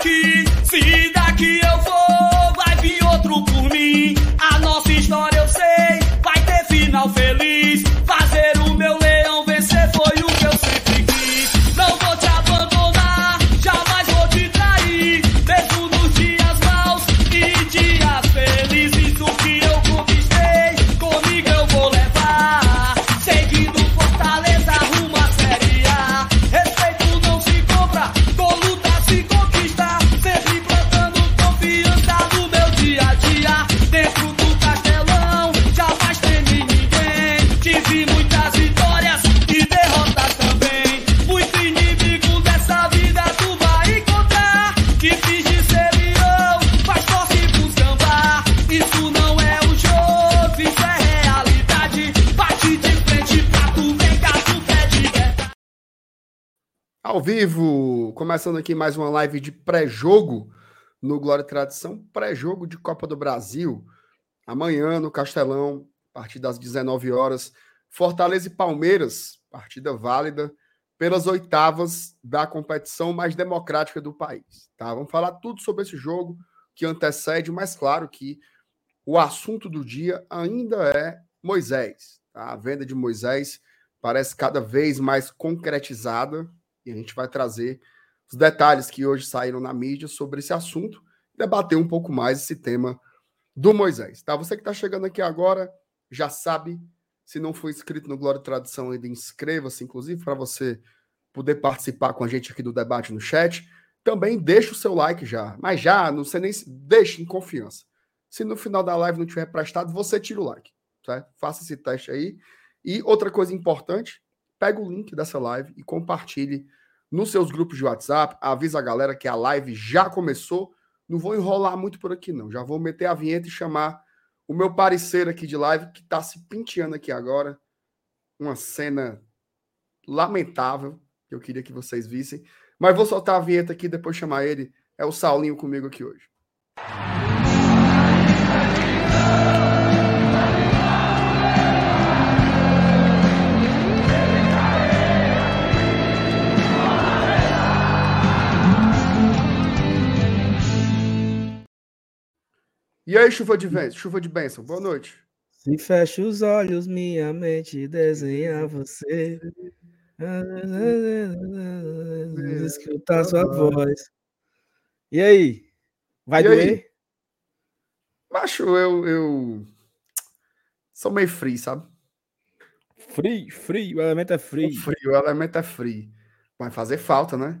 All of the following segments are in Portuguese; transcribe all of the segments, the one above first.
daqui. Começando aqui mais uma live de pré-jogo no Glória e Tradição, pré-jogo de Copa do Brasil. Amanhã no Castelão, a partir das 19 horas, Fortaleza e Palmeiras, partida válida pelas oitavas da competição mais democrática do país. Tá? Vamos falar tudo sobre esse jogo que antecede, mas claro que o assunto do dia ainda é Moisés. tá? A venda de Moisés parece cada vez mais concretizada e a gente vai trazer os detalhes que hoje saíram na mídia sobre esse assunto, debater um pouco mais esse tema do Moisés. Tá? Você que está chegando aqui agora já sabe, se não for inscrito no Glória e Tradição ainda, inscreva-se, inclusive, para você poder participar com a gente aqui do debate no chat. Também deixa o seu like já, mas já, não sei nem se deixe em confiança. Se no final da live não tiver prestado, você tira o like, certo? Faça esse teste aí. E outra coisa importante, pega o link dessa live e compartilhe nos seus grupos de WhatsApp. Avisa a galera que a live já começou. Não vou enrolar muito por aqui, não. Já vou meter a vinheta e chamar o meu parecer aqui de live, que está se penteando aqui agora. Uma cena lamentável, que eu queria que vocês vissem. Mas vou soltar a vinheta aqui depois chamar ele. É o Saulinho comigo aqui hoje. E aí, chuva de vento, chuva de bênção. Boa noite. Se fecha os olhos, minha mente desenha você. Escutar sua voz. E aí? Vai E aí? doer? Macho, eu, eu sou meio frio, sabe? Frio, frio, o elemento é frio. Frio, o elemento é frio. Vai fazer falta, né?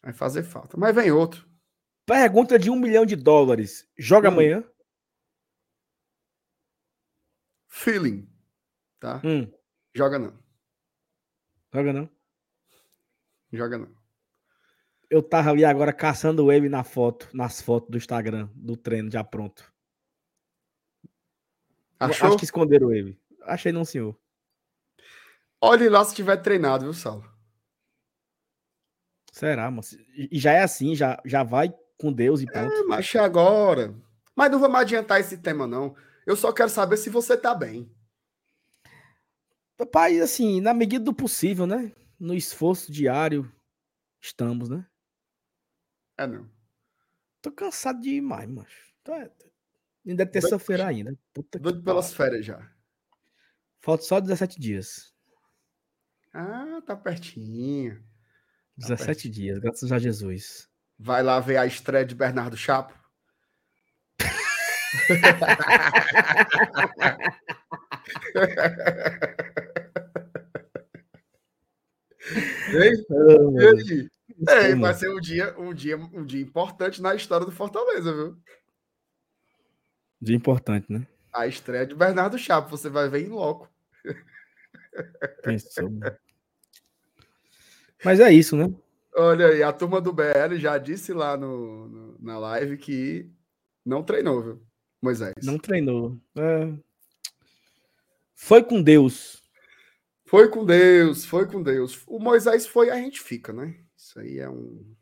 Vai fazer falta. Mas vem outro. Pergunta de um milhão de dólares. Joga Hum. amanhã? Feeling. Tá? Hum, Joga não. joga não. Joga não. Eu tava ali agora caçando ele na foto, nas fotos do Instagram, do treino já pronto. Eu Achou? Acho que esconderam ele. Achei não, senhor. Olhe lá se tiver treinado, viu, Saulo? Será? E e já é assim, já, já vai com Deus e pronto. É, mas é agora. Mas não vamos adiantar esse tema, não. Eu só quero saber se você tá bem. Pai, assim, na medida do possível, né? No esforço diário, estamos, né? É, não. Tô cansado demais, macho. Tô- Ainda é terça-feira ainda. Puta que Doido pelas férias já. Falta só 17 dias. Ah, tá pertinho. Tá 17 pertinho. dias, graças a Jesus. Vai lá ver a estreia de Bernardo Chapo. Ei, e? É, vai ser um dia, um dia, um dia importante na história do Fortaleza, viu? Dia importante, né? A estreia de Bernardo Chapo, você vai ver em loco. Pensou. né? Mas é isso, né? Olha aí, a turma do BL já disse lá no, no- na live que não treinou, viu? Moisés. Não treinou. É. Foi com Deus. Foi com Deus, foi com Deus. O Moisés foi, a gente fica, né? Isso aí é um.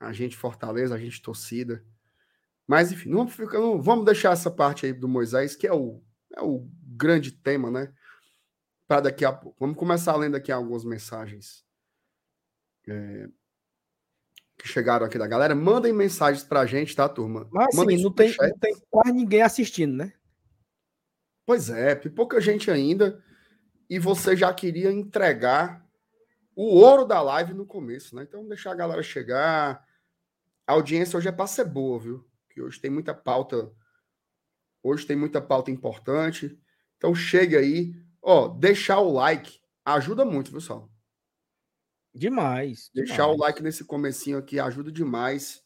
A gente fortaleza, a gente torcida. Mas, enfim, não não- vamos deixar essa parte aí do Moisés, que é o, é o grande tema, né? Para daqui a pouco. Vamos começar lendo aqui algumas mensagens. É, que chegaram aqui da galera. Mandem mensagens pra gente, tá, turma? Mas Mandem assim, não tem, não tem quase ninguém assistindo, né? Pois é, pouca gente ainda. E você já queria entregar o ouro da live no começo, né? Então, deixar a galera chegar. A audiência hoje é para ser boa, viu? Que hoje tem muita pauta. Hoje tem muita pauta importante. Então, chega aí. Ó, deixar o like ajuda muito, viu, Sal? Demais. Deixar o demais. like nesse comecinho aqui ajuda demais.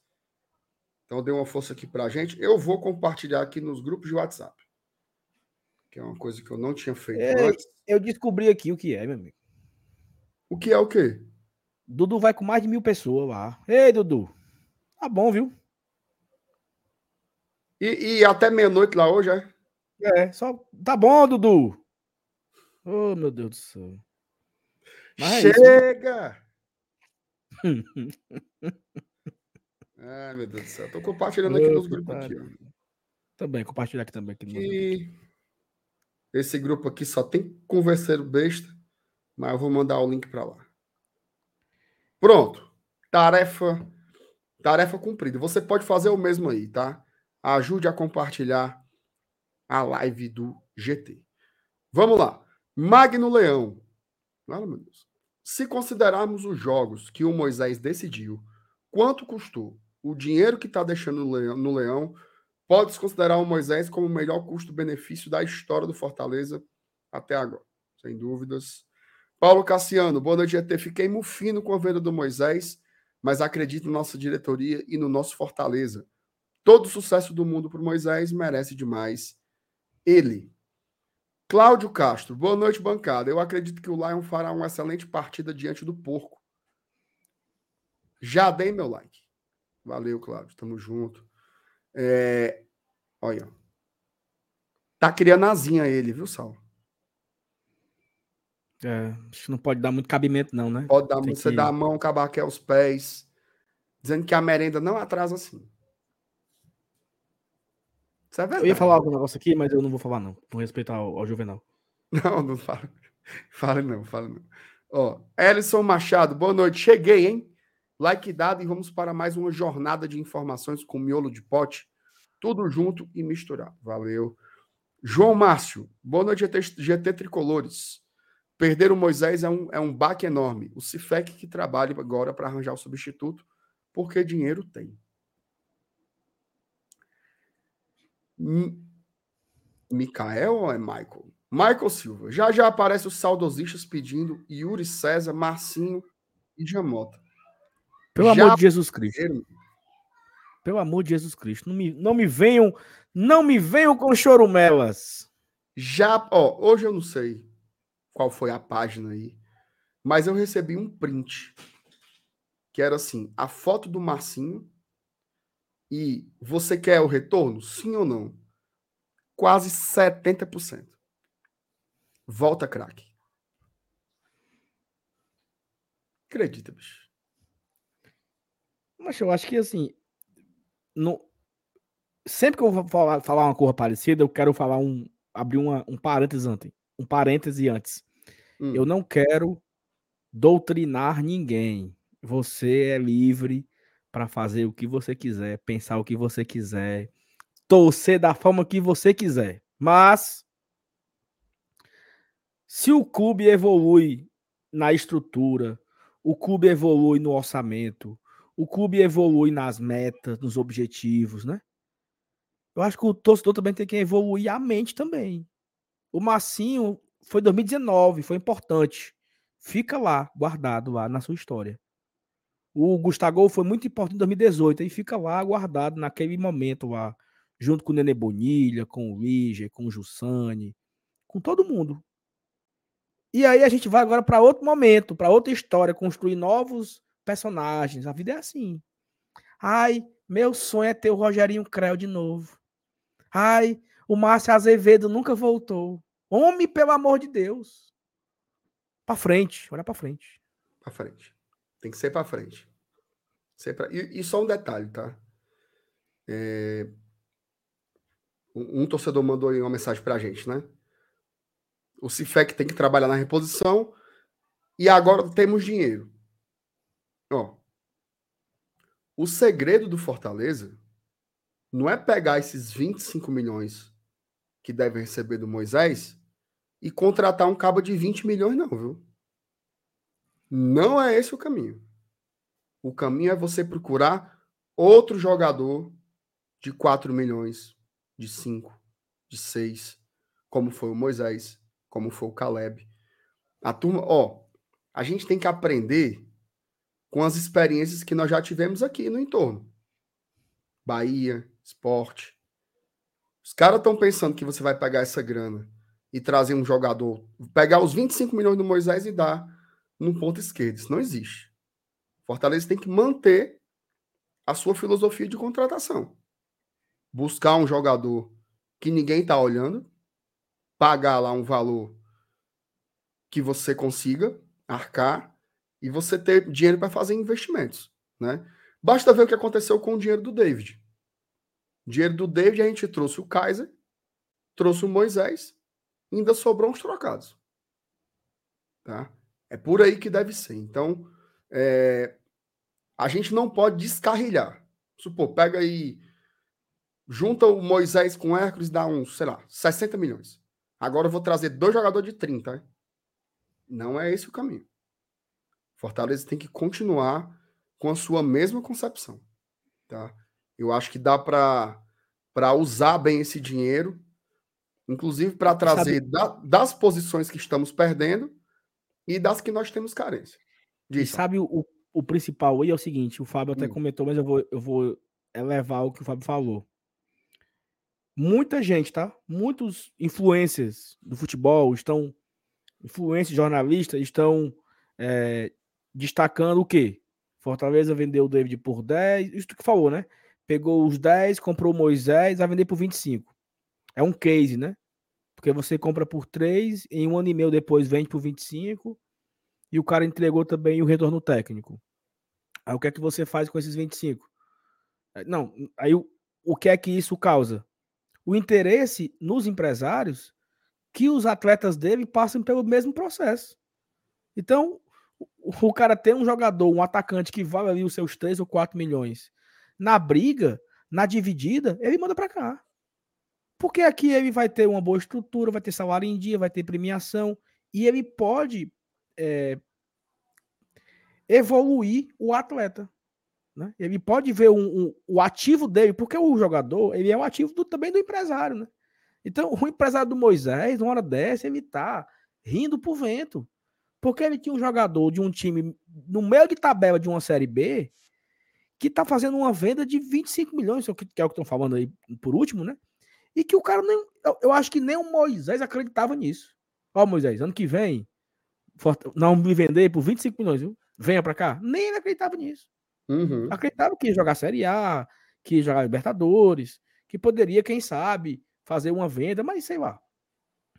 Então, dê uma força aqui pra gente. Eu vou compartilhar aqui nos grupos de WhatsApp. Que é uma coisa que eu não tinha feito Ei. antes. Eu descobri aqui o que é, meu amigo. O que é o quê? Dudu vai com mais de mil pessoas lá. Ei, Dudu. Tá bom, viu? E, e até meia-noite lá hoje, é? É, só. Tá bom, Dudu. Oh, meu Deus do céu. Mas é né? Chega! Ai, meu Deus do céu. Tô compartilhando aqui nos grupos aqui, ó. Também, compartilhar aqui também. Aqui. E esse grupo aqui só tem converseiro besta, mas eu vou mandar o link para lá. Pronto. Tarefa tarefa cumprida. Você pode fazer o mesmo aí, tá? Ajude a compartilhar a live do GT. Vamos lá. Magno Leão. Olha, meu Deus. Se considerarmos os jogos que o Moisés decidiu, quanto custou? O dinheiro que está deixando no Leão, pode-se considerar o Moisés como o melhor custo-benefício da história do Fortaleza até agora, sem dúvidas. Paulo Cassiano, boa noite, GT. Fiquei mufino com a venda do Moisés, mas acredito na nossa diretoria e no nosso Fortaleza. Todo sucesso do mundo para o Moisés merece demais. Ele. Cláudio Castro, boa noite, bancada. Eu acredito que o Lion fará uma excelente partida diante do porco. Já dei meu like. Valeu, Cláudio. Tamo junto. É, olha. Tá criando asinha ele, viu, Sal? É, acho que não pode dar muito cabimento, não, né? Pode dar, Tem você que- dá a mão, cabaque aos pés, dizendo que a merenda não atrasa assim. Isso é verdade. Eu ia falar algum negócio aqui, mas eu não vou falar, não. Com respeito ao, ao Juvenal. Não, não fala. Fale não, fale não. Ó, Ellison Machado, boa noite. Cheguei, hein? Like dado e vamos para mais uma jornada de informações com miolo de pote. Tudo junto e misturado. Valeu. João Márcio, boa noite, GT, GT Tricolores. Perder o Moisés é um, é um baque enorme. O Cifec que trabalha agora para arranjar o substituto, porque dinheiro tem. Mi- Micael ou é Michael? Michael Silva. Já já aparece os saudosistas pedindo Yuri César, Marcinho e Jamota. Pelo Já amor de Jesus Cristo. Pelo amor de Jesus Cristo. Não me, não me venham. Não me venham com chorumelas. Já, ó, hoje eu não sei qual foi a página aí, mas eu recebi um print que era assim, a foto do Marcinho e você quer o retorno? Sim ou não? Quase 70%. Volta, craque. Acredita, bicho. Mas eu acho que assim. No... Sempre que eu vou falar, falar uma coisa parecida, eu quero falar um. abrir uma, um parêntese antes. Um parêntese antes. Hum, Eu não quero doutrinar ninguém. Você é livre para fazer o que você quiser, pensar o que você quiser, torcer da forma que você quiser. Mas se o clube evolui na estrutura, o clube evolui no orçamento, o clube evolui nas metas, nos objetivos, né? Eu acho que o torcedor também tem que evoluir a mente também. O Massinho foi 2019, foi importante. Fica lá, guardado lá na sua história. O Gustavo foi muito importante em 2018 e fica lá guardado naquele momento lá, junto com o Nenê Bonilha, com o Líger, com o Jussane, com todo mundo. E aí a gente vai agora para outro momento, para outra história, construir novos personagens. A vida é assim. Ai, meu sonho é ter o Rogerinho Creu de novo. Ai, o Márcio Azevedo nunca voltou. Homem, pelo amor de Deus. Para frente, olha para frente. Pra frente. Tem que ser pra frente. Ser pra- E, e só um detalhe, tá? É, Um, torcedor mandou aí uma mensagem pra gente, né? O Cifec tem que trabalhar na reposição e agora temos dinheiro. Ó, O segredo do Fortaleza não é pegar esses 25 milhões que devem receber do Moisés e contratar um cabo de 20 milhões, não, viu? Não é esse o caminho. O caminho é você procurar outro jogador de 4 milhões, de 5, de 6, como foi o Moisés, como foi o Caleb. A turma, ó, a gente tem que aprender com as experiências que nós já tivemos aqui no entorno. Bahia, esporte. Os caras estão pensando que você vai pegar essa grana e trazer um jogador, pegar os 25 milhões do Moisés e dar no ponto esquerdo. Isso não existe. Fortaleza tem que manter a sua filosofia de contratação. Buscar um jogador que ninguém está olhando, pagar lá um valor que você consiga arcar e você ter dinheiro para fazer investimentos, né? Basta ver o que aconteceu com o dinheiro do David. O dinheiro do David a gente trouxe o Kaiser, trouxe o Moisés, ainda sobrou uns trocados. Tá? É por aí que deve ser. Então, é, a gente não pode descarrilhar. Supor, pega aí, junta o Moisés com o Hércules, dá uns, sei lá, 60 milhões. Agora eu vou trazer dois jogadores de 30. Né? Não é esse o caminho. Fortaleza tem que continuar com a sua mesma concepção. Tá? Eu acho que dá para usar bem esse dinheiro, inclusive para trazer da, das posições que estamos perdendo e das que nós temos carência. Disso. E sabe o, o principal aí é o seguinte: o Fábio até hum. comentou, mas eu vou, eu vou elevar o que o Fábio falou. Muita gente, tá? Muitos influencers do futebol estão, influencers jornalistas estão é, destacando o quê? Fortaleza vendeu o David por 10, isso que falou, né? Pegou os 10, comprou o Moisés, vai vender por 25. É um case, né? Porque você compra por 3, em um ano e meio depois vende por 25, e o cara entregou também o retorno técnico. Aí o que é que você faz com esses 25? É, não, aí o, o que é que isso causa? O interesse nos empresários que os atletas dele passem pelo mesmo processo. Então, o, cara tem um jogador, um atacante que vale ali os seus 3 ou 4 milhões. Na briga, na dividida, ele manda para cá. Porque aqui ele vai ter uma boa estrutura, vai ter salário em dia, vai ter premiação, e ele pode é, evoluir o atleta. Né? Ele pode ver um, um, o ativo dele, porque o jogador ele é o ativo do, também do empresário. Né? Então, o empresário do Moisés, numa hora dessa, ele tá rindo por vento. Porque ele tinha um jogador de um time no meio de tabela de uma Série B que tá fazendo uma venda de 25 milhões, que é o que estão falando aí por último, né? E que o cara nem. Eu, eu acho que nem o Moisés acreditava nisso. Ó, Moisés, ano que vem, não me vender por 25 milhões, viu? Venha para cá. Nem ele acreditava nisso. Uhum. Acreditava que ia jogar Série A, que ia jogar Libertadores, que poderia, quem sabe, fazer uma venda, mas sei lá.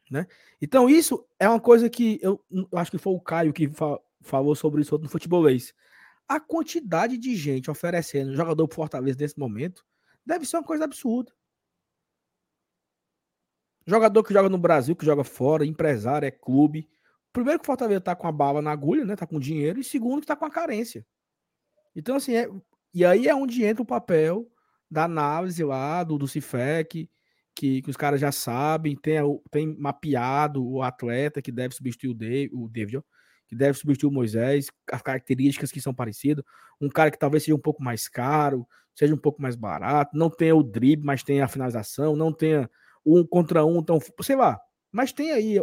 Né? Então, isso é uma coisa que eu, eu acho que foi o Caio que fa falou sobre isso no futebolês. A quantidade de gente oferecendo jogador pro Fortaleza nesse momento deve ser uma coisa absurda. Jogador que joga no Brasil, que joga fora, empresário, é clube. Primeiro que o Fortaleza tá com a bala na agulha, né? Tá com dinheiro. E segundo que tá com a carência. Então, assim, é... e aí é onde entra o papel da análise lá, do, do CIFEC, que, que os caras já sabem, tem, tem mapeado o atleta que deve substituir o David, o David que deve substituir o Moisés, as características que são parecidas. Um cara que talvez seja um pouco mais caro, seja um pouco mais barato, não tenha o drible, mas tenha a finalização, não tenha um contra um, então, sei lá. Mas tem aí,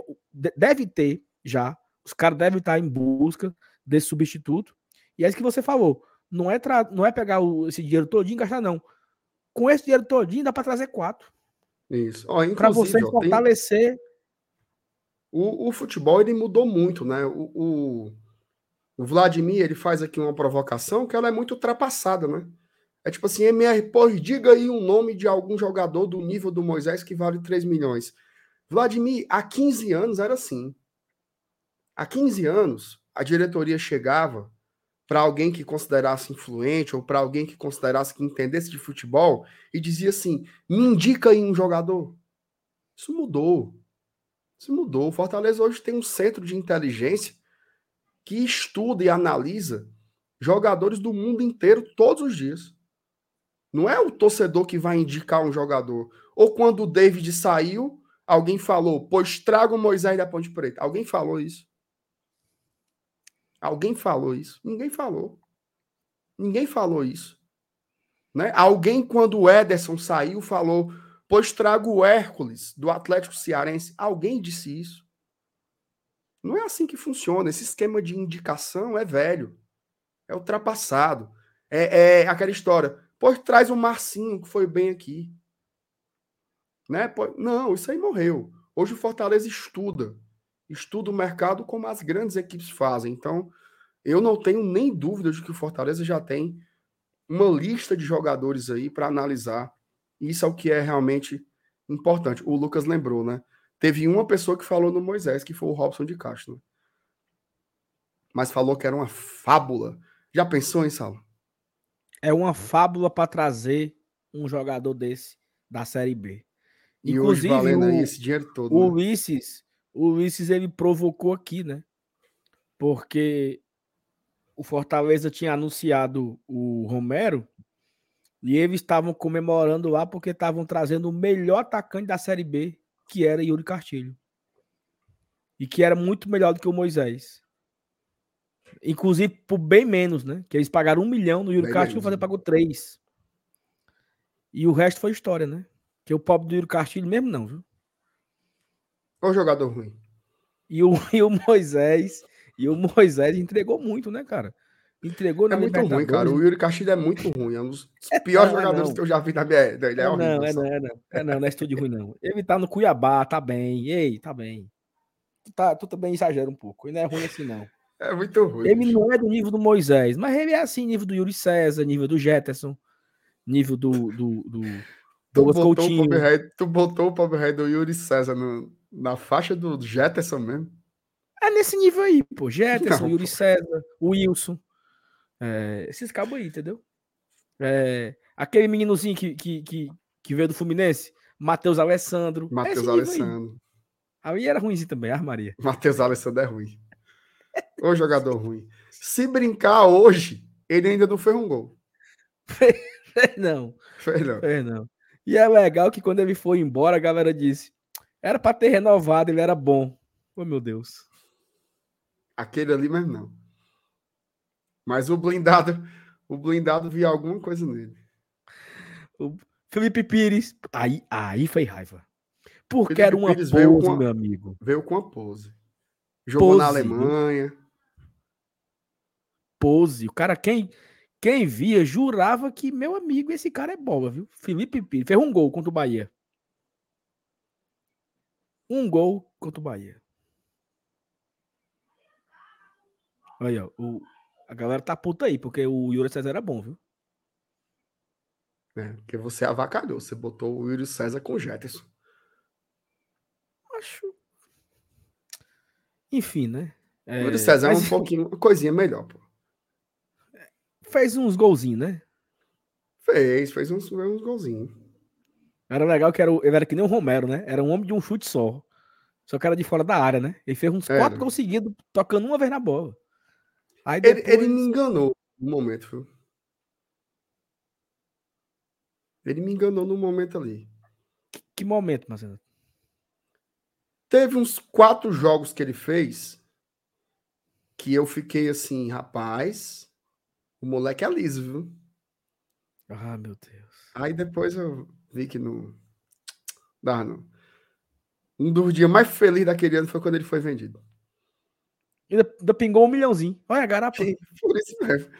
deve ter já, os caras devem estar em busca desse substituto. E é isso que você falou. Não é, tra... não é pegar o, esse dinheiro todinho e gastar, não. Com esse dinheiro todinho dá para trazer quatro. Isso. Para você ó, fortalecer. Tem... O, o, futebol ele mudou muito, né? O, o, o, Vladimir ele faz aqui uma provocação que ela é muito ultrapassada, né? É tipo assim, MR, pô, diga aí um nome de algum jogador do nível do Moisés que vale 3 milhões. Vladimir, há 15 anos era assim. Há 15 anos, a diretoria chegava para alguém que considerasse influente ou para alguém que considerasse que entendesse de futebol e dizia assim: me indica aí um jogador. Isso mudou. Isso mudou. O Fortaleza hoje tem um centro de inteligência que estuda e analisa Jogadores do mundo inteiro todos os dias. Não é o torcedor que vai indicar um jogador. Ou quando o David saiu, alguém falou, pois traga o Moisés da Ponte Preta. Alguém falou isso? Alguém falou isso? Ninguém falou. Ninguém falou isso. Né? Alguém, quando o Ederson saiu, falou: Pois trago o Hércules do Atlético Cearense. Alguém disse isso. Não é assim que funciona. Esse esquema de indicação é velho, é ultrapassado. É, é aquela história. Pois traz o Marcinho, que foi bem aqui. Né? Não, isso aí morreu. Hoje o Fortaleza estuda. Estuda o mercado como as grandes equipes fazem. Então, eu não tenho nem dúvida de que o Fortaleza já tem uma lista de jogadores aí para analisar. Isso é o que é realmente importante. O Lucas lembrou, né? Teve uma pessoa que falou no Moisés, que foi o Robson de Castro. Mas falou que era uma fábula. Já pensou em Sala? É uma fábula para trazer um jogador desse da Série B. E Inclusive, hoje valendo o, aí esse dinheiro todo. O né? Ulisses, o Ulisses ele provocou aqui, né? Porque o Fortaleza tinha anunciado o Romero e eles estavam comemorando lá porque estavam trazendo o melhor atacante da Série B, que era Yuri Castilho. E que era muito melhor do que o Moisés. Inclusive por bem menos, né? Que eles pagaram um milhão no Yuri Castilho, o Fortaleza pagou três. E o resto foi história, né? Que o pobre do Yuri Castilho mesmo não, viu? Qual jogador ruim? E o, e o Moisés e o Moisés entregou muito, né, cara? Entregou É muito ruim, cara. O Yuri Castilho é muito ruim. É um dos piores é, jogadores que eu já vi na minha. Ele é, é horrível, não, é não, é não. É não, não é estúdio ruim, não. Ele tá no Cuiabá, tá bem. Ei, tá bem. Tu, tá, tu também exagera um pouco. Ele não é ruim assim, não. É muito ruim. Ele não é do nível do Moisés, mas ele é assim, nível do Yuri César, nível do Jetterson, nível do. do, do tu, botou Coutinho. O Rei, tu botou o pobre rei do Yuri César no, na faixa do Jetterson mesmo. É nesse nível aí, pô. Jetterson, Yuri César, Wilson. É, esses cabos aí, entendeu? É, aquele meninozinho que, que, que, que, veio do Fluminense, Matheus Alessandro. É Matheus Alessandro. Aí. aí era ruimzinho também, Armaria. Matheus Alessandro é ruim. Ô jogador ruim. Se brincar hoje, ele ainda não fez um gol. fez não. Fez não. Fez não. E é legal que quando ele foi embora, a galera disse: era para ter renovado, ele era bom. Oh, meu Deus. Aquele ali mesmo não. Mas o blindado, o blindado via alguma coisa nele. O Felipe Pires, aí, aí foi raiva. Porque Felipe era uma Pires pose, a, meu amigo. Veio com a pose. Jogou pose, na Alemanha. Pose. O cara, quem, quem via, jurava que, meu amigo, esse cara é bola, viu? Felipe Pires fez um gol contra o Bahia. Um gol contra o Bahia. Aí, ó, o, a galera tá puta aí, porque o Yuri César era bom, viu? É, porque você avacalhou, você botou o Yuri César com o Jetterson. Acho. Enfim, né? É, o Yuri César mas... é um pouquinho, uma coisinha melhor, pô. Fez uns golzinhos, né? Fez, fez uns, uns golzinhos. Era legal que era, ele era que nem o Romero, né? Era um homem de um chute só. Só que era de fora da área, né? Ele fez uns era. quatro gols seguidos, tocando uma vez na bola. Aí depois... ele, ele me enganou no momento, viu? Ele me enganou no momento ali. Que, que momento, Marcelo? Teve uns quatro jogos que ele fez que eu fiquei assim, rapaz, o moleque é liso, viu? Ah, meu Deus. Aí depois eu vi que não dá, não. Um dos dias mais felizes daquele ano foi quando ele foi vendido. Ainda, ainda pingou um milhãozinho. Olha a garapa. Sim, por isso mesmo.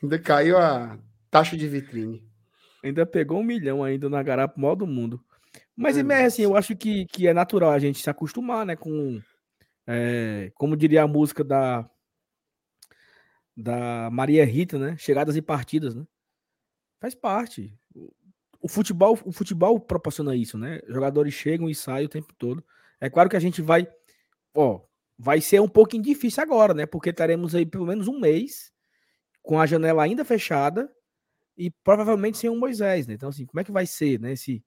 Ainda caiu a taxa de vitrine. Ainda pegou um milhão ainda na garapa maior do mundo. Mas, é, assim, eu acho que, que é natural a gente se acostumar, né? Com, é, como diria a música da, da Maria Rita, né? Chegadas e partidas, né? Faz parte. O futebol, o futebol proporciona isso, né? Jogadores chegam e saem o tempo todo. É claro que a gente vai, ó, vai ser um pouquinho difícil agora, né? Porque teremos aí pelo menos um mês com a janela ainda fechada e provavelmente sem o Moisés, né? Então, assim, como é que vai ser, né? Esse,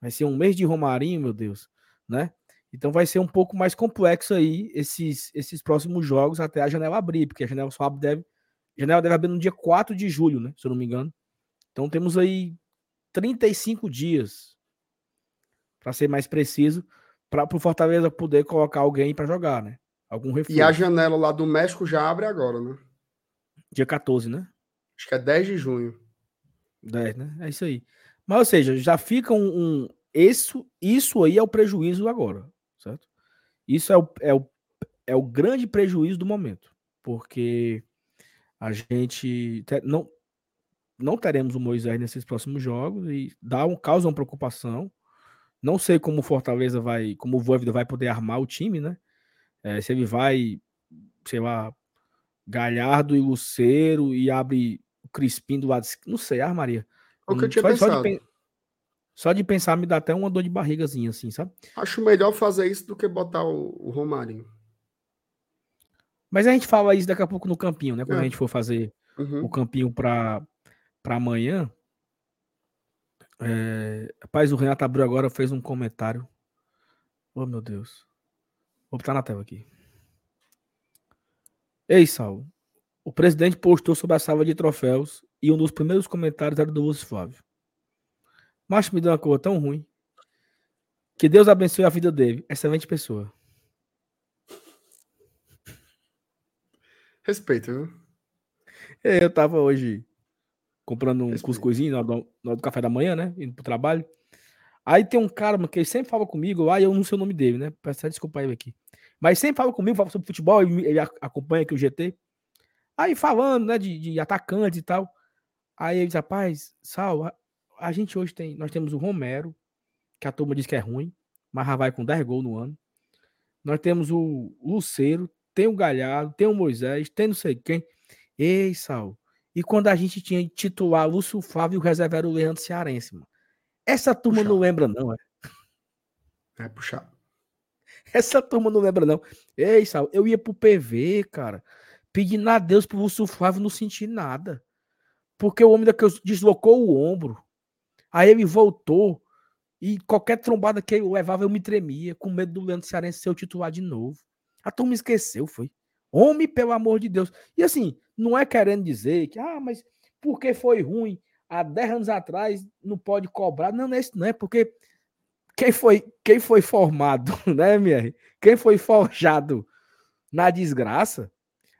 vai ser um mês de Romarinho, meu Deus, né? Então vai ser um pouco mais complexo aí esses, esses próximos jogos até a janela abrir, porque a janela só abre, deve, janela deve abrir no dia 4 de julho, né? Se eu não me engano. Então temos aí 35 dias, para ser mais preciso, para o Fortaleza poder colocar alguém para jogar, né? Algum reforço. E a janela lá do México já abre agora, né? Dia 14, né? Acho que é 10 de junho. 10, né? É isso aí. Mas, ou seja, já fica um. um isso, isso aí é o prejuízo agora? Isso é o, é, o, é o grande prejuízo do momento. Porque a gente não, não teremos o Moisés nesses próximos jogos e dá um, causa uma preocupação. Não sei como o Fortaleza vai, como o Voivoda vai poder armar o time, né? É, se ele vai, sei lá, Galhardo e Luceiro e abre o Crispim do lado. Não sei, armaria. O que eu hum, tinha só, pensado. Só de, só de, pensar me dá até uma dor de barrigazinha, assim, sabe? Acho melhor fazer isso do que botar o, o Romarinho. Mas a gente fala isso daqui a pouco no campinho, né? Quando é. a gente for fazer uhum. o campinho para amanhã. É... Rapaz, o Renato Abreu agora fez um comentário. Oh, meu Deus. Vou botar na tela aqui. Ei, Saulo. O presidente postou sobre a salva de troféus e um dos primeiros comentários era do Lúcio Flávio. Mas me deu uma coisa tão ruim. Que Deus abençoe a vida dele. Excelente pessoa. Respeito, viu? É, eu tava hoje comprando um Respeito. cuscuzinho na hora do café da manhã, né? Indo pro trabalho. Aí tem um cara mano, que ele sempre fala comigo, aí eu não sei o nome dele, né? Peço desculpa ele aqui. Mas sempre fala comigo, fala sobre futebol, ele, ele acompanha aqui o GT. Aí falando, né, de, de atacante e tal. Aí ele diz, rapaz, Sal, a, gente hoje tem, nós temos o Romero, que a turma diz que é ruim, mas já vai com 10 gols no ano. Nós temos o Luceiro, tem o Galhardo, tem o Moisés, tem não sei quem. Ei, Sal. E quando a gente tinha titular Lúcio Flávio e o reserva era o Leandro Cearense, mano. Essa turma não lembra, não, é? É puxar. Essa turma não lembra, não. Ei, Sal, eu ia pro PV, cara, pedindo a Deus pro Lúcio Flávio não sentir nada. Porque o homem daquele deslocou o ombro. Aí ele voltou. E qualquer trombada que ele levava, eu me tremia, com medo do Leandro Cearense ser o titular de novo. A turma esqueceu, foi. Homem, pelo amor de Deus. E assim, não é querendo dizer que, ah, mas porque foi ruim há 10 anos atrás, não pode cobrar. Não, não é isso, não é porque quem foi, quem foi formado, né, minha? Quem foi forjado na desgraça,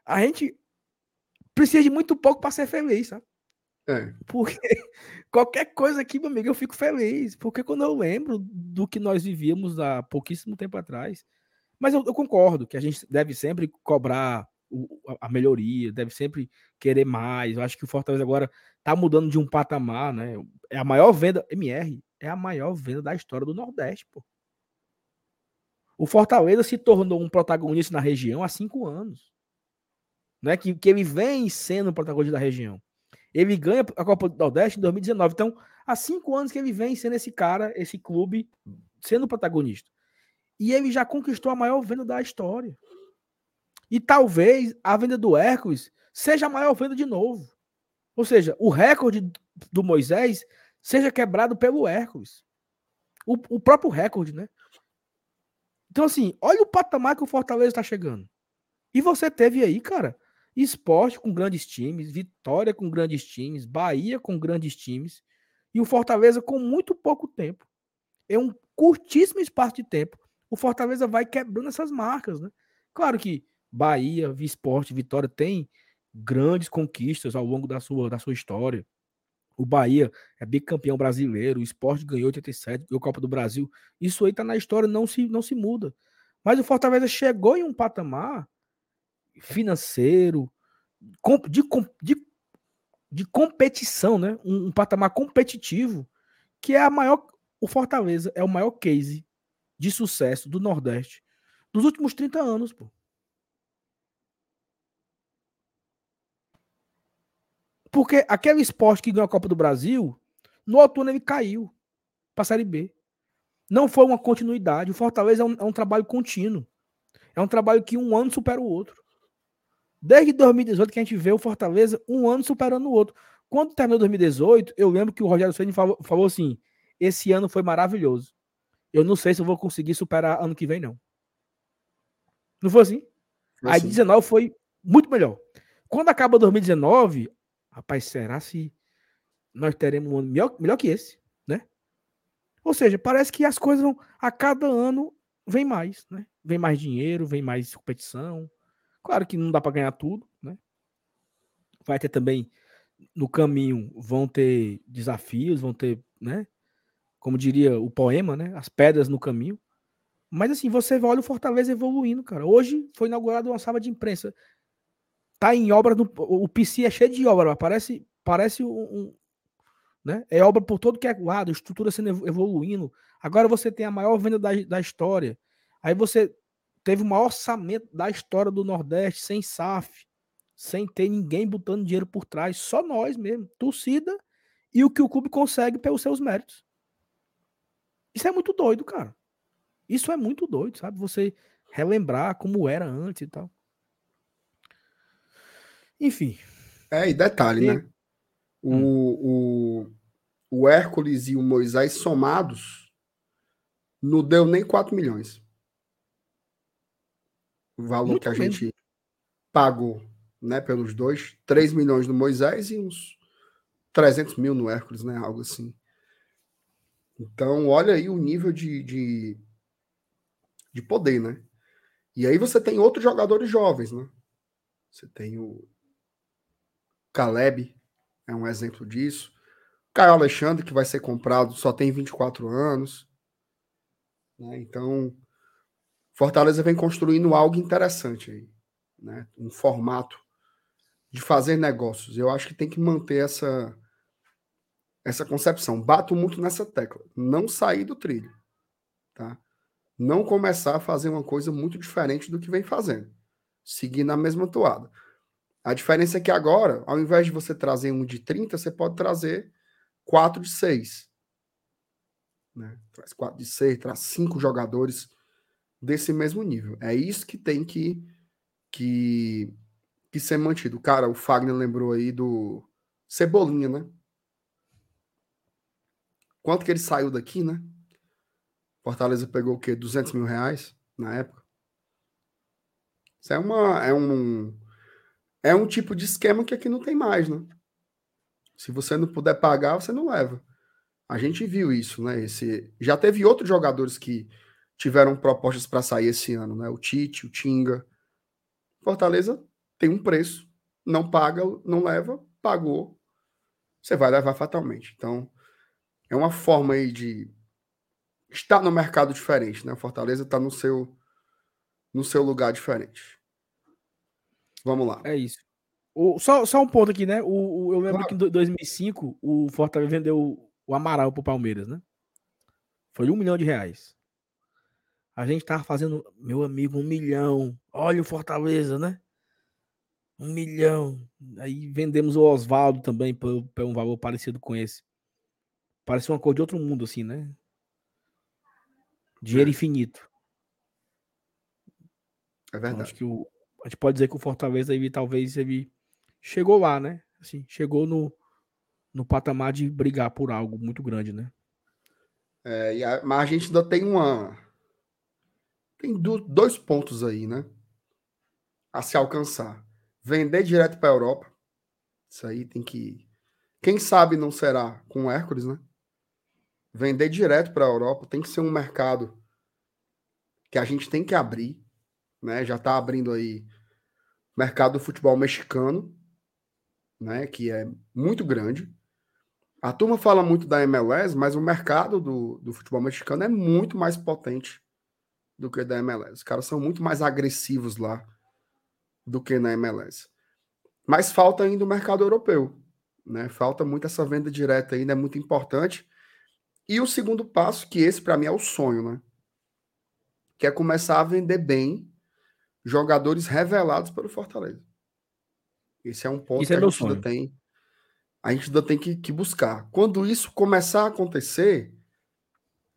a gente precisa de muito pouco para ser feliz, sabe? É. Porque qualquer coisa aqui, meu amigo, eu fico feliz. Porque quando eu lembro do que nós vivíamos há pouquíssimo tempo atrás. Mas eu, eu concordo que a gente deve sempre cobrar o, a melhoria, deve sempre querer mais. Eu acho que o Fortaleza agora tá mudando de um patamar, né? É a maior venda, MR, é a maior venda da história do Nordeste, pô. O Fortaleza se tornou um protagonista na região há cinco anos. Né? Que, que ele vem sendo o protagonista da região. Ele ganha a Copa do Nordeste em 2019. Então, há cinco anos que ele vem sendo esse cara, esse clube, sendo protagonista. E ele já conquistou a maior venda da história. E talvez a venda do Hércules seja a maior venda de novo. Ou seja, o recorde do Moisés seja quebrado pelo Hércules. O, o próprio recorde, né? Então, assim, olha o patamar que o Fortaleza está chegando. E você teve aí, cara, esporte com grandes times, Vitória com grandes times, Bahia com grandes times, e o Fortaleza com muito pouco tempo. É um curtíssimo espaço de tempo. O Fortaleza vai quebrando essas marcas, né? Claro que Bahia, Esporte, Vitória tem grandes conquistas ao longo da sua, da sua história. O Bahia é bicampeão brasileiro, o esporte ganhou 87, ganhou Copa do Brasil. Isso aí tá na história, não se, não se muda. Mas o Fortaleza chegou em um patamar financeiro, de, de, de competição, né? Um, um patamar competitivo, que é a maior. O Fortaleza é o maior case de sucesso do Nordeste dos últimos 30 anos, pô. Porque aquele esporte que ganhou a Copa do Brasil, no outono ele caiu para a Série B. Não foi uma continuidade. O Fortaleza é um, é um, trabalho contínuo. É um trabalho que um ano supera o outro. Desde 2018 que a gente vê o Fortaleza um ano superando o outro. Quando terminou 2018, eu lembro que o Rogério Ceni falou, falou assim: esse ano foi maravilhoso. Eu não sei se eu vou conseguir superar ano que vem, não. Não foi assim? Foi assim. Aí 19 foi muito melhor. Quando acaba 2019, rapaz, será se nós teremos um ano melhor, melhor que esse, né? Ou seja, parece que as coisas vão, a cada ano vem mais, né? Vem mais dinheiro, vem mais competição. Claro que não dá para ganhar tudo, né? Vai ter também no caminho vão ter desafios, vão ter, né? Como diria o poema, né? As pedras no caminho. Mas assim, você olha o Fortaleza evoluindo, cara. Hoje foi inaugurada uma sala de imprensa. Tá em obra, no, o PC é cheio de obra, parece, parece um, um, né? É obra por todo que é lado, estrutura sendo evoluindo. Agora você tem a maior venda da, da história. Aí você teve o maior orçamento da história do Nordeste, sem SAF, sem ter ninguém botando dinheiro por trás, só nós mesmo, torcida e o que o clube consegue pelos seus méritos. Isso é muito doido, cara. Isso é muito doido, sabe? Você relembrar como era antes e tal. Enfim. É, e detalhe, e... né? O, hum. o, o Hércules e o Moisés somados não deu nem 4 milhões. O valor muito que a bem. gente pagou né, pelos dois. 3 milhões no Moisés e uns 300 mil no Hércules, né? Algo assim. Então, olha aí o nível de, de, de poder, né? E aí você tem outros jogadores jovens, né? Você tem o Caleb, é um exemplo disso. Caio Alexandre, que vai ser comprado, só tem 24 anos. Né? Então, Fortaleza vem construindo algo interessante aí. Né? Um formato de fazer negócios. Eu acho que tem que manter essa, essa concepção. Bato muito nessa tecla. Não sair do trilho. Tá? Não começar a fazer uma coisa muito diferente do que vem fazendo. Seguir na mesma toada. A diferença é que agora, ao invés de você trazer um de 30, você pode trazer quatro de 6. Né? Traz quatro de 6, traz cinco jogadores desse mesmo nível. É isso que tem que, que, que ser mantido. Cara, o Fagner lembrou aí do Cebolinha, né? Quanto que ele saiu daqui, né? Fortaleza pegou o quê? 200 mil reais na época. Isso é, uma, é, um, é um tipo de esquema que aqui não tem mais, né? Se você não puder pagar, você não leva. A gente viu isso, né? Esse, já teve outros jogadores que tiveram propostas para sair esse ano, né? O Tite, o Tinga. Fortaleza tem um preço, não paga, não leva, pagou, você vai levar fatalmente. Então, é uma forma aí de está no mercado diferente, né? Fortaleza está no seu no seu lugar diferente. Vamos lá. É isso. O, só, só um ponto aqui, né? O, o eu lembro claro. que em 2005 o Fortaleza vendeu o Amaral pro Palmeiras, né? Foi um milhão de reais. A gente tava fazendo, meu amigo, um milhão. Olha o Fortaleza, né? Um milhão. Aí vendemos o Oswaldo também por, um valor parecido com esse. Parece uma cor de outro mundo, assim, né? Dinheiro é. infinito. É verdade. Então, acho que o, a gente pode dizer que o Fortaleza ele, talvez ele chegou lá, né? Assim, chegou no, no patamar de brigar por algo muito grande, né? É, a, mas a gente ainda tem uma. Tem do, dois pontos aí, né? A se alcançar. Vender direto para a Europa. Isso aí tem que. Quem sabe não será com o Hércules, né? Vender direto para a Europa tem que ser um mercado que a gente tem que abrir, né? Já está abrindo aí mercado do futebol mexicano, né? Que é muito grande. A turma fala muito da MLS, mas o mercado do, do futebol mexicano é muito mais potente do que da MLS. Os caras são muito mais agressivos lá do que na MLS. Mas falta ainda o mercado europeu. Né? Falta muito essa venda direta ainda, é muito importante. E o segundo passo, que esse para mim é o sonho, né? Que é começar a vender bem jogadores revelados pelo Fortaleza. Esse é um ponto isso que é a gente ainda tem. A gente ainda tem que, que buscar. Quando isso começar a acontecer,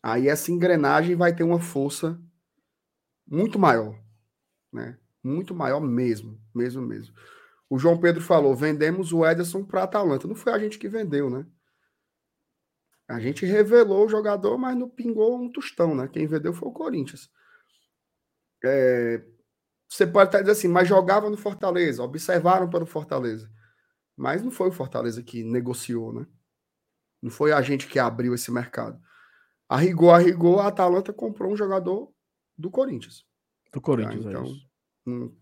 aí essa engrenagem vai ter uma força muito maior, né? Muito maior mesmo, mesmo, mesmo. O João Pedro falou: vendemos o Ederson para Atalanta. Não foi a gente que vendeu, né? A gente revelou o jogador, mas não pingou um tostão, né? Quem vendeu foi o Corinthians. É... você pode até dizer assim, mas jogava no Fortaleza, observaram pelo Fortaleza. Mas não foi o Fortaleza que negociou, né? Não foi a gente que abriu esse mercado. A rigor, a rigor, a Atalanta comprou um jogador do Corinthians. Do Corinthians, tá? é Então, isso. não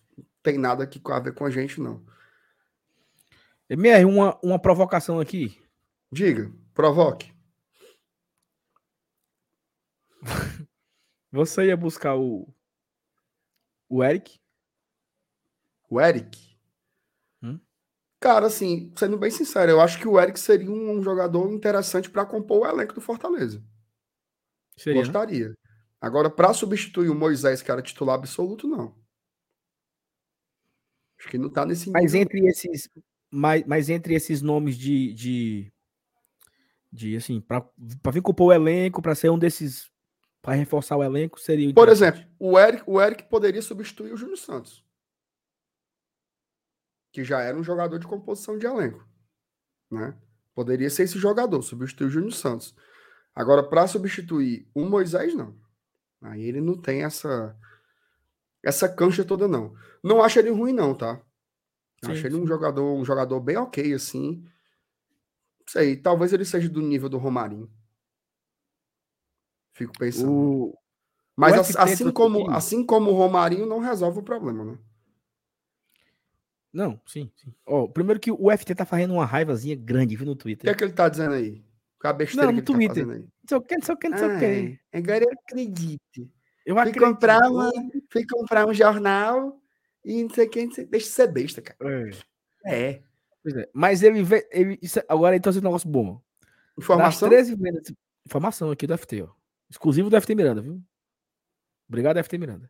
tem nada aqui a ver com a gente, não. MR, uma, uma provocação aqui. Diga, provoque. Você ia buscar o. O Eric? O Eric. Hum? Cara, assim, sendo bem sincero, eu acho que o Eric seria um, um jogador interessante para compor o elenco do Fortaleza. Seria, né? Agora, para substituir o Moisés, que era titular absoluto, não. Acho que não tá nesse Mas entre esses. Mas, mas entre esses nomes de. de, de assim, pra vir compor o elenco, pra ser um desses. Pra reforçar o elenco, seria. Por exemplo, o Eric, o Eric poderia substituir o Júnior Santos. Que já era um jogador de composição de elenco. Né? Poderia ser esse jogador, substituir o Júnior Santos. Agora, para substituir o Moisés, não. Aí ele não tem essa essa cancha toda, não. Não acho ele ruim, não, tá? Sim, acho ele um jogador, um jogador bem ok, assim. Não sei, talvez ele seja do nível do Romarinho. Fico pensando. O, Mas o assim trouxe como, aqui- assim como o Romarinho não resolve o problema, né? Não, sim, sim. Ó, primeiro que o FT tá fazendo uma raivazinha grande, viu, no O que Twitter. é que ele tá dizendo aí? Qual a besteira Não, que no ele tá Twitter. fazendo aí? Não sei o que, não sei o que, não sei o que. Ah, agora eu acredito. Eu Fui acredito. comprar, uma, fui comprar um jornal e não sei o que, não sei- deixa de ser besta, cara. É, É. é. Mas ele, vê- ele isso, agora ele trouxe um negócio bom. Informação? Das 13 vendas. Informação aqui do FT, ó. Exclusivo do FT Miranda, viu? Obrigado, FT Miranda.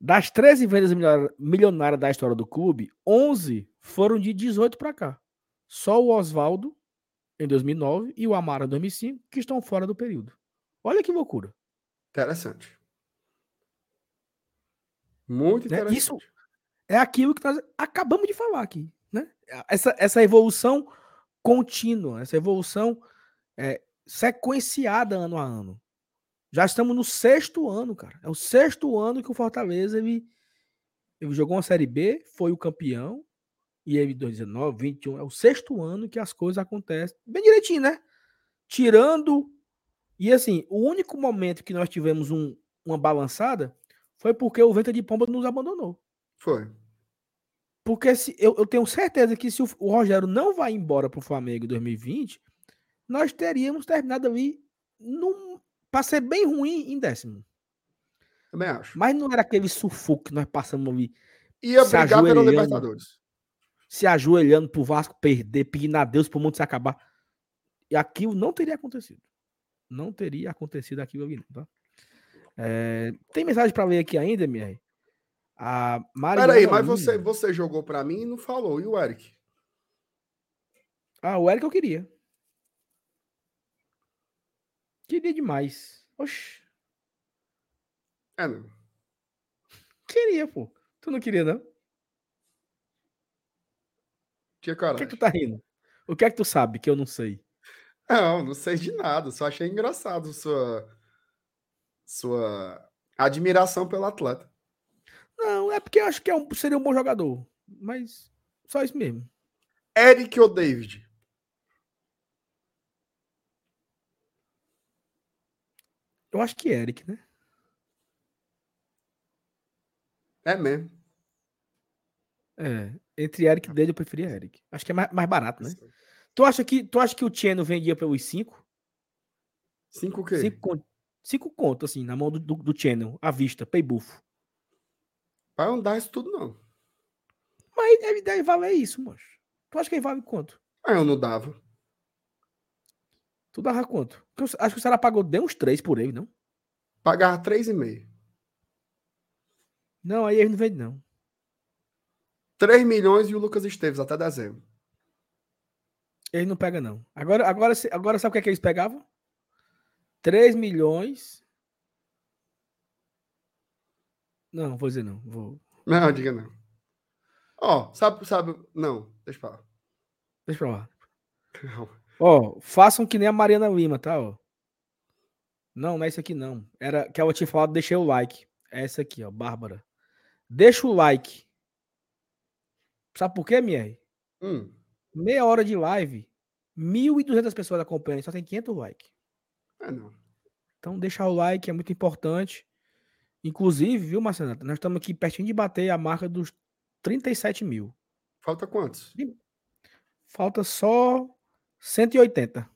Das 13 vendas milionárias- milionárias da história do clube, 11 foram de 18 para cá. Só o Oswaldo, em 2009, e o Amara, em 2005, que estão fora do período. Olha que loucura. Interessante. Muito Né? interessante. Isso é aquilo que nós acabamos de falar aqui. Né? Essa, essa evolução contínua, essa evolução é, sequenciada ano a ano. Já estamos no sexto ano, cara. É o sexto ano que o Fortaleza ele, ele jogou uma Série B, foi o campeão, e ele 2019, 21, é o sexto ano que as coisas acontecem bem direitinho, né? Tirando. E assim, o único momento que nós tivemos um- uma balançada foi porque o Venta de Pomba nos abandonou. Foi. Porque se, eu, eu tenho certeza que se o, o Rogério não vai embora para o Flamengo em 2020, nós teríamos terminado ali para ser bem ruim em décimo. Também acho. Mas não era aquele sufoco que nós passamos ali, Ia brigar ajoelhando. Libertadores. Se ajoelhando pro Vasco perder, pedindo a Deus pro mundo se acabar. E aquilo não teria acontecido. Não teria acontecido aquilo ali, tá? É, tem mensagem para ler aqui ainda, MR? A Mariana Peraí, mas Lima. você, você jogou pra mim e não falou. E o Eric? Ah, o Eric eu queria. Queria demais. Oxi, É, não. queria, pô. Tu não queria, não? Tinha O que é coragem. que tu tá rindo? O que é que tu sabe que eu não sei? Não, não sei de nada. Só achei engraçado sua, sua admiração pelo atleta. Não, é porque eu acho que é um, seria um bom jogador. Mas só isso mesmo. Eric ou David? Eu acho que Eric, né? É mesmo. É. Entre Eric e dele, eu preferia Eric. Acho que é mais, mais barato, né? Tu acha que, tu acha que o Tieno vendia pelos 5? Cinco o quê? 5 conto, cinco conto, assim, na mão do, do, do Channel, à vista, pay buffo. Vai não dar isso tudo, não. Mas ele deve valer isso, moço. Tu acha que ele vale quanto? Ah, eu não dava. Tu dava quanto? Eu acho que o Ceará pagou deu uns 3 por ele, não? Pagava três e meio. Não, aí ele não vende, não. 3 milhões e o Lucas Esteves até dezembro. Ele não pega, não. Agora, agora, agora sabe o que, é que eles pegavam? 3 milhões. Não, vou dizer não. Vou... Não, diga não. Ó, sabe, sabe. Não, deixa pra lá. Deixa pra lá. Ó, façam que nem a Mariana Lima, tá? Ó. Não, não é isso aqui não. Era que ela tinha falado, deixei o like. É essa aqui, ó, Bárbara. Deixa o like. Sabe por quê, MR? Hum, Meia hora de live, 1.200 pessoas acompanham, só tem 500 likes. é não. Então, deixar o like é muito importante. Inclusive, viu, Marcelo? Nós estamos aqui pertinho de bater a marca dos 37 mil. Falta quantos? Falta só 180.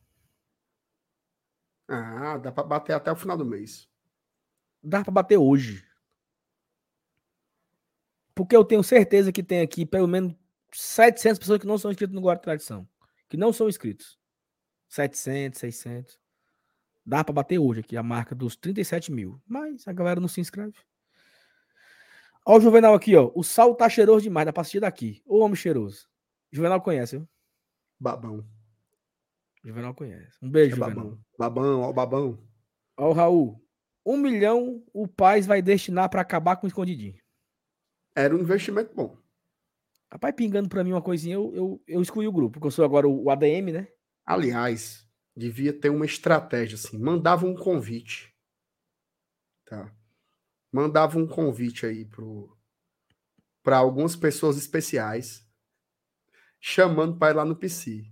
Ah, dá pra bater até o final do mês. Dá para bater hoje. Porque eu tenho certeza que tem aqui pelo menos 700 pessoas que não são inscritas no Guarda Tradição. Que não são inscritos. 700, 600. Dá para bater hoje aqui a marca dos 37 mil. Mas a galera não se inscreve. Ó o Juvenal aqui, ó. O sal tá cheiroso demais. Dá pra assistir daqui. Ô homem cheiroso. Juvenal conhece, viu? Babão. Juvenal conhece. Um beijo, É Juvenal. babão. Babão, ó o babão. Ó o Raul. Um milhão o Paz vai destinar para acabar com o escondidinho. Era um investimento bom. Rapaz, pingando pra mim uma coisinha, eu, eu, eu excluí o grupo, porque eu sou agora o, ADM, né? Aliás, devia ter uma estratégia assim. Mandava um convite. Tá? Mandava um convite aí pro para algumas pessoas especiais, chamando para ir lá no PC.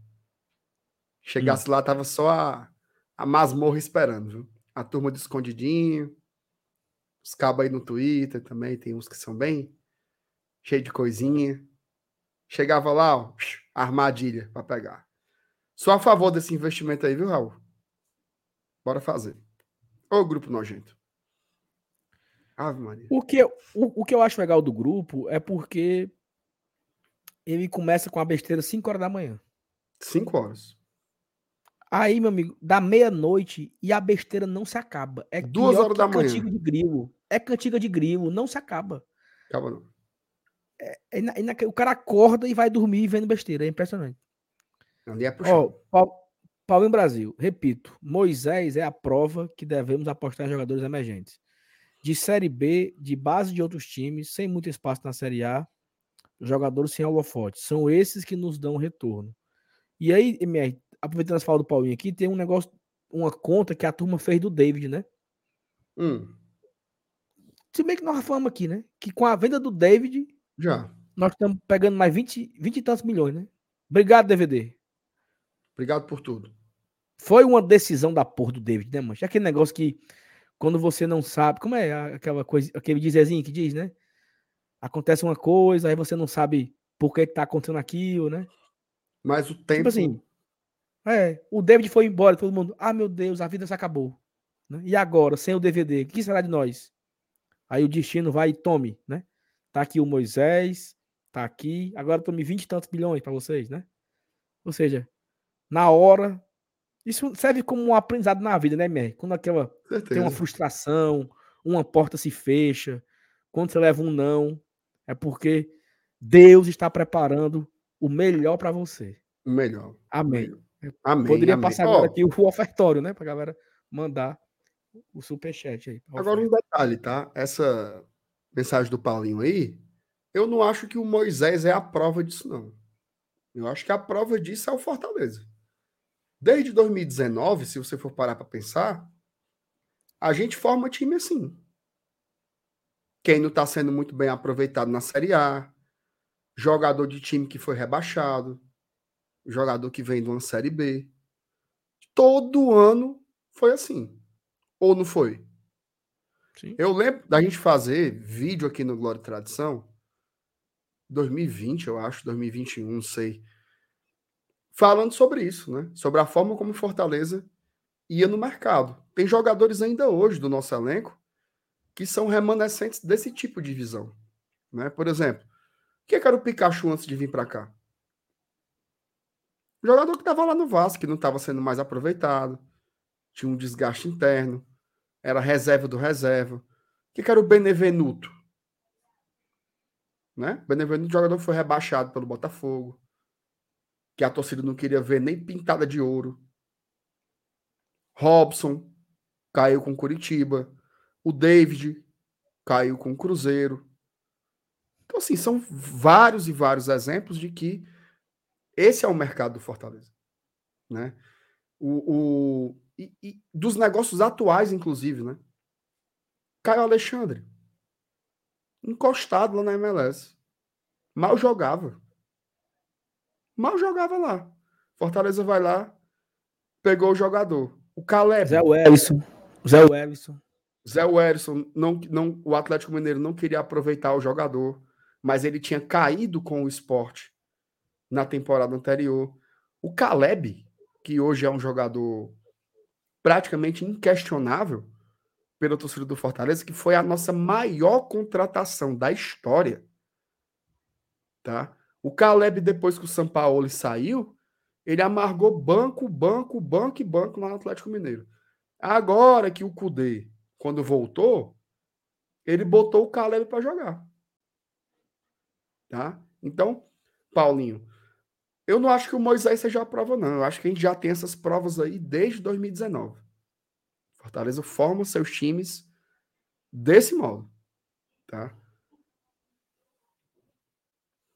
Chegasse lá, tava só a, a masmorra esperando, viu? A turma do escondidinho. Os cabos aí no Twitter também, tem uns que são bem cheio de coisinha. Chegava lá, ó, armadilha para pegar. Sou a favor desse investimento aí, viu, Raul? Bora fazer. Ô, grupo nojento. Ave Maria. O que, eu, o, o que eu acho legal do grupo é porque ele começa com a besteira 5 horas da manhã. Cinco horas. Aí, meu amigo, da meia-noite e a besteira não se acaba. É Duas horas da manhã. cantiga de grilo. É cantiga de grilo, não se acaba. Acaba não. É é na- o cara acorda e vai dormir vendo besteira. É impressionante. Ali é Ó, puxado. Pau- Paulinho Brasil, repito, Moisés é a prova que devemos apostar em jogadores emergentes. De Série B, de base de outros times, sem muito espaço na Série A, jogadores sem holofote. São esses que nos dão retorno. E aí, MR, aproveitando as falas do Paulinho aqui, tem um negócio, uma conta que a turma fez do David, né? Hum, Se bem que nós falamos aqui, né? Que com a venda do David, já. nós estamos pegando mais 20, 20 e tantos milhões, né? Obrigado, DVD. Obrigado por tudo. Foi uma decisão da porra do David, né, mancha? Aquele negócio que quando você não sabe, como é aquela coisa, aquele dizerzinho que diz, né? Acontece uma coisa, aí você não sabe por que, que tá acontecendo aquilo, né? Mas o tempo. Tipo assim, é, o David foi embora, todo mundo, ah, meu Deus, a vida se acabou. né? E agora, sem o DVD, o que será de nós? Aí o destino vai e tome, né? Tá aqui o Moisés, tá aqui, agora tome 20 e tantos bilhões para vocês, né? Ou seja, na hora, isso serve como um aprendizado na vida, né, Mer? Quando aquela tem certeza. uma frustração, uma porta se fecha, quando você leva um não, é porque Deus está preparando o melhor para você. O melhor. Amém. Amém. Poderia amém. passar agora aqui o ofertório, né? Pra galera mandar o superchat aí. Agora um detalhe, tá? Essa mensagem do Paulinho aí, eu não acho que o Moisés é a prova disso, não. Eu acho que a prova disso é o Fortaleza. Desde 2019, se você for parar para pensar, a gente forma time assim. Quem não está sendo muito bem aproveitado na Série A, jogador de time que foi rebaixado, jogador que vem de uma Série B. Todo ano foi assim. Ou não foi? Sim. Eu lembro da gente fazer vídeo aqui no Glória e Tradição, 2020, eu acho, 2021, não sei, falando sobre isso, né? Sobre a forma como o Fortaleza ia no mercado. Tem jogadores ainda hoje do nosso elenco que são remanescentes desse tipo de visão, né? Por exemplo, o que era o Pikachu antes de vir para cá? Jogador que estava lá no Vasco, que não estava sendo mais aproveitado, tinha um desgaste interno, era reserva do reserva. O que, que era o Benevenuto? Né? Benevenuto, jogador que foi rebaixado pelo Botafogo, que a torcida não queria ver nem pintada de ouro. Robson caiu com Curitiba. O David caiu com o Cruzeiro. Então, assim, são vários e vários exemplos de que esse é o mercado do Fortaleza. Né? O, o, e, e dos negócios atuais, inclusive, né? Caio Alexandre. encostado lá na MLS. Mal jogava. Mal jogava lá. Fortaleza vai lá, pegou o jogador. O Caleb. Zé Wellison. Zé Wellison. Zé Wellison, não, não, o Atlético Mineiro não queria aproveitar o jogador, mas ele tinha caído com o esporte na temporada anterior. O Caleb, que hoje é um jogador praticamente inquestionável pela torcida do Fortaleza, que foi a nossa maior contratação da história. Tá? O Caleb, depois que o São Paulo saiu, ele amargou banco, banco, banco e banco lá no Atlético Mineiro. Agora que o Cudê, quando voltou, ele botou o Caleb para jogar. Tá? Então, Paulinho, eu não acho que o Moisés seja a prova, não. Eu acho que a gente já tem essas provas aí desde 2019. Fortaleza forma seus times desse modo. Tá?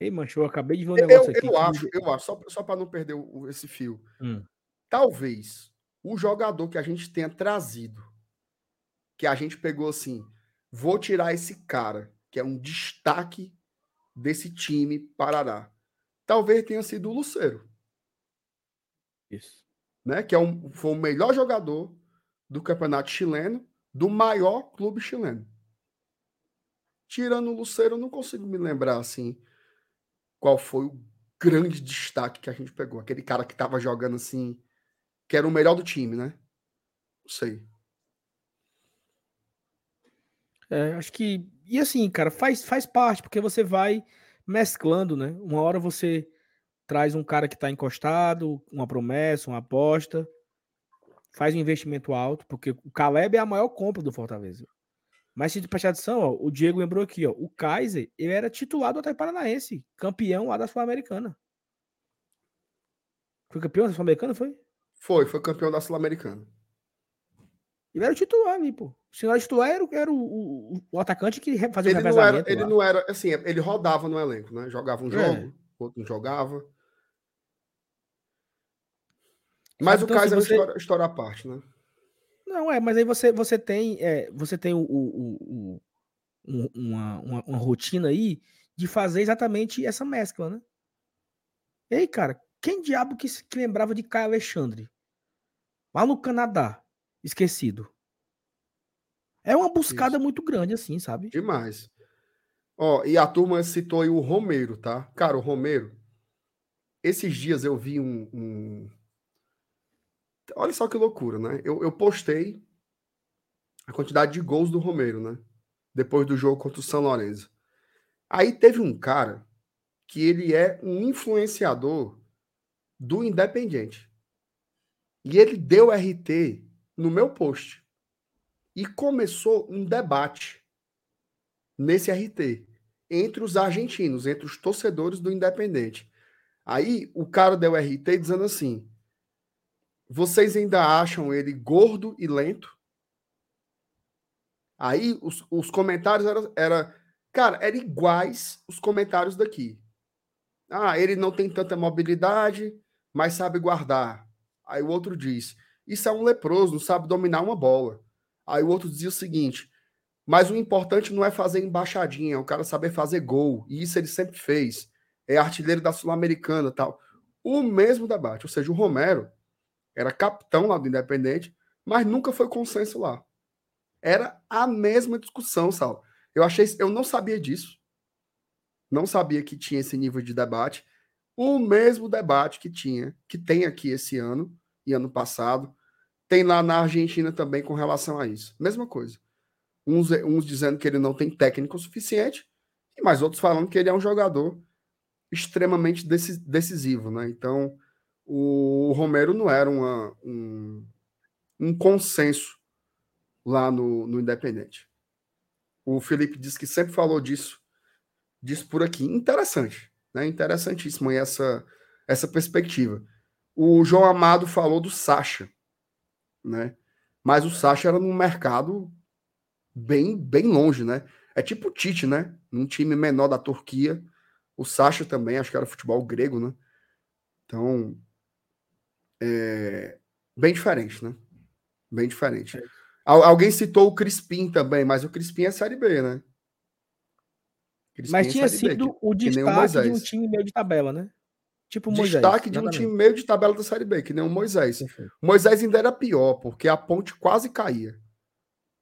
Ei, mancho, eu acabei de ver um negócio eu, aqui. Eu acho, eu acho, só, só para não perder o, esse fio. Hum. Talvez o jogador que a gente tenha trazido, que a gente pegou assim, vou tirar esse cara, que é um destaque desse time Parará talvez tenha sido o Luceiro. Isso. Né? Que é um, foi o melhor jogador do campeonato chileno, do maior clube chileno. Tirando o Luceiro, eu não consigo me lembrar assim qual foi o grande destaque que a gente pegou. Aquele cara que estava jogando assim, que era o melhor do time, né? Não sei. É, acho que. E assim, cara, faz, faz parte, porque você vai mesclando, né? Uma hora você traz um cara que está encostado, uma promessa, uma aposta, faz um investimento alto, porque o Caleb é a maior compra do Fortaleza. Mas se prestar atenção, ó, o Diego lembrou aqui, ó, o Kaiser, ele era titular do Atlético Paranaense, campeão lá da Sul-Americana. Foi campeão da Sul-Americana, foi? Foi, foi campeão da Sul-Americana. Ele era o titular ali, pô. O senhor titular era, era o, o, o, atacante que fazia ele o não era, Ele lá. não era, assim, ele rodava no elenco, né? Jogava um é. jogo, é. outro não jogava. Mas então, o Kaiser você... é uma história, à parte, né? Não, é, mas aí você, você tem, é, você tem o, o, o uma, uma, uma, rotina aí de fazer exatamente essa mescla, né? Ei, cara, quem diabo que, que lembrava de Caio Alexandre? Lá no Canadá, esquecido. É uma buscada Isso. muito grande, assim, sabe? Demais. Ó, e a turma citou aí o Romero, tá? Cara, o Romero. Esses dias eu vi um. um... Olha só que loucura, né? Eu, eu postei a quantidade de gols do Romero, né? Depois do jogo contra o São Lourenço. Aí teve um cara que ele é um influenciador do Independente. E ele deu RT no meu post. E começou um debate nesse RT entre os argentinos, entre os torcedores do Independente. Aí o cara deu RT dizendo assim: vocês ainda acham ele gordo e lento? Aí os, os comentários eram, era, cara, eram iguais os comentários daqui. Ah, ele não tem tanta mobilidade, mas sabe guardar. Aí o outro diz: Isso é um leproso, não sabe dominar uma bola. Aí o outro dizia o seguinte: mas o importante não é fazer embaixadinha, é o cara saber fazer gol. E isso ele sempre fez. É artilheiro da Sul-Americana tal. O mesmo debate. Ou seja, o Romero era capitão lá do Independente, mas nunca foi consenso lá. Era a mesma discussão, Sal. Eu achei, eu não sabia disso. Não sabia que tinha esse nível de debate. O mesmo debate que tinha, que tem aqui esse ano e ano passado, tem lá na Argentina também com relação a isso. Mesma coisa. Uns, uns dizendo que ele não tem técnico suficiente, e mais outros falando que ele é um jogador extremamente decisivo, né? Então, o Romero não era uma, um, um consenso lá no, no Independente. O Felipe disse que sempre falou disso, disso por aqui. Interessante, né? Interessantíssimo essa, essa perspectiva. O João Amado falou do Sacha né? Mas o Sacha era num mercado bem, bem longe, né? É tipo o Tite, né? Um time menor da Turquia. O Sacha também, acho que era futebol grego, né? Então, é bem diferente, né? Bem diferente. É. Alguém citou o Crispim também, mas o Crispim é Série B, né? Mas tinha sido o destaque de um time meio de tabela, né? Tipo Moisés. Destaque de um time meio de tabela da Série B, que nem o Moisés. O Moisés ainda era pior, porque a ponte quase caía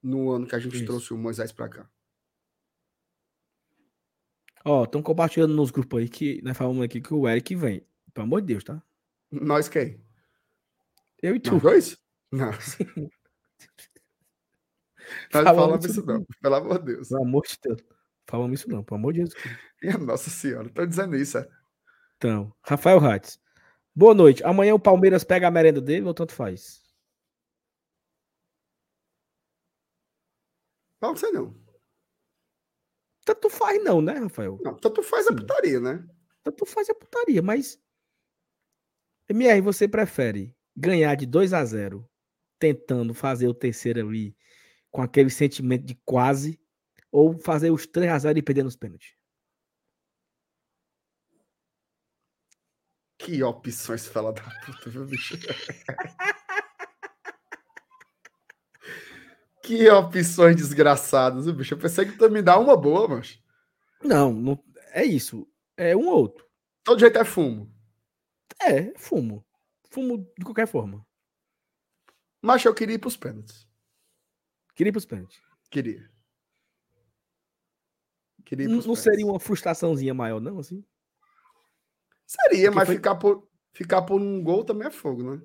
no ano que a gente Isso. trouxe o Moisés para cá. Ó, estão compartilhando nos grupos aí que nós falamos aqui que o Eric vem. Pelo amor de Deus, tá? Nós quem? Eu e tu. Nós dois? Não. Nós falamos isso não, pelo amor de Deus. Pelo amor de Deus. Falamos isso não, pelo amor de Deus. Nossa senhora, tô dizendo isso, é. Então, Rafael Ratz. Boa noite. Amanhã o Palmeiras pega a merenda dele ou tanto faz? Não sei não. Tanto faz não, né, Rafael? Não, tanto faz a putaria, né? Tanto faz a putaria, mas... MR, você prefere ganhar de 2 a 0 tentando fazer o terceiro ali com aquele sentimento de quase ou fazer os 3 a 0 e perder nos pênaltis? Que opções, fala da puta, viu, bicho? que opções desgraçadas, viu, bicho? Eu pensei que tu me dá uma boa, mas. Não, não, é isso. É um ou outro. Todo jeito é fumo. É, fumo. Fumo de qualquer forma. Mas eu queria ir pros pênaltis. Queria ir pros pênaltis. Queria. queria ir pros não, não seria uma frustraçãozinha maior, não, assim? Seria, Porque mas foi... ficar, por, ficar por um gol também é fogo, né?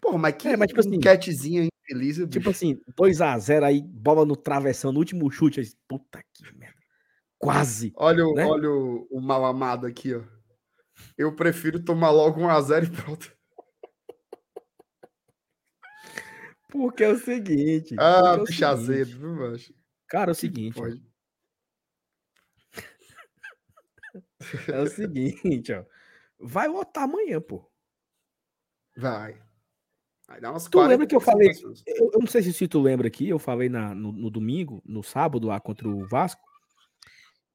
Pô, mas que é, mas, tipo assim, enquetezinha infeliz. Tipo bicho. assim, 2x0 aí, bola no travessão, no último chute. Aí, puta que merda. Quase. Olha, né? olha o, o mal amado aqui, ó. Eu prefiro tomar logo 1x0 e pronto. Porque é o seguinte. Ah, é bicho azedo, viu, macho? Cara, é o seguinte. Pode. É o seguinte, ó. Vai lotar amanhã, pô. Vai. Vai dar umas Tu lembra que eu falei? Eu, eu, não sei se tu lembra aqui, eu falei na, no, no, domingo, no sábado, lá contra o Vasco.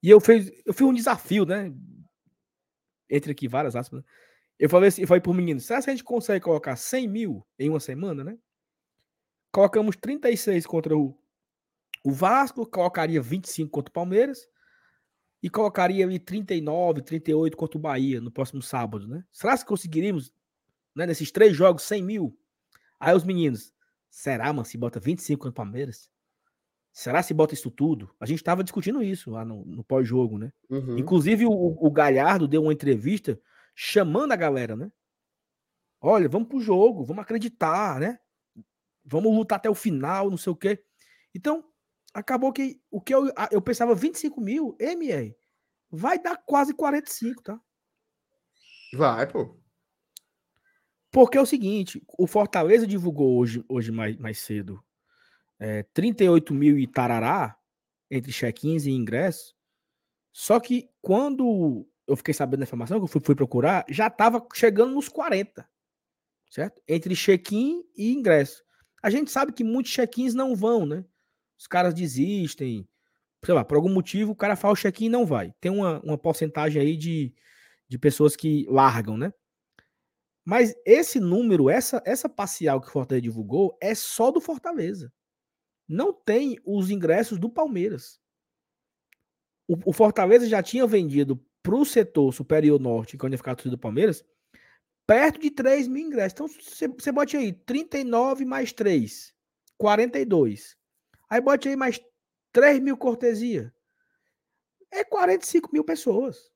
E eu fiz, eu fiz um desafio, né? Entre aqui várias aspas. Né? Eu falei assim, eu falei pro menino, será que a gente consegue colocar 100 mil em uma semana, né? Colocamos 36 contra o, o Vasco, colocaria 25 contra o Palmeiras e colocaria ali 39, 38 contra o Bahia no próximo sábado, né? Será que conseguiríamos, né, nesses três jogos, 100 mil? Aí os meninos, será, mano, se bota 25 contra o Palmeiras? Será se bota isso tudo? A gente estava discutindo isso lá no, no pós-jogo, né? Uhum. Inclusive, o, o Galhardo deu uma entrevista chamando a galera, né? Olha, vamos pro jogo, vamos acreditar, né? Vamos lutar até o final, não sei o quê. Então, acabou que o que eu, eu pensava 25 mil, MR, vai dar quase 45, tá? Vai, pô. Porque é o seguinte, o Fortaleza divulgou hoje, hoje mais, mais cedo é, 38 mil e tarará, entre check-ins e ingressos. Só que quando eu fiquei sabendo da informação, que eu fui, fui procurar, já estava chegando nos 40, certo? Entre check-in e ingresso. A gente sabe que muitos check-ins não vão, né? Os caras desistem, sei lá, por algum motivo o cara faz o check-in e não vai. Tem uma, uma porcentagem aí de, de pessoas que largam, né? Mas esse número, essa, essa parcial que o Fortaleza divulgou, é só do Fortaleza. Não tem os ingressos do Palmeiras. O, o Fortaleza já tinha vendido para o setor superior norte, que é onde ficar tudo do Palmeiras, perto de 3 mil ingressos. Então, você bote aí 39 mais 3, 42. Aí bote aí mais 3 mil cortesia. É 45 mil pessoas.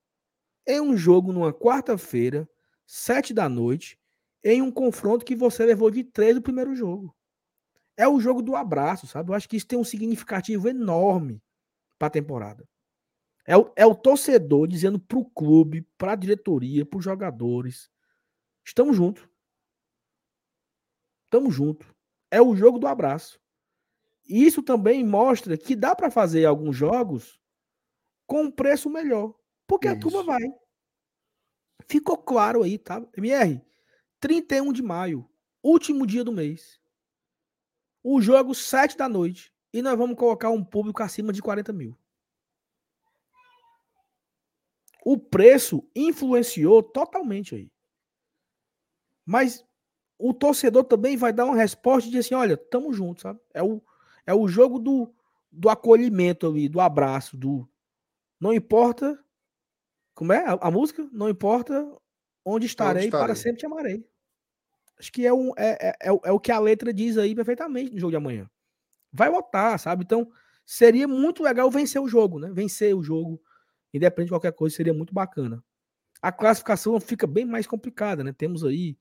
É um jogo numa quarta-feira, 7 da noite, em um confronto que você levou de 3 no primeiro jogo. É o jogo do abraço, sabe? Eu acho que isso tem um significativo enorme para a temporada. É o, é o torcedor dizendo para o clube, para a diretoria, para os jogadores: estamos juntos. Estamos juntos. É o jogo do abraço. Isso também mostra que dá para fazer alguns jogos com um preço melhor. Porque Isso. a turma vai. Ficou claro aí, tá? MR, 31 de maio, último dia do mês. O jogo 7 da noite. E nós vamos colocar um público acima de 40 mil. O preço influenciou totalmente aí. Mas o torcedor também vai dar uma resposta de assim: olha, tamo junto, sabe? É o, é o jogo do, do acolhimento ali, do abraço, do não importa como é a, a música, não importa onde estarei, onde estarei, para sempre te amarei. Acho que é, um, é, é, é, é, o que a letra diz aí perfeitamente no jogo de amanhã. Vai lotar, sabe? Então, seria muito legal vencer o jogo, né? Vencer o jogo, independente de qualquer coisa, seria muito bacana. A classificação fica bem mais complicada, né? Temos aí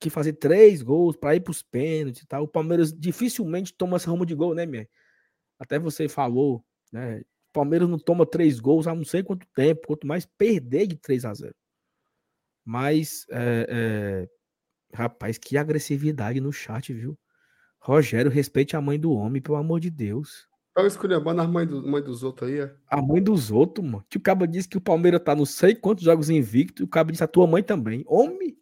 que fazer três gols para ir para os pênaltis e tal. O Palmeiras dificilmente toma essa rumo de gol, né, minha? Até você falou, né? O Palmeiras não toma três gols há não sei quanto tempo, quanto mais perder de 3 a 0 Mas, é, é... rapaz, que agressividade no chat, viu? Rogério, respeite a mãe do homem, pelo amor de Deus. Tá esculhambando a mãe, do, mãe dos outros aí, é? A mãe dos outros, mano. Que o cabo disse que o Palmeiras tá não sei quantos jogos invicto, e o cabo disse a tua mãe também. Homem,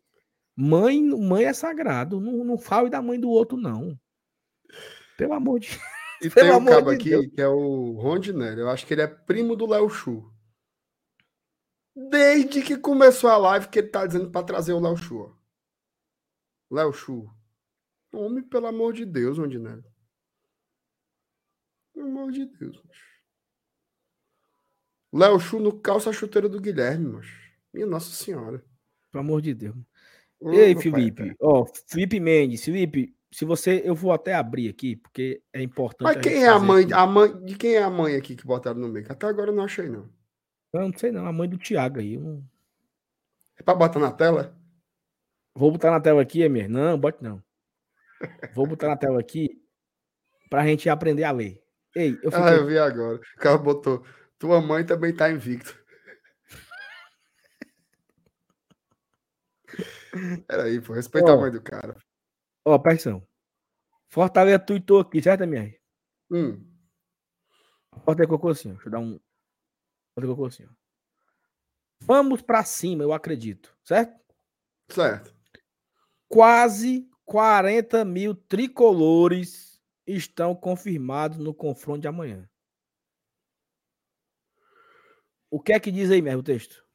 mãe, mãe é sagrado. Não, não fale da mãe do outro, não. Pelo amor de E tem um cabo de aqui Deus. que é o Rondinelli. Eu acho que ele é primo do Léo Chu. Desde que começou a live que ele tá dizendo para trazer o Léo Chu. Léo Chu. Homem, pelo amor de Deus, Rondinelli. Pelo amor de Deus, Léo Chu no calça chuteira do Guilherme, mas. Minha Nossa Senhora. Pelo amor de Deus. Ei, Felipe. Ó, oh, Felipe Mendes. Felipe, se você. Eu vou até abrir aqui, porque é importante. Mas quem é a mãe, a mãe? De quem é a mãe aqui que botaram no meio? Até agora eu não achei, não. Eu não sei, não. A mãe do Thiago aí. É pra botar na tela? Vou botar na tela aqui, Emir. Não, bote não. Vou botar na tela aqui pra gente aprender a ler. Ei, eu fiquei... Ah, eu vi agora. O cara botou. Tua mãe também tá invicto. Peraí, pô. Respeita a mãe do cara. Ó, pressão. Fortaleza tuitou aqui, certo, MR? Hum. Fortaleza colocou assim, ó. Deixa eu dar um. Fortaleza colocou assim, ó. Vamos pra cima, eu acredito. Certo? Certo. Quase 40 mil tricolores estão confirmados no confronto de amanhã. O que é que diz aí mesmo o texto?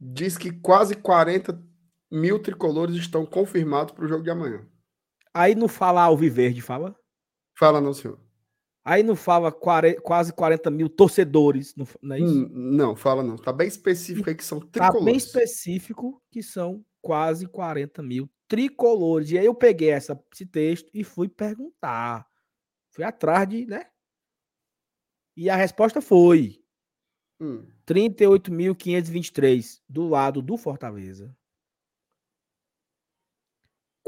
Diz que quase 40 mil tricolores estão confirmados para o jogo de amanhã. Aí não fala Alviverde, fala? Fala não, senhor. Aí não fala quase 40 mil torcedores, não, é isso? Não, fala não. Tá bem específico aí que são tricolores. Tá bem específico que são quase 40 mil tricolores. E aí eu peguei essa, esse texto e fui perguntar. Fui atrás de, né? E a resposta foi hum. 38.523 do lado do Fortaleza.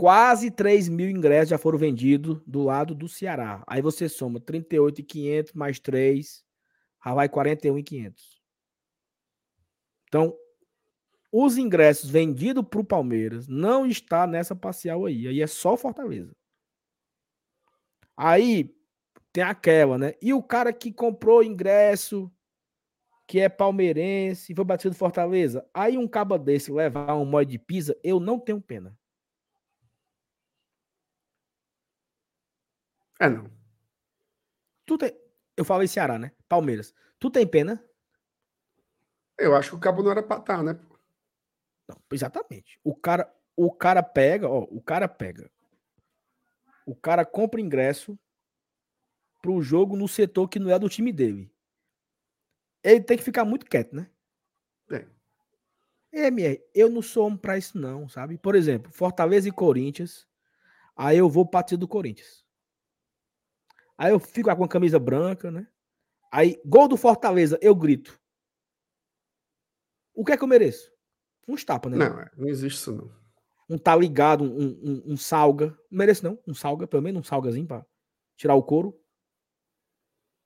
Quase 3 mil ingressos já foram vendidos do lado do Ceará. Aí você soma 38.500 mais 3, já vai 41.500. Então, os ingressos vendidos para o Palmeiras não está nessa parcial aí. Aí é só Fortaleza. Aí tem aquela, né? E o cara que comprou ingresso, que é palmeirense, foi batido Fortaleza. Aí um caba desse levar um molde de pisa, eu não tenho pena. É não. Tu tem... Eu falei Ceará, né? Palmeiras. Tu tem pena? Eu acho que o cabo não era pra estar, tá, né? Não, exatamente. O cara, o cara pega, ó, o cara pega. O cara compra ingresso pro jogo no setor que não é do time dele. Ele tem que ficar muito quieto, né? É. MR, eu não sou homem pra isso, não, sabe? Por exemplo, Fortaleza e Corinthians. Aí eu vou partir do Corinthians. Aí eu fico com a camisa branca, né? Aí, gol do Fortaleza, eu grito. O que é que eu mereço? Uns tapas, né? Não, é, não existe isso não. Um tá ligado, um, um, um salga. Não merece não, um salga, pelo menos um salgazinho pra tirar o couro.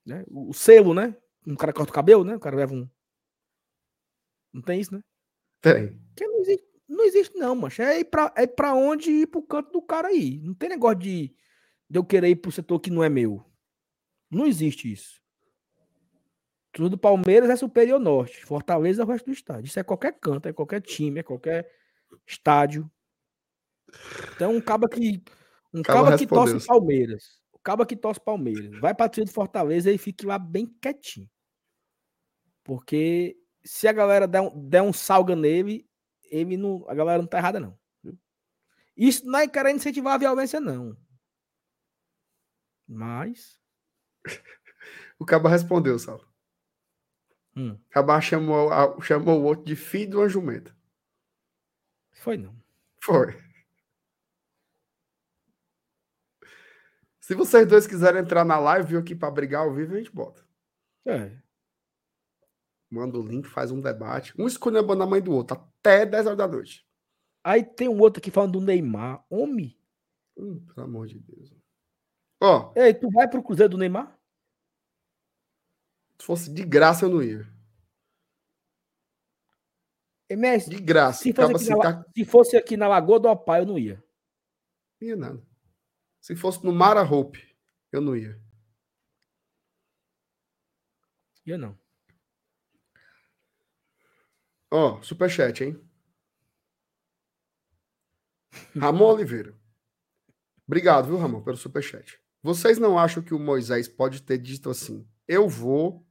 Né? O, selo, né? Um cara corta o cabelo, né? O cara leva um... Não tem isso, né? Tem. Que não existe, não existe não, mancha. É ir pra, é pra onde ir pro canto do cara aí. Não tem negócio de, de eu querer ir pro setor que não é meu. Não existe isso. Tudo do Palmeiras é superior norte. Fortaleza é o resto do estádio. Isso é qualquer canto, é qualquer time, é qualquer estádio. Então, um caba que. Um caba, caba que torce Palmeiras. O caba que torce Palmeiras. Vai pra trilha de Fortaleza e fique lá bem quietinho. Porque se a galera der um, der um salga nele, ele não, a galera não tá errada, não. Isso não é querer incentivar a violência, não. Mas. O Caba respondeu, Saulo. Hum, O Caba chamou, a- chamou o outro de filho de uma jumenta. foi não. Foi. Se vocês dois quiserem entrar na live, viu aqui pra brigar ao vivo, a gente bota. É. Manda o link, faz um debate. Um escolhendo na mãe do outro, até 10 horas da noite. Aí tem um outro aqui falando do Neymar. Homem. Hum, pelo amor de Deus. Ó, Ei, tu vai pro Cruzeiro do Neymar? se fosse de graça, eu não ia. MS, De graça. se, fosse na, tá... Se fosse aqui na Lagoa do Opá, eu não ia. Não ia nada. Se fosse no Mara Hope, eu não ia. Ia não. Ó, superchat, hein? Ramon Oliveira. Obrigado, viu, Ramon, pelo superchat. Vocês não acham que o Moisés pode ter dito assim: eu vou,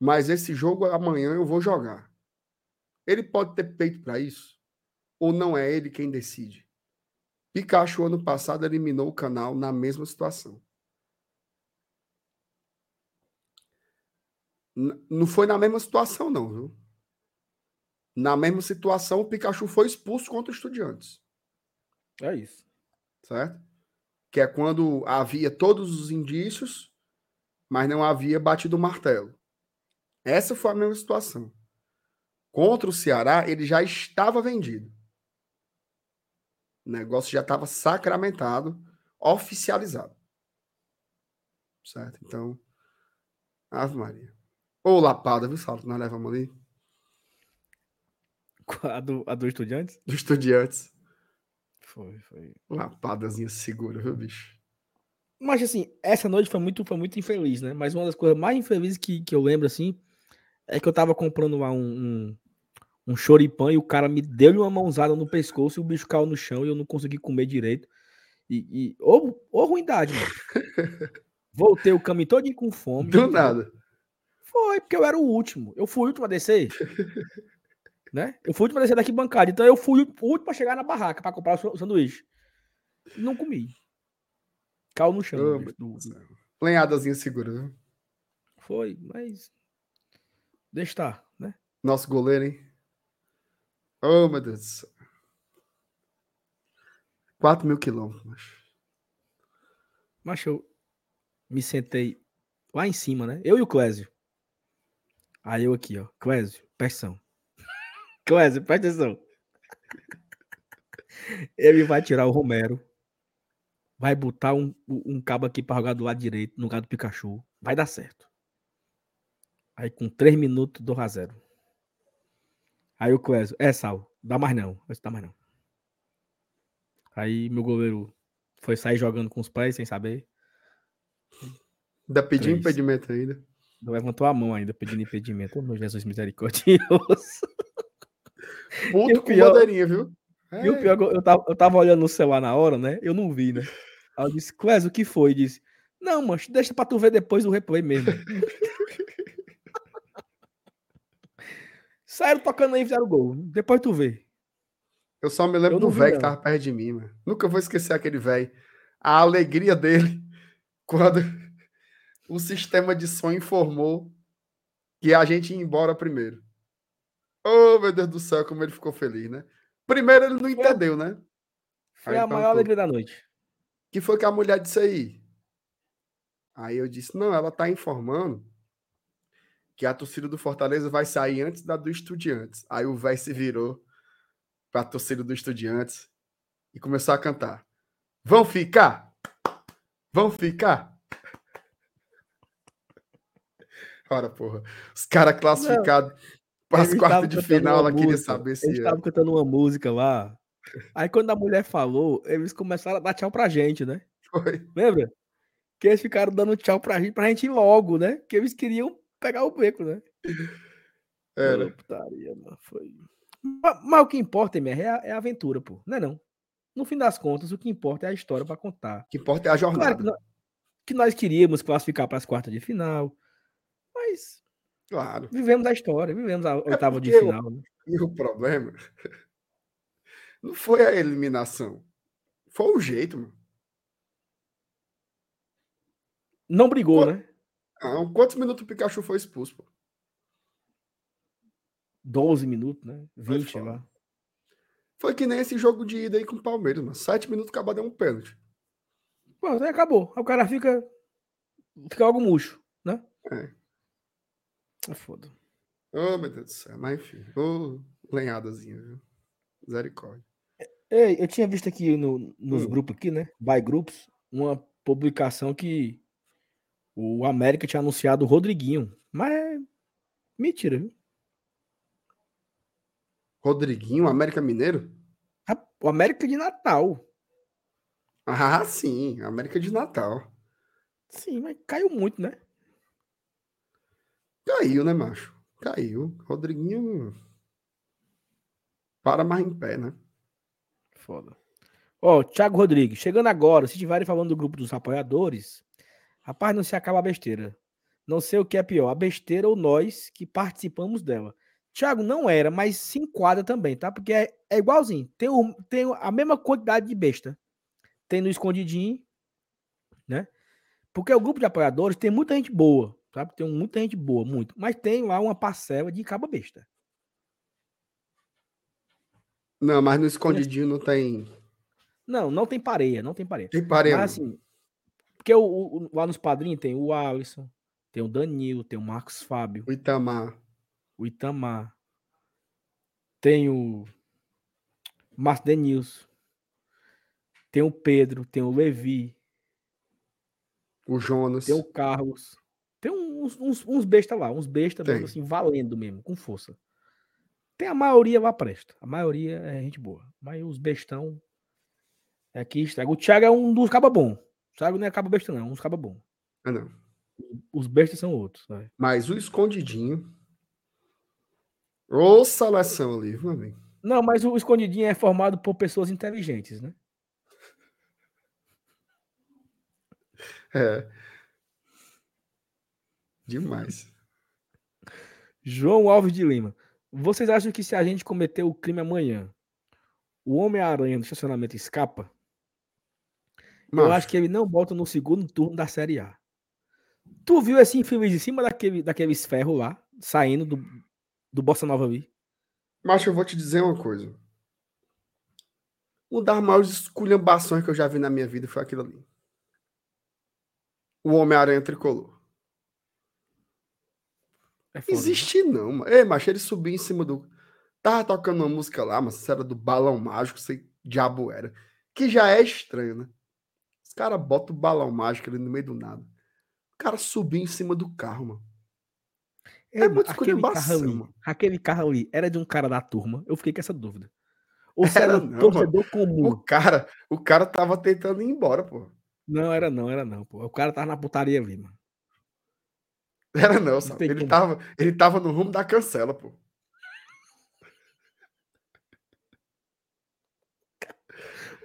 mas esse jogo amanhã eu vou jogar? Ele pode ter peito para isso? Ou não é ele quem decide? Pikachu, ano passado, eliminou o canal na mesma situação. N- Não foi na mesma situação, não, viu? Na mesma situação, o Pikachu foi expulso contra o Estudiantes, É isso. certo? Que é quando havia todos os indícios, mas não havia batido o martelo. Essa foi a mesma situação. Contra o Ceará, ele já estava vendido. O negócio já estava sacramentado, oficializado. Certo? Então, Ave Maria. Ô, lapada, viu, que nós levamos ali? A do, a do Estudiantes? Do Estudiantes. Foi, foi. Lapadazinha segura, viu, bicho? Mas assim, essa noite foi muito, foi muito infeliz, né? Mas uma das coisas mais infelizes que, que eu lembro, assim, é que eu tava comprando lá um, um, um choripã e o cara me deu uma mãozada no pescoço e o bicho caiu no chão e eu não consegui comer direito. E, e ô, ô ruindade, mano. Voltei o caminho todo com fome. Do nada. Foi, porque eu era o último. Eu fui o último a descer. né? Eu fui o último a descer daqui bancada. Então eu fui o último a chegar na barraca para comprar o sa- o sanduíche. Não comi. Caiu no chão. Bicho, do- Lenhadazinha segura, viu? Foi, mas. Deixa estar, né? Nosso goleiro, hein? Oh, meu Deus do céu. 4 mil quilômetros. macho. Eu me sentei lá em cima, né? Eu e o Clésio. Aí eu aqui, ó. Clésio, presta Clésio, presta atenção. Ele vai tirar o Romero. Vai botar um, um cabo aqui pra jogar do lado direito, no lugar do Pikachu. Vai dar certo. Aí com 3 minutos, 2 a 0. Aí o Clésio, é, Sal, dá mais não. Eu dá mais não. Aí meu goleiro foi sair jogando com os pés sem saber. Ainda pediu impedimento ainda. Levantou a mão ainda pedindo impedimento. Ô, meu Jesus misericordioso. E Puto o com pior- bandeirinha, viu? É, E o pior, é que eu tava, eu tava olhando no celular na hora, né? Eu não vi, né? Aí eu disse, Clésio, o que foi? Ele disse, não, mancho, deixa pra tu ver depois o replay mesmo. Saíram tocando aí e fizeram gol. Depois tu vê. Eu só me lembro do velho que tava perto de mim, mano. Nunca vou esquecer aquele velho. A alegria dele quando o sistema de som informou que a gente ia embora primeiro. Oh, meu Deus do céu, como ele ficou feliz, né? Primeiro ele não entendeu, né? Foi Aí a maior alegria da noite. que foi que a mulher disse aí? Aí eu disse, não, ela tá informando que a torcida do Fortaleza vai sair antes da do Estudiantes. Aí o velho se virou pra torcida do Estudiantes e começou a cantar. Vão ficar? Vão ficar? Ora, porra. Os caras classificados para as quartas de final, ela queria saber se Eles estavam cantando uma música lá. Aí quando a mulher falou, eles começaram a dar tchau pra gente, né? Foi. Lembra? Que eles ficaram dando tchau pra gente, pra gente ir logo, né? Que eles queriam pegar o beco, né? Era. Putaria, mano, foi. Mas, mas o que importa, MR, é a, é a aventura, pô. Não é não? No fim das contas, o que importa é a história pra contar. O que importa é a Claro jornada. que nós, que nós queríamos classificar para as quartas de final, mas Claro. vivemos a história, vivemos a oitava de porque eu- final. né? E o problema não foi a eliminação. Foi o jeito, mano. Não brigou, Pô, né? Não, quantos minutos o Pikachu foi expulso, pô? 12 minutos, né? Foi 20 foda. lá. Foi que nem esse jogo de ida aí com o Palmeiras, mano. Sete minutos acabou deu um pênalti. Pronto, aí acabou. Aí o cara fica. Fica algo murcho, né? É. É foda. Ô, meu Deus do céu. Mas enfim. Ô, lenhadazinha, viu? Misericórdia. Ei, eu tinha visto aqui no- nos Hum. grupos aqui, né? By Groups, uma publicação que o América tinha anunciado o Rodriguinho. Mas é mentira, viu? Rodriguinho, América Mineiro? O América de Natal. Ah, sim. América de Natal. Sim, mas caiu muito, né? Caiu, né, macho? Caiu. Rodriguinho. Para mais em pé, né? Foda. Ó, Thiago Rodrigues, chegando agora, se estiverem falando do grupo dos apoiadores, rapaz, não se acaba a besteira. Não sei o que é pior, a besteira ou nós que participamos dela. Thiago não era, mas se enquadra também, tá? Porque é, é igualzinho. Tem, o, tem a mesma quantidade de besta. Tem no escondidinho, né? Porque o grupo de apoiadores tem muita gente boa, sabe? Tem muita gente boa, muito. Mas tem lá uma parcela de caba besta. Não, mas no escondidinho não tem. Não, não tem pareia, não tem pareia. Tem parede. Mas assim, porque o, o- lá nos padrinhos tem o Alisson, tem o Danilo, tem o Marcos Fábio, O Itamar. o Itamar, tem o Márcio Denilson, tem o Pedro, tem o Levi, O Jonas. tem o Carlos, tem uns, uns, uns bestas lá, uns bestas mesmo assim, valendo mesmo, com força. Tem a maioria lá presta, a maioria é gente boa, mas os bestão é que estraga. O Thiago é um dos caba bom. O Thiago não é caba besta não, é um dos caba bom. Ah, não. Os bestas são outros, sabe? Mas o escondidinho. Ô, seleção ali, meu amigo. Não, mas o escondidinho é formado por pessoas inteligentes, né? É. Demais. João Alves de Lima. Vocês acham que se a gente cometer o crime amanhã, o Homem-Aranha no estacionamento escapa? Eu Macho, acho que ele não volta no segundo turno da Série A. Tu viu esse infeliz em cima daquele, daqueles ferros lá, saindo do, do Bossa Nova ali? macho, eu vou te dizer uma coisa. Uma das maiores esculhambações que eu já vi na minha vida foi aquilo ali. O Homem-Aranha tricolor. É foda, né? Existe não, mano. Ei, macho, ele subiu em cima do. Tava tocando uma música lá, mas se era do balão mágico, sei que diabo era. Que já é estranho, né? Os caras botam o balão mágico ali no meio do nada. O cara subiu em cima do carro, mano. É, É mano, muito aquele carro, ali, mano. aquele carro ali era de um cara da turma. Eu fiquei com essa dúvida. Ou se Era era não, torcedor comum. O cara, o cara tava tentando ir embora, pô. Não, era não, era não, pô. O cara tava na putaria ali, mano. Era não, sabe? Ele tava, ele tava no rumo da cancela, pô.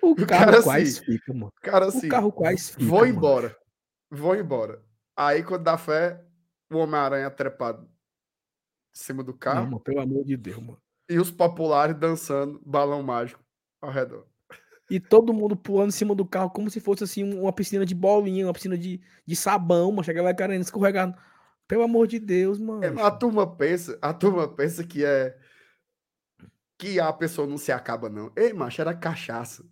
O O carro cara, quase assim, fica, mano. O cara O assim, carro quase fica. vou mano. embora. Vou embora. Aí, quando dá fé, o Homem-Aranha trepado em cima do Não, carro mano, pelo amor de Deus, mano. e os populares dançando balão mágico ao redor. E todo mundo pulando em cima do carro como se fosse assim uma piscina de bolinha, uma piscina de, de sabão, mano. Chega lá e querendo escorregar. Pelo amor de Deus, mano. É, A turma pensa, a turma pensa que é que a pessoa não se acaba, não. Ei, macho, era cachaça.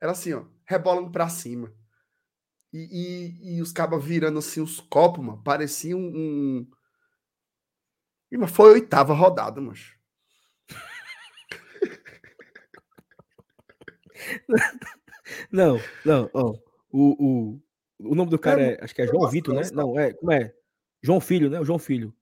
Era assim, ó, rebolando pra cima. E, e, e os cabas virando assim os copos, mano. Parecia um. um... Ih, mas foi a oitava rodada, macho. Não, não, ó. O, o, o nome do cara É, é, acho que é João Vitor, né? Não, é, como é? João Filho, né? O João Filho.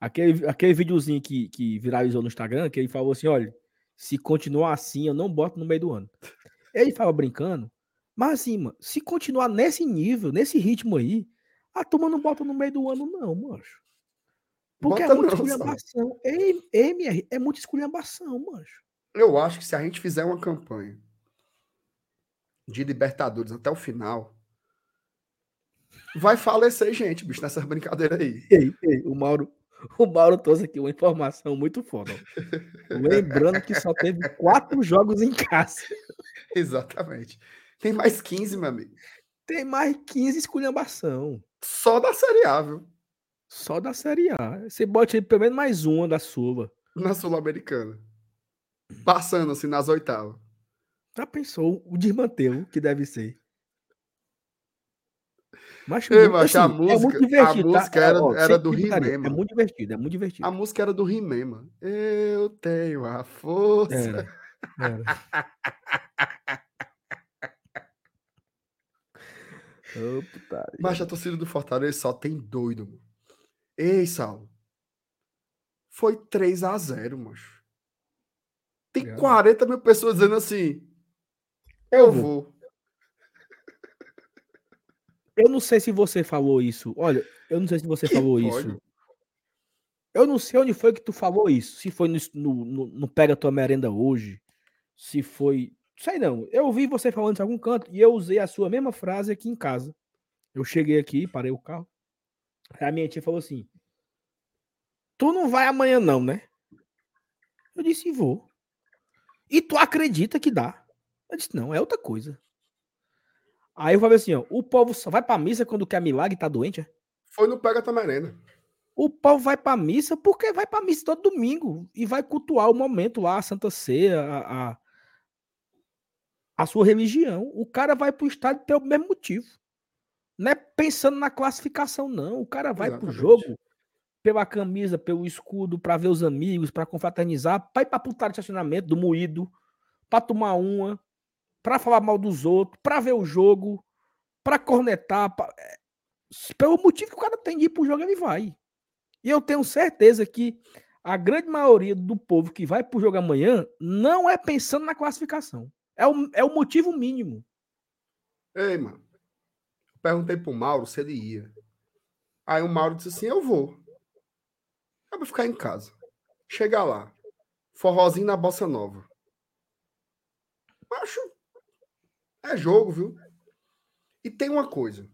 Aquele, aquele videozinho que, que viralizou no Instagram, que ele falou assim: olha, se continuar assim, eu não boto no meio do ano. Ele fala brincando, mas assim, mano, se continuar nesse nível, nesse ritmo aí, a turma não bota no meio do ano, não, mancho. Porque Bota é muita esculhambação. MR, é muita esculhambação, mancho. Eu acho que se a gente fizer uma campanha de Libertadores até o final, vai falecer gente, bicho, nessas brincadeiras aí. Ei, ei, o Mauro, o Mauro trouxe aqui uma informação muito foda. Lembrando que só teve quatro jogos em casa. Exatamente. Tem mais 15, meu amigo. Tem mais 15 esculhambação. Só da Série A, viu? Só da Série A. Você bote aí pelo menos mais uma da Sula. Na Sul-Americana. Passando assim nas oitavas. Já pensou o desmantelo que deve ser? Mas, Ei, macho, a assim, música, é a tá? música era, ó, era do He-Man, É muito divertido, é muito divertido. A música era do He-Man, mano. Eu tenho a força. Era, era. oh, Mas a torcida do Fortaleza só tem doido, mano. Ei, Saulo. Foi 3 a 0 macho. Tem é. 40 mil pessoas dizendo assim. Eu vou. Eu não sei se você falou isso. Olha, eu não sei se você que falou pode? isso. Eu não sei onde foi que tu falou isso. Se foi no, no, no Pega Tua Merenda hoje. Se foi. Sei não. Eu ouvi você falando em algum canto e eu usei a sua mesma frase aqui em casa. Eu cheguei aqui, parei o carro. Aí a minha tia falou assim: Tu não vai amanhã, não, né? Eu disse: Vou. E tu acredita que dá? Eu disse: Não, é outra coisa. Aí eu falei assim, ó, o povo só vai pra missa quando quer milagre e tá doente, é? Foi no Pega Tamarena. O povo vai pra missa porque vai pra missa todo domingo e vai cultuar o momento lá, a Santa Ceia, a, a, a sua religião. O cara vai pro estádio pelo mesmo motivo. Não é pensando na classificação, não. O cara vai Exatamente. pro jogo pela camisa, pelo escudo, para ver os amigos, para confraternizar, para ir pra putar de estacionamento do moído, para tomar uma, para falar mal dos outros, para ver o jogo, para cornetar, pra... É, pelo motivo que o cara tem de ir pro jogo, ele vai. E eu tenho certeza que a grande maioria do povo que vai pro jogo amanhã não é pensando na classificação. É o, é o motivo mínimo. Ei, mano. Perguntei pro Mauro se ele ia. Aí o Mauro disse assim: Eu vou. Eu vou ficar em casa. Chegar lá. Forrozinho na bossa nova. Acho é jogo, viu? E tem uma coisa.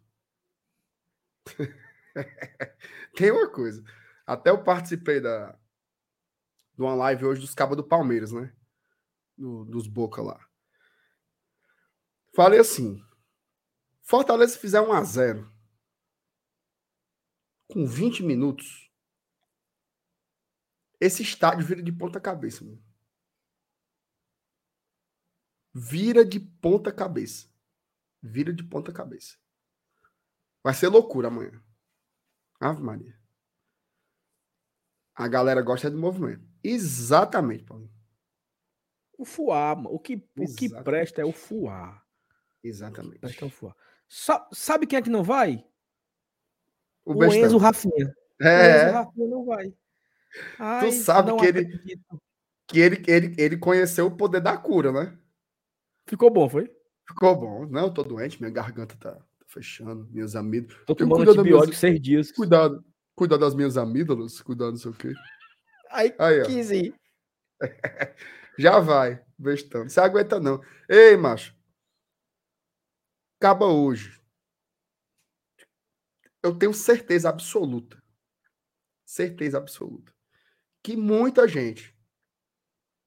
tem uma coisa. Até eu participei da de uma live hoje dos cabos do Palmeiras, né? Do, dos Boca lá. Falei assim: Fortaleza fizer 1 a 0 com 20 minutos, esse estádio vira de ponta cabeça, mano vira de ponta cabeça. Vira de ponta cabeça. Vai ser loucura amanhã. Ave Maria. A galera gosta do movimento. Exatamente, Paulinho. O fuá, o que, o que presta é o fuá. Exatamente. Presta é o fuá. sabe quem é que não vai? O, o Enzo Rafinha. É. O Enzo Rafinha não vai. Ai, tu sabe que ele, que ele, ele, ele conheceu o poder da cura, né? Ficou bom, foi? Ficou bom. Não, eu tô doente, minha garganta tá, tá fechando, minhas amígdalas. Tô tomando antibiótico minhas... seis dias. Cuidado, cuidado das minhas amígdalas, cuidado não sei o quê. Aí, Aí quis ir. Já vai, bestando. Você aguenta não. Ei, macho. Acaba hoje. Eu tenho certeza absoluta. Certeza absoluta. Que muita gente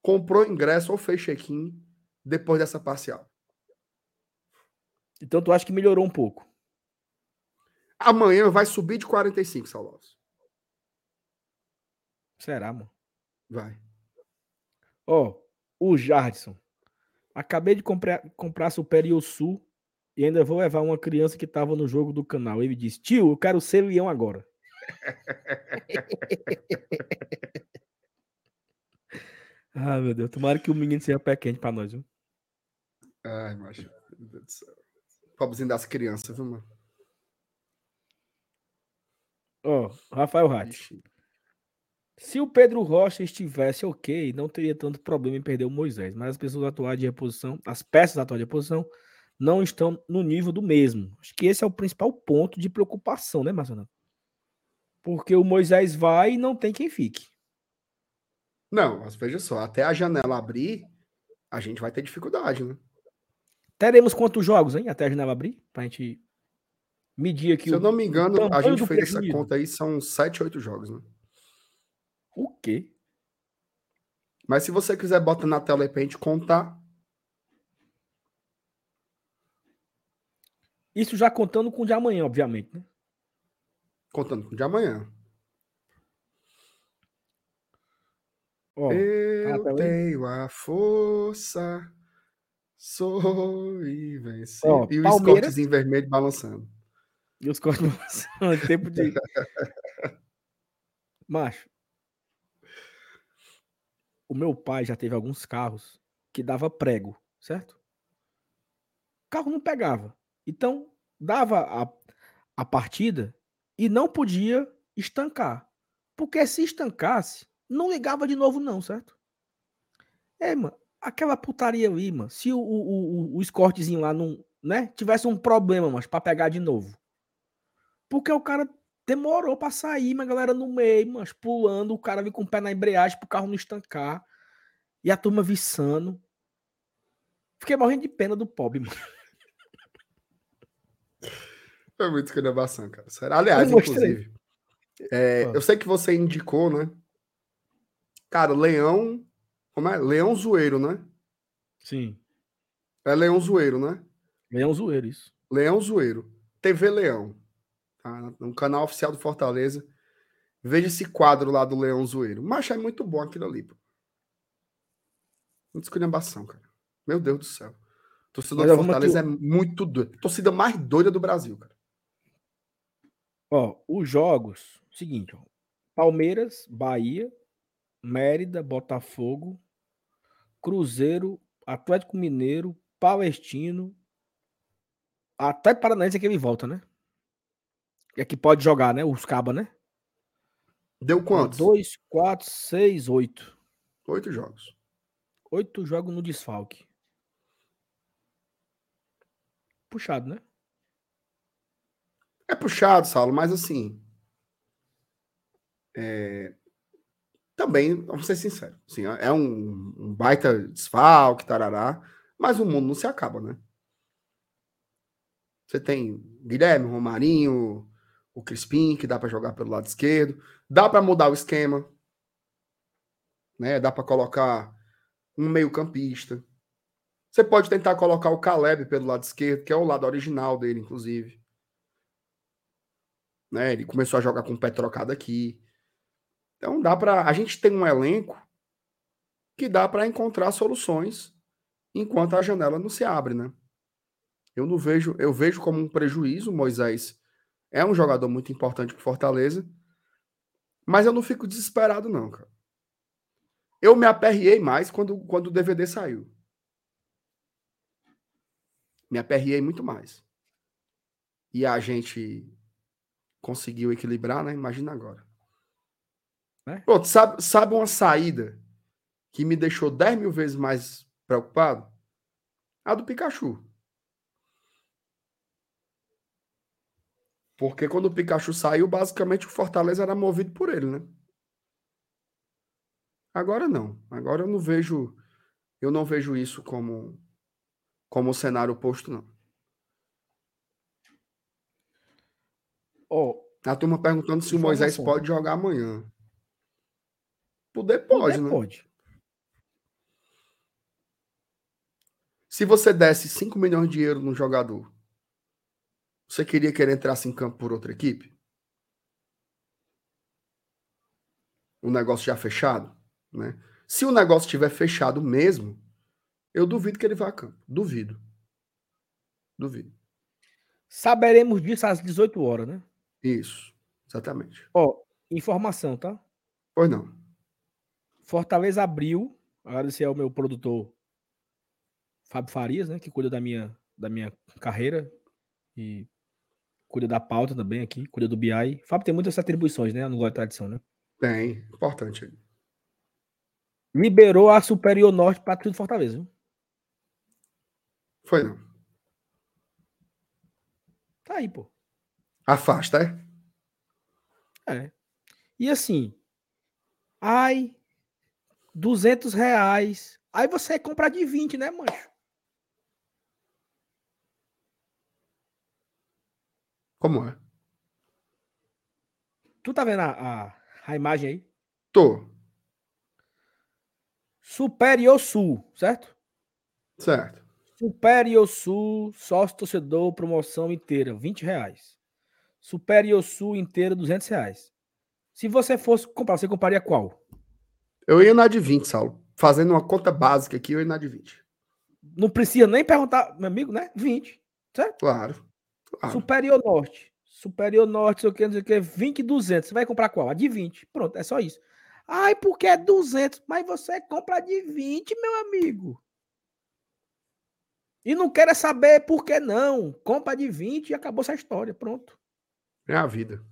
comprou ingresso ou fez check-in depois dessa parcial. Então tu acha que melhorou um pouco? Amanhã vai subir de 45, Saulos. Será, mano? Vai. Ó, oh, o Jardson. Acabei de comprar, comprar Super Sul e ainda vou levar uma criança que estava no jogo do canal. Ele disse: Tio, eu quero ser leão agora. ah, meu Deus. Tomara que o menino seja pé quente pra nós, viu? Ai, macho. Meu Deus do céu. Pobrezinho das crianças, viu, mano? Ó, oh, Rafael Ratti. Se o Pedro Rocha estivesse ok, não teria tanto problema em perder o Moisés. Mas as pessoas atuais de reposição, as peças atuais de reposição, não estão no nível do mesmo. Acho que esse é o principal ponto de preocupação, né, Marcelo? Porque o Moisés vai e não tem quem fique. Não, mas veja só, até a janela abrir, a gente vai ter dificuldade, né? Teremos quantos jogos, hein? Até a janela abrir? Pra gente medir aqui. Se o, eu não me engano, a gente fez essa conta aí, são 7, 8 jogos, né? O quê? Mas se você quiser, bota na tela aí pra gente contar. Isso já contando com o de amanhã, obviamente, né? Contando com o de amanhã. Ó, Eu tá aí? tenho a força, sou e vencer. Ó, e o Palmeiras- Scottzinho vermelho balançando. E os cortes balançando, tempo de. Macho. O meu pai já teve alguns carros que dava prego, certo? O carro não pegava. Então, dava a, a partida e não podia estancar. Porque se estancasse, não ligava de novo, não, certo? É, mano, aquela putaria ali, mano. Se o, o, o, o escortezinho lá não, né, tivesse um problema, mas para pegar de novo. Porque o cara demorou pra sair, mas a galera no meio, mas pulando, o cara veio com o pé na embreagem pro carro não estancar. E a turma viçando. Fiquei morrendo de pena do pobre, mano. Foi muito esculhambação, cara. Sério. Aliás, Eu inclusive, é, eu sei que você indicou, né? Cara, Leão. Como é? Leão Zoeiro, né? Sim. É Leão Zoeiro, né? Leão zoeiro, isso. Leão Zoeiro. TV Leão. Tá? No canal oficial do Fortaleza. Veja esse quadro lá do Leão Zoeiro. Mas é muito bom aquilo ali, pô. Muita esculhambação, cara. Meu Deus do céu. Torcedor do Fortaleza manter é muito doido. Torcida mais doida do Brasil, cara. Ó, os jogos, seguinte, ó. Palmeiras, Bahia, Mérida, Botafogo, Cruzeiro, Atlético Mineiro, Palestino, até Paranaense é que ele volta, né? É que pode jogar, né? Os cabas, né? Deu quantos? Dois, quatro, seis, oito. Oito jogos. Oito jogos no desfalque. Puxado, né? É puxado, Saulo, mas assim. é, Também, vamos ser sinceros. Assim, é um, um baita desfalque, tarará. Mas o mundo não se acaba, né? Você tem Guilherme, Romarinho, o Crispim, que dá para jogar pelo lado esquerdo. Dá para mudar o esquema. Né? Dá para colocar um meio-campista. Você pode tentar colocar o Caleb pelo lado esquerdo, que é o lado original dele, inclusive né? Ele começou a jogar com o pé trocado aqui. Então dá para a gente tem um elenco que dá para encontrar soluções enquanto a janela não se abre, né? Eu não vejo, eu vejo como um prejuízo, Moisés é um jogador muito importante para Fortaleza, mas eu não fico desesperado não, cara. Eu me aperriei mais quando, quando o DVD saiu. Me aperriei muito mais. E a gente conseguiu equilibrar, né? Imagina agora. É. Pô, tu sabe, sabe uma saída que me deixou 10 mil vezes mais preocupado? A do Pikachu. Porque quando o Pikachu saiu, basicamente o Fortaleza era movido por ele, né? Agora não. Agora eu não vejo. Eu não vejo isso como como cenário oposto, não. Ó, A turma perguntando se o Moisés pode jogar amanhã. Poder pode, poder né? Pode. Se você desse 5 milhões de euros num jogador, você queria que ele entrasse em campo por outra equipe? O negócio já fechado, né? Se o negócio estiver fechado mesmo, eu duvido que ele vá a campo. Duvido. Duvido. Saberemos disso às 18 horas, né? Isso. Exatamente. Ó, informação, tá? Pois não. Fortaleza abriu. Agradecer ao meu produtor Fábio Farias, né? Que cuida da minha, da minha carreira e cuida da pauta também aqui, cuida do BI. Fábio tem muitas atribuições, né? No Glória e Tradição, né? Tem. Importante. Liberou a Superior Norte para tudo Fortaleza. Viu? Foi não. Tá aí, pô. Afasta, é? É. E assim, ai, 200 reais. Aí você compra de 20, né, mancho? Como é? Tu tá vendo a, a, a imagem aí? Tô. Superior Sul, certo? Certo. Superior Sul, sócio torcedor, promoção inteira, 20 reais. Superior Sul inteiro, 200 reais. Se você fosse comprar, você compraria qual? Eu ia na de 20, Saulo. Fazendo uma conta básica aqui, eu ia na de 20. Não precisa nem perguntar, meu amigo, né? 20. Certo? Claro. claro. Superior Norte. Superior Norte, sei o que, não sei o que, 20 e 200. Você vai comprar qual? A de 20. Pronto, é só isso. Ai, porque é 200. Mas você compra a de 20, meu amigo. E não quer saber por que não. Compra de 20 e acabou essa história. Pronto. É a vida.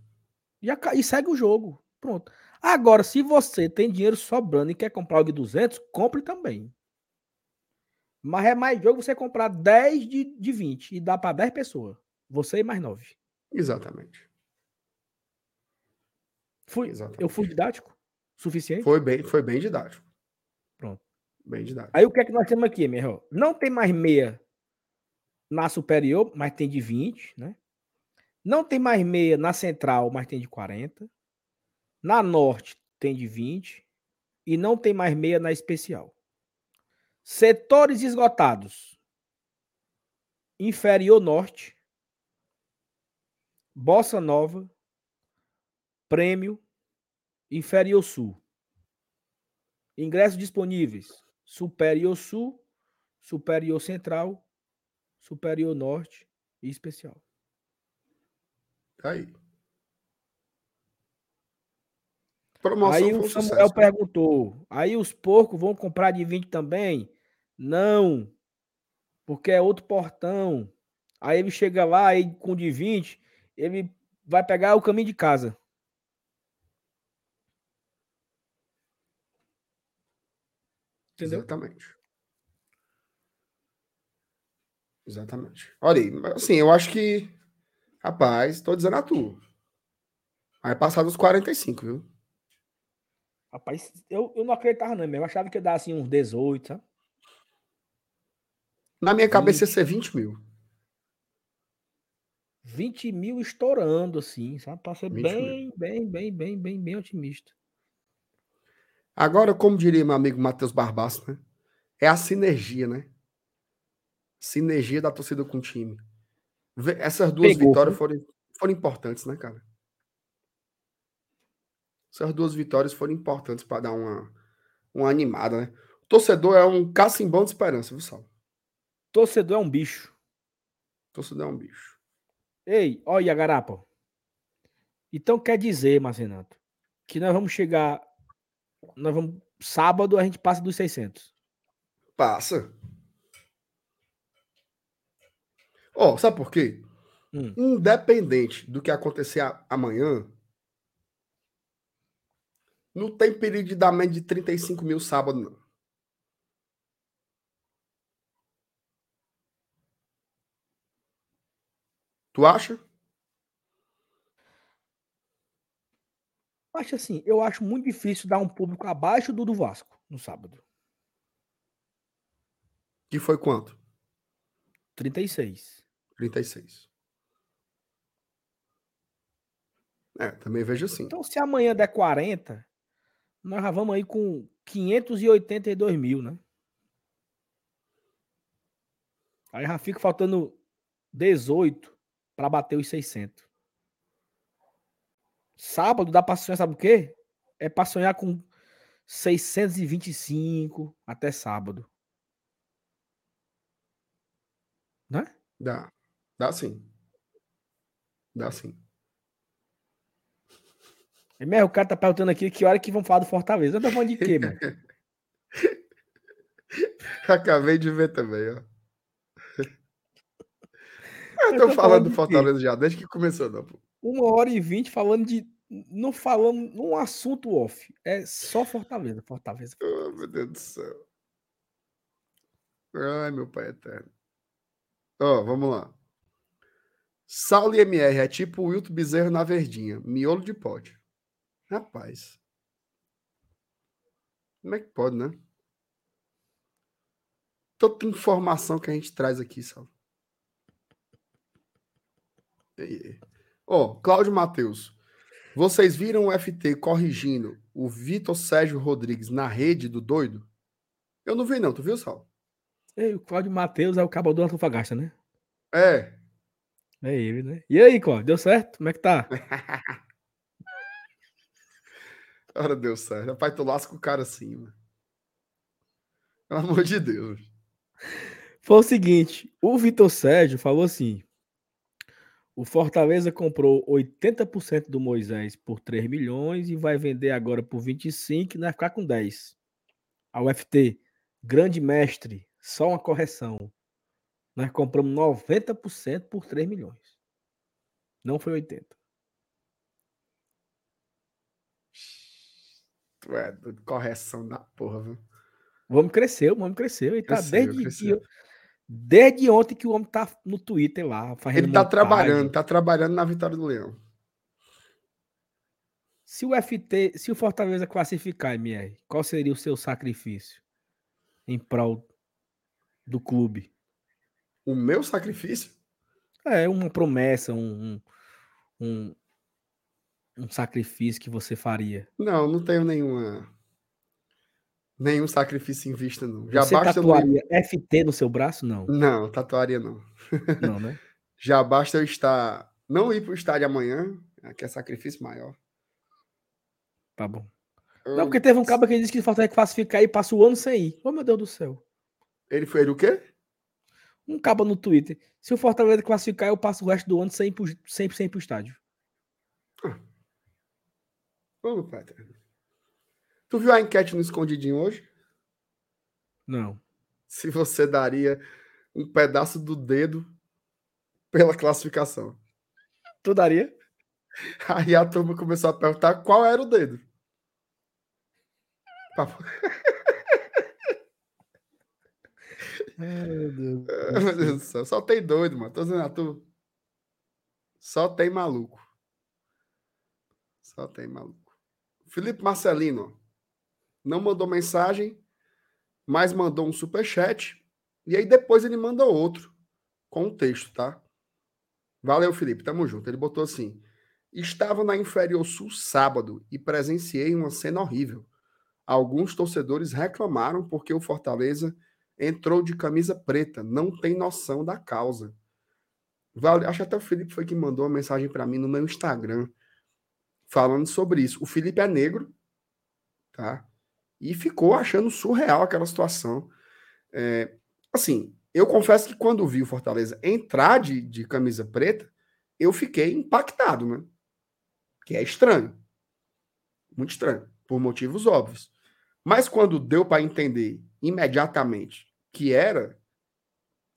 E, e segue o jogo. Pronto. Agora, se você tem dinheiro sobrando e quer comprar algo de 200, compre também. Mas é mais jogo você comprar 10 de, de 20 e dá para 10 pessoas. Você e mais 9. Exatamente. Fui, Exatamente. Eu fui didático? Suficiente? Foi bem, foi bem didático. Pronto. Bem didático. Aí o que é que nós temos aqui, meu irmão? Não tem mais meia na superior, mas tem de 20, né? Não tem mais meia na central, mas tem de 40. Na norte tem de 20. E não tem mais meia na especial. Setores esgotados. Inferior norte. Bossa Nova. Prêmio. Inferior sul. Ingressos disponíveis. Superior sul. Superior central. Superior norte e especial. Tá aí. Promoção aí o Samuel sucesso, né? perguntou: aí os porcos vão comprar de 20 também? Não, porque é outro portão. Aí ele chega lá aí com de 20, ele vai pegar o caminho de casa. Entendeu? Exatamente. Exatamente. Olha aí, assim, eu acho que Rapaz, tô dizendo a tu. Vai passar dos 45, viu? Rapaz, eu, eu não acreditava não, eu achava que ia dar assim uns 18, sabe? Na minha 20. cabeça ia ser 20 mil. 20 mil estourando, assim, sabe? Pra ser bem, bem, bem, bem, bem, bem otimista. Agora, como diria meu amigo Matheus Barbaço, né? É a sinergia, né? Sinergia da torcida com o time. Essas duas Pegou, vitórias foram, foram importantes, né, cara? Essas duas vitórias foram importantes para dar uma, uma animada, né? O torcedor é um cacimbão de esperança, viu, Sal? Torcedor é um bicho. Torcedor é um bicho. Ei, olha, Garapa. Então quer dizer, Marcenato, que nós vamos chegar. Nós vamos. Sábado a gente passa dos 600. Passa. Ó, oh, sabe por quê? Hum. Independente do que acontecer amanhã, não tem perigo de dar menos de 35 mil sábado, não. Tu acha? Acho assim, eu acho muito difícil dar um público abaixo do do Vasco no sábado. Que foi quanto? 36. 36. É, também vejo assim. Então, se amanhã der 40, nós já vamos aí com 582 mil, né? Aí já fica faltando 18 para bater os 600. Sábado dá para sonhar, sabe o quê? É para sonhar com 625 até sábado. Né? Dá. Dá sim. Dá sim. Mesmo, o cara tá perguntando aqui que hora que vão falar do Fortaleza. Eu tô falando de quê, mano? Acabei de ver também, ó. Eu tô, eu tô falando, falando do Fortaleza já, desde que começou, não. Pô. Uma hora e vinte falando de. Não falando num assunto off. É só Fortaleza, Fortaleza. Oh, meu Deus do céu. Ai, meu pai eterno. Ó, oh, vamos lá. Saulo e MR é tipo o Wilton Bezerro na verdinha. Miolo de pote. Rapaz. Como é que pode, né? Toda informação que a gente traz aqui, Saulo. Ó, oh, Cláudio Matheus. Vocês viram o FT corrigindo o Vitor Sérgio Rodrigues na rede do doido? Eu não vi, não. Tu viu, Saulo? Ei, o Cláudio Matheus é o cabo do Antofagasta, né? É. É ele, né? E aí, Cláudio, deu certo? Como é que tá? Ora, deu certo. Rapaz, tu lasca o cara assim, mano. Pelo amor de Deus. Foi o seguinte, o Vitor Sérgio falou assim: o Fortaleza comprou 80% do Moisés por 3 milhões e vai vender agora por 25 e vai ficar com 10. A UFT, grande mestre, só uma correção. Nós compramos 90% por 3 milhões. Não foi 80. É doido, correção da porra, viu? O homem cresceu, o homem cresceu. Ele tá Cresceu, desde, cresceu. desde ontem que o homem tá no Twitter lá, Ele tá montagem. trabalhando, tá trabalhando na vitória do Leão. Se o FT, se o Fortaleza classificar, MR, qual seria o seu sacrifício em prol do clube? O meu sacrifício? É uma promessa, um, um, um, um sacrifício que você faria. Não, não tenho nenhuma. Nenhum sacrifício em vista, não. Já você basta eu tatuaria FT no seu braço? Não, Não, tatuaria não. não, né? Já basta eu estar. Não ir pro estádio amanhã, que é sacrifício maior. Tá bom. Eu- Não, porque teve um cabo que disse que o Fortaleza classificar e passa o ano sem ir. Oh, meu Deus do céu. Ele foi ele o quê? Um cabo no Twitter. Se o Fortaleza classificar, eu passo o resto do ano sem ir pro, sem, sem ir pro estádio. Vamos, Peter. Tu viu a enquete no Escondidinho hoje? Não. Se você daria um pedaço do dedo pela classificação. Tu daria? Aí a turma começou a perguntar qual era o dedo. Papo- Meu Deus. Meu Deus do céu. Só tem doido, mano. Tô dizendo tu. Só tem maluco. Só tem maluco. Felipe Marcelino. Não mandou mensagem, mas mandou um superchat. E aí depois ele manda outro. Com um texto, tá? Valeu, Felipe. Tamo junto. Ele botou assim. Estava na Inferior Sul sábado e presenciei uma cena horrível. Alguns torcedores reclamaram porque o Fortaleza entrou de camisa preta, não tem noção da causa. Vale, acho até o Felipe foi que mandou uma mensagem para mim no meu Instagram falando sobre isso. O Felipe é negro, tá? E ficou achando surreal aquela situação. É, assim, eu confesso que quando vi o Fortaleza entrar de, de camisa preta, eu fiquei impactado, né? Que é estranho. Muito estranho, por motivos óbvios. Mas quando deu para entender imediatamente que era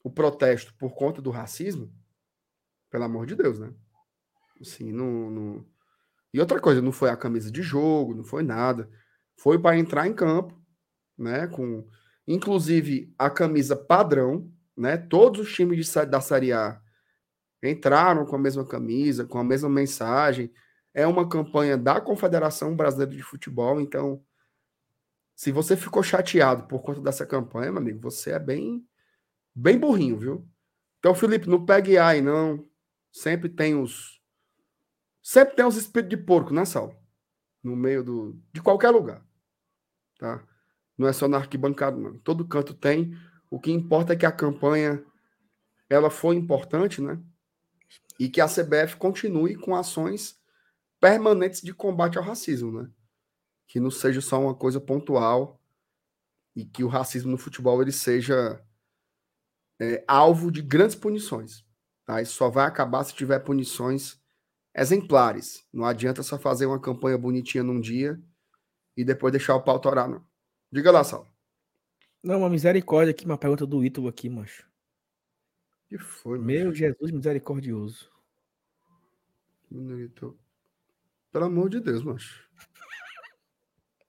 o protesto por conta do racismo, pelo amor de Deus, né? Assim, não, não... E outra coisa, não foi a camisa de jogo, não foi nada. Foi para entrar em campo, né? Com, inclusive, a camisa padrão, né? Todos os times de, da Série A entraram com a mesma camisa, com a mesma mensagem. É uma campanha da Confederação Brasileira de Futebol, então se você ficou chateado por conta dessa campanha, meu amigo, você é bem, bem burrinho, viu? Então, Felipe, não pegue aí, não. Sempre tem os. Sempre tem os espíritos de porco, né, Sal? No meio do. De qualquer lugar. Tá? Não é só na arquibancada, não. Todo canto tem. O que importa é que a campanha ela foi importante, né? E que a CBF continue com ações permanentes de combate ao racismo, né? que não seja só uma coisa pontual e que o racismo no futebol ele seja é, alvo de grandes punições. Tá? Isso só vai acabar se tiver punições exemplares. Não adianta só fazer uma campanha bonitinha num dia e depois deixar o pau torar, não. Diga lá, Sal. Não, uma misericórdia aqui, uma pergunta do Ítalo aqui, mancho. que foi, Meu Jesus misericordioso. Minuto. Pelo amor de Deus, macho.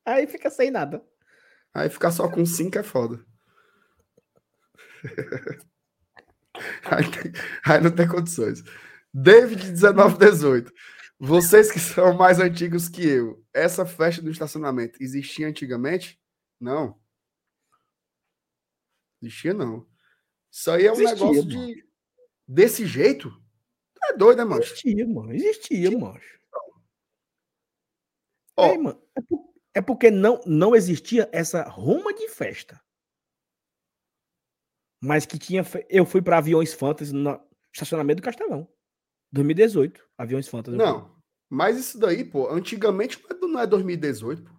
Aí fica sem nada. Aí ficar só com cinco é foda. aí, tem- aí não tem condições. David 1918. Vocês que são mais antigos que eu, essa festa do estacionamento existia antigamente? Não. Existia não. Isso aí é um Existia, negócio mano. de desse jeito? É doido, né, mancho? Existia, mano. Existia, mancho. Ó, Ei, mano, é, por- é porque não, não existia essa ruma de festa. Mas que tinha. Eu fui para aviões fantasy no estacionamento do Castelão. 2018, Aviões Fantasy. Não, mas isso daí, pô, antigamente não é 2018, é pô.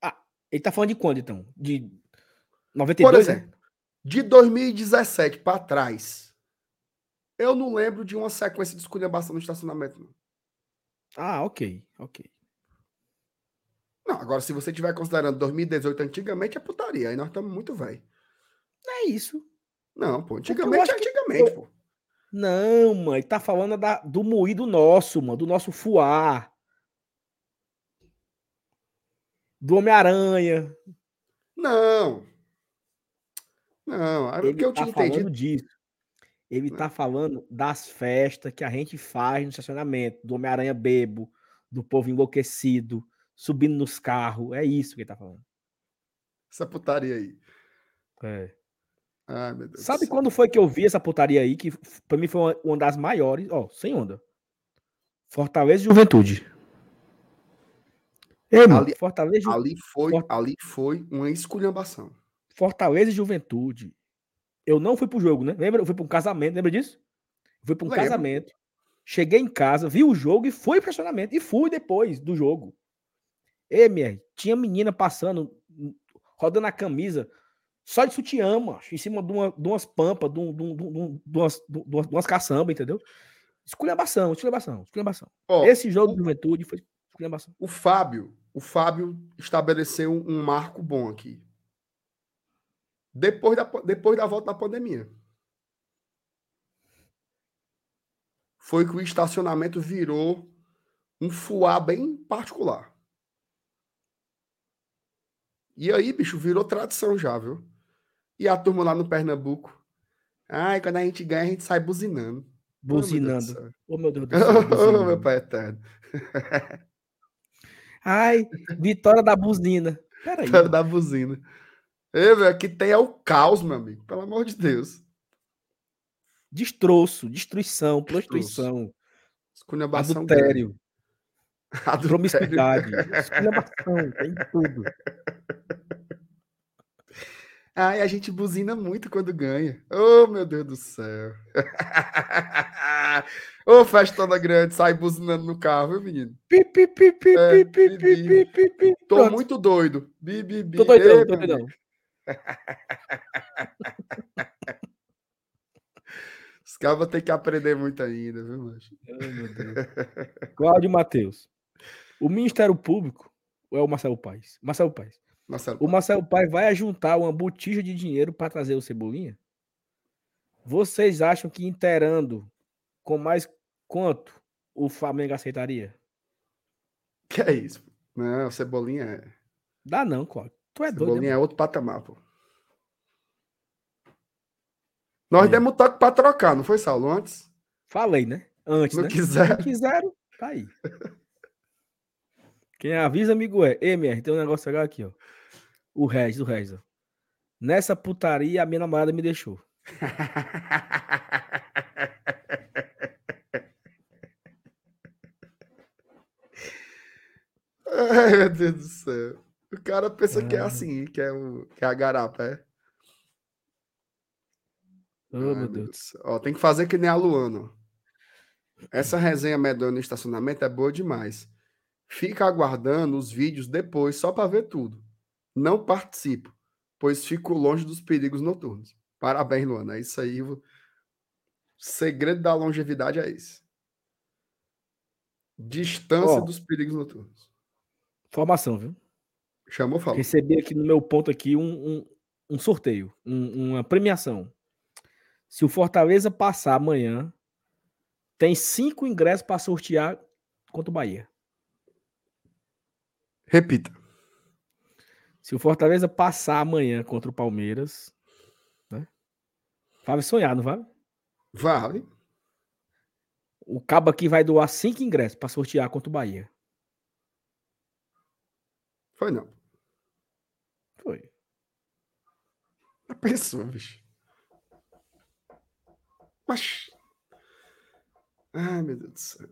Ah, ele tá falando de quando, então? De 92, Por exemplo, né? de 2017 para trás, eu não lembro de uma sequência de esculhambação no estacionamento, não. Ah, ok, ok. Não, agora se você estiver considerando 2018 antigamente, é putaria. Aí nós estamos muito velho. É isso. Não, pô, antigamente é antigamente, que... pô. Não, mãe, tá falando da, do moído nosso, mano, do nosso fuar. Do Homem-Aranha. Não. Não, é ele que eu tá tinha entendido disso. Ele tá falando das festas que a gente faz no estacionamento, do Homem-Aranha bebo, do povo enlouquecido, subindo nos carros. É isso que ele tá falando. Essa putaria aí. É. Ai, meu Deus Sabe quando foi que eu vi essa putaria aí? Que pra mim foi uma, uma das maiores. Ó, sem onda. Fortaleza e Juventude. Ei, ali, Fortaleza ali foi, Fort... ali foi uma esculhambação. Fortaleza e Juventude. Eu não fui pro jogo, né? Lembra? Eu fui para um casamento, lembra disso? Eu fui para um Lembro. casamento. Cheguei em casa, vi o jogo e fui pro estacionamento. E fui depois do jogo. Ei, minha, tinha menina passando, rodando a camisa, só de sutiã, macho, em cima de, uma, de umas pampas, de, um, de, um, de, um, de, umas, de umas caçambas, entendeu? Esculhambação, esculhambação, esculhambação. Oh, Esse jogo o, de juventude foi esculhambação. O Fábio, o Fábio estabeleceu um marco bom aqui. Depois da, depois da volta da pandemia. Foi que o estacionamento virou um fuá bem particular. E aí, bicho, virou tradição já, viu? E a turma lá no Pernambuco. Ai, quando a gente ganha, a gente sai buzinando. Buzinando. Oh, meu Deus do céu. Oh, meu pai eterno. Ai, vitória da buzina. Peraí. Vitória da buzina. Ei, meu, aqui tem é o caos, meu amigo. Pelo amor de Deus. Destroço, destruição, prostituição. Adultério. Adultério. Promiscuidade. Esculhambação, tem tudo. Ai, a gente buzina muito quando ganha. Oh, meu Deus do céu. Ô, oh, festona grande, sai buzinando no carro, viu, menino? Pi, pi, pi, pi, é, pi, pi, pi, pi, Tô Pronto. muito doido. Bi, bi, bi. Tô doidão, Ei, tô doidão. Os caras vão ter que aprender muito ainda, viu, macho? Meu Deus. Cláudio Matheus. O Ministério Público, ou é o Marcelo Paes? Marcelo Paes. Marcelo o Marcelo Paes vai juntar uma botija de dinheiro para trazer o Cebolinha? Vocês acham que inteirando com mais quanto o Flamengo aceitaria? Que é isso? Não, o Cebolinha é. Dá não, Cláudio. Tu é Cebolinha doido. Cebolinha né? é outro patamar, pô. Nós é. demos toque para trocar, não foi, Saulo? Antes? Falei, né? Antes, não né? quiseram. Não quiseram, tá aí. Quem avisa, amigo é. MR, tem um negócio legal aqui, ó. O Regis, o Regis. Nessa putaria, a minha namorada me deixou. Ai, meu Deus do céu. O cara pensa que é assim, que é, o, que é a garapa, é? Oh, Ai, meu Deus. Deus. Ó, tem que fazer que nem a Luana. Essa resenha medonha no estacionamento é boa demais. Fica aguardando os vídeos depois só para ver tudo. Não participo, pois fico longe dos perigos noturnos. Parabéns, Luana. É isso aí. O segredo da longevidade é esse. Distância oh, dos perigos noturnos. Formação, viu? Chamou, falou. Recebi aqui no meu ponto aqui um, um, um sorteio, um, uma premiação. Se o Fortaleza passar amanhã, tem cinco ingressos para sortear contra o Bahia. Repita. Se o Fortaleza passar amanhã contra o Palmeiras, né? Vale sonhar, não vale? Vale. O cabo aqui vai doar cinco ingressos para sortear contra o Bahia. Foi não. Foi. A pessoa, bicho. Mas. Ai, meu Deus do céu.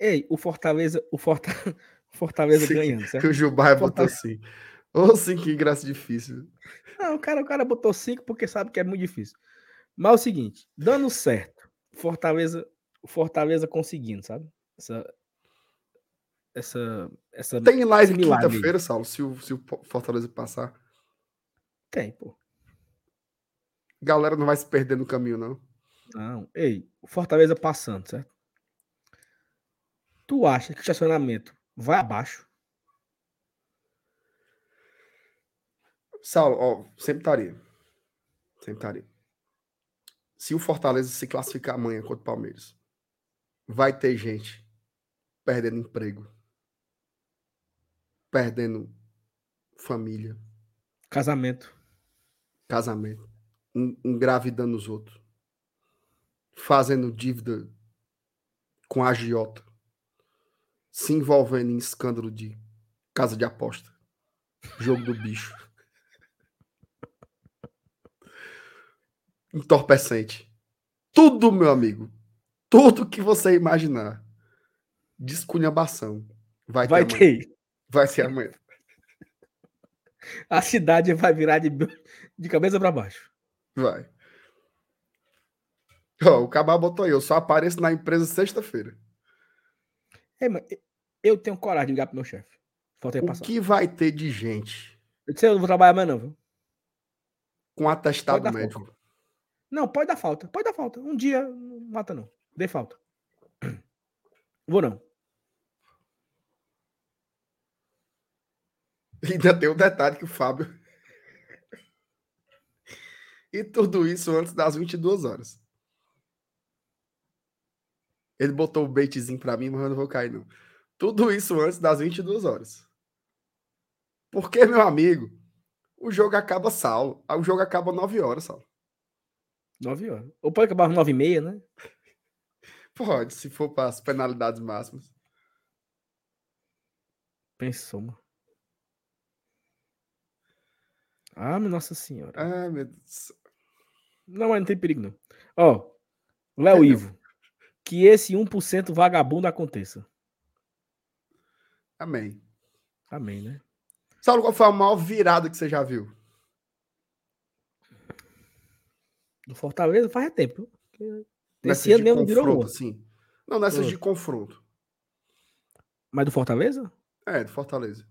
Ei, o Fortaleza, o Forta... Fortaleza Sim, ganhando, certo? Que o Gilbar botou assim. Ou sim, que graça difícil. Não, o cara, o cara botou cinco porque sabe que é muito difícil. Mas é o seguinte, dando certo, Fortaleza, Fortaleza conseguindo, sabe? Essa, essa, essa Tem live quinta-feira, Saulo, se o, se o Fortaleza passar. tem, pô. Galera não vai se perder no caminho, não. Não, ei, o Fortaleza passando, certo? Tu acha que o estacionamento vai abaixo? Saulo, ó, sempre estaria. Sempre estaria. Se o Fortaleza se classificar amanhã contra o Palmeiras, vai ter gente perdendo emprego, perdendo família, Casamento. casamento, en- engravidando os outros, fazendo dívida com agiota, se envolvendo em escândalo de casa de aposta, jogo do bicho. Entorpecente. Tudo, meu amigo. Tudo que você imaginar. Descunhambação. Vai, Vai ter. amanhã. ter. Vai ser amanhã. A cidade vai virar de, de cabeça para baixo. Vai. Ó, o Cabal botou aí. Eu só apareço na empresa sexta-feira. Ei, mas eu tenho coragem de ligar pro meu chefe. Faltei O passar. que vai ter de gente Eu disse, eu não vou trabalhar mais não, viu? com atestado médico? Não, pode dar falta. Pode dar falta. Um dia não mata, não. Dê falta. Vou não. Ainda tem um detalhe que o Fábio. e tudo isso antes das 22 horas. Ele botou o baitzinho pra mim, mas eu não vou cair, não. Tudo isso antes das 22 horas. Porque, meu amigo, o jogo acaba Saulo. O jogo acaba 9 horas, Saulo. Nove horas. Ou pode acabar às nove e meia, né? Pode, se for para as penalidades máximas. Pensou, mano. Ah, minha nossa senhora. Ah, meu Deus. Não, mas não tem perigo, não. Ó, Léo? Ivo. Que esse 1% vagabundo aconteça. Amém. Amém, né? Saulo, qual foi a maior virada que você já viu? Do Fortaleza faz tempo. viu? Nessas Esse ano de mesmo virou uma. assim. Não, nessas Ah. de confronto. Mas do Fortaleza? É, do Fortaleza.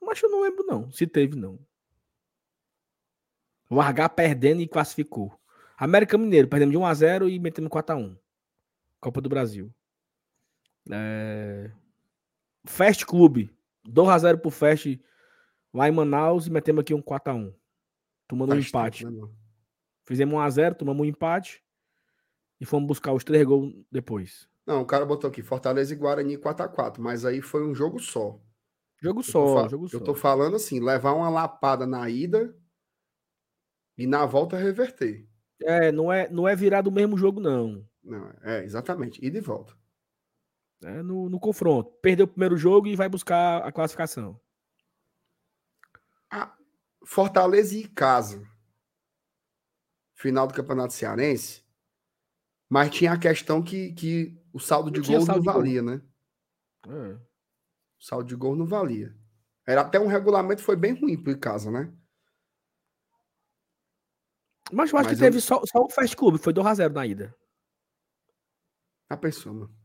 Mas eu não lembro, não. Se teve, não. O Argar perdendo e classificou. América Mineiro, perdemos de 1x0 e metemos 4x1. Copa do Brasil. É... Fast Clube. 2x0 pro Fast lá em Manaus e metemos aqui um 4x1. Tomando um tempo, empate. né? Fizemos 1x0, tomamos um empate. E fomos buscar os três gols depois. Não, o cara botou aqui Fortaleza e Guarani 4x4, mas aí foi um jogo só. Jogo só, jogo só. Eu tô falando assim, levar uma lapada na ida e na volta reverter. É, não é, não é virar do mesmo jogo, não. Não, é, exatamente, ida e volta. É no, no confronto. Perdeu o primeiro jogo e vai buscar a classificação. Fortaleza e casa. Final do Campeonato Cearense. Mas tinha a questão que, que o saldo de Não tinha gol não saldo de gol. valia, né? É. O saldo de gol não valia. Era até um regulamento foi bem ruim pro Icasa, né? Mas eu acho Mas que eu- teve só, só o Fast Club, foi 2x0 na ida. A pessoa, mano.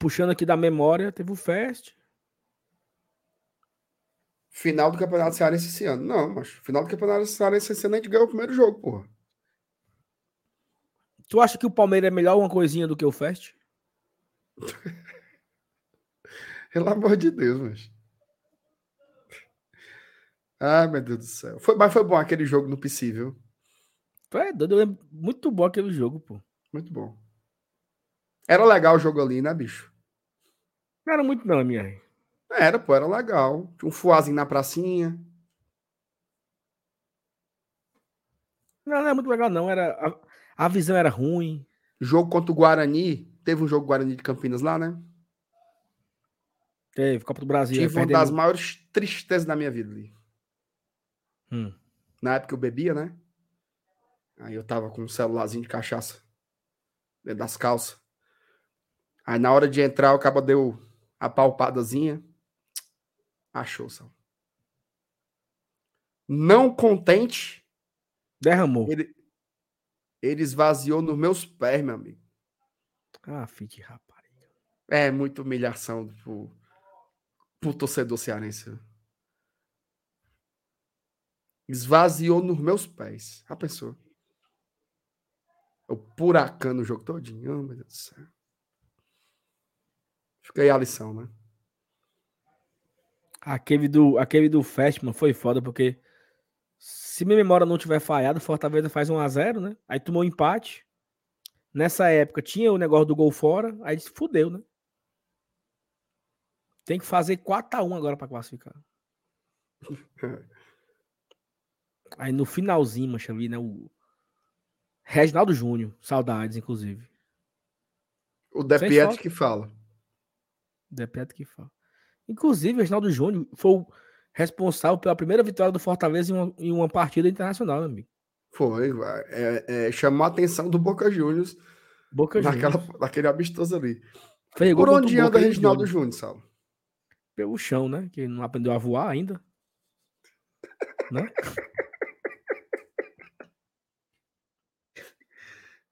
Puxando aqui da memória, teve o Fast. Final do Campeonato Cearense esse ano. Não, mas final do Campeonato Cearense esse ano a gente ganhou o primeiro jogo, porra. Tu acha que o Palmeiras é melhor uma coisinha do que o Fast? Pelo amor de Deus, mas. Ai, meu Deus do céu. Foi, mas foi bom aquele jogo no PC, viu? É doido, eu lembro muito bom aquele jogo, pô. Muito bom. Era legal o jogo ali, né, bicho? Não era muito não, minha. Era, pô, era legal. Tinha um fuazinho na pracinha. Não, não é muito legal, não. Era, a, a visão era ruim. Jogo contra o Guarani. Teve um jogo Guarani de Campinas lá, né? Teve Copa do Brasil. Tive uma das maiores tristezas da minha vida ali. Hum. Na época eu bebia, né? Aí eu tava com um celularzinho de cachaça dentro das calças. Aí na hora de entrar, o cabo deu a palpadazinha. Achou, Sal. Não contente, Derramou. ele, Ele esvaziou nos meus pés, meu amigo. Ah, filho de rapariga. É muita humilhação pro, pro torcedor cearense. Esvaziou nos meus pés. A pessoa. O puracano o jogo todinho. Oh, meu Deus do céu. Fica aí a lição, né? Aquele do, aquele do Festman foi foda, porque se minha memória não tiver falhado, Fortaleza faz 1x0, né? Aí tomou um empate. Nessa época tinha o negócio do gol fora, aí se fudeu, né? Tem que fazer 4x1 agora para classificar. aí no finalzinho, mancha ali, né? O Reginaldo Júnior, saudades, inclusive. O Depiet que fala. Depiet que fala. Inclusive, o Reginaldo Júnior foi o responsável pela primeira vitória do Fortaleza em uma, em uma partida internacional, meu amigo. Foi, é, é, chamou a atenção do Boca Juniors Boca naquela, Juniors. naquele amistoso ali. Pegou Por onde anda Reginaldo. Júnior, Saulo? Pelo chão, né? Que não aprendeu a voar ainda. né?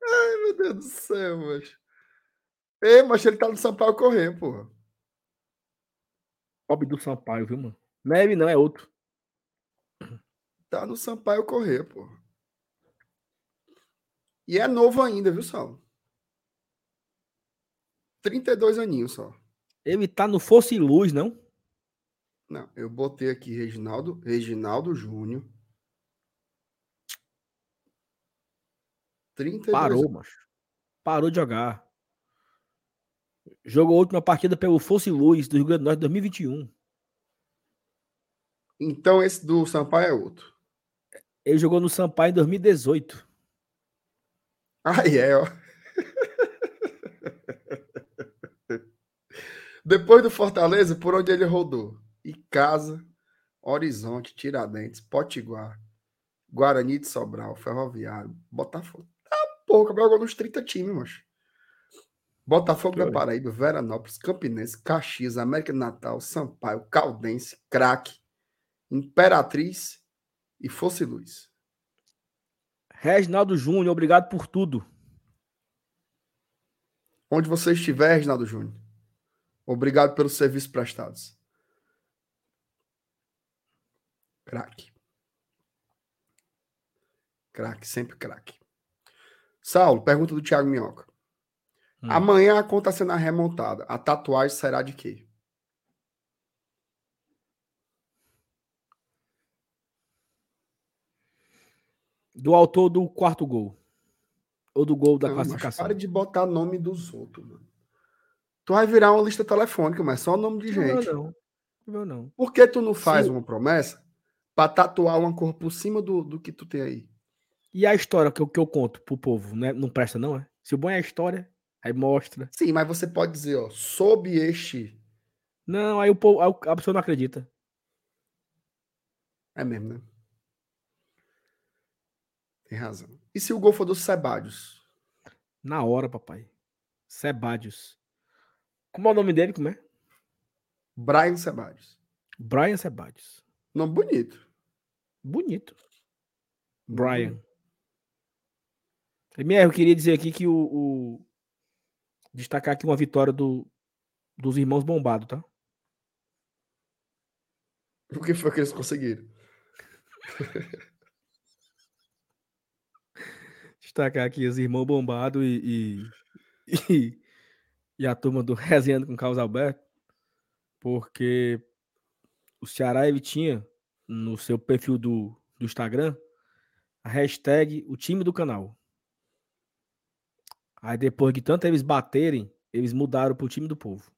Ai, meu Deus do céu, macho. Ei, mas ele tá no Sampaio correr, porra. Bob do Sampaio, viu, mano? Não é ele, não, é outro. Tá no Sampaio correr, porra. E é novo ainda, viu, Saulo? 32 aninhos só. Ele tá no Fosse Luz, não? Não, eu botei aqui Reginaldo, Reginaldo Júnior. 32 Parou, macho. Parou de jogar. Jogou a última partida pelo Fosse Luz do Rio Grande do Norte 2021. Então esse do Sampaio é outro. Ele jogou no Sampaio em 2018. Aí é, ó. Depois do Fortaleza, por onde ele rodou? Icasa, Horizonte, Tiradentes, Potiguar, Guarani de Sobral, Ferroviário, Botafogo. Ah, pô, o Cabral jogou nos 30 times, macho. Botafogo da. Paraíba, Veranópolis, Campinense, Caxias, América de Natal, Sampaio, Caldense, Craque, Imperatriz e Fosse Luz. Reginaldo Júnior, obrigado por tudo. Onde você estiver, Reginaldo Júnior. Obrigado pelos serviços prestados. Craque. Craque, sempre craque. Saulo, pergunta do Thiago Minhoca. Hum. Amanhã a conta sendo remontada. A tatuagem será de quê? Do autor do quarto gol. Ou do gol da Não, classificação. pare de botar nome dos outros, mano. Tu vai virar uma lista telefônica, mas só nome de gente. não. Não, não. Por que tu não faz Sim. uma promessa pra tatuar uma cor por cima do, do que tu tem aí? E a história que eu, que eu conto pro povo, né? não presta, não é? Se o bom é a história, aí mostra. Sim, mas você pode dizer, ó, sob este. Não, aí o povo, a pessoa não acredita. É mesmo, né? Tem razão. E se o gol for do Sebadios? Na hora, papai. Sebadios. Como é o nome dele? Como é? Brian Sebadios. Brian Sebadios. Nome bonito. Bonito. Brian. bonito. MR, eu queria dizer aqui que o, o- Destacar aqui uma vitória do, dos irmãos Bombado, tá? O que foi que eles conseguiram? Destacar aqui os irmãos Bombado e, e, e, e a turma do Resenhando com Carlos Alberto, porque o Ceará ele tinha no seu perfil do, do Instagram a hashtag o time do canal. Aí depois de tanto eles baterem, eles mudaram para o time do povo.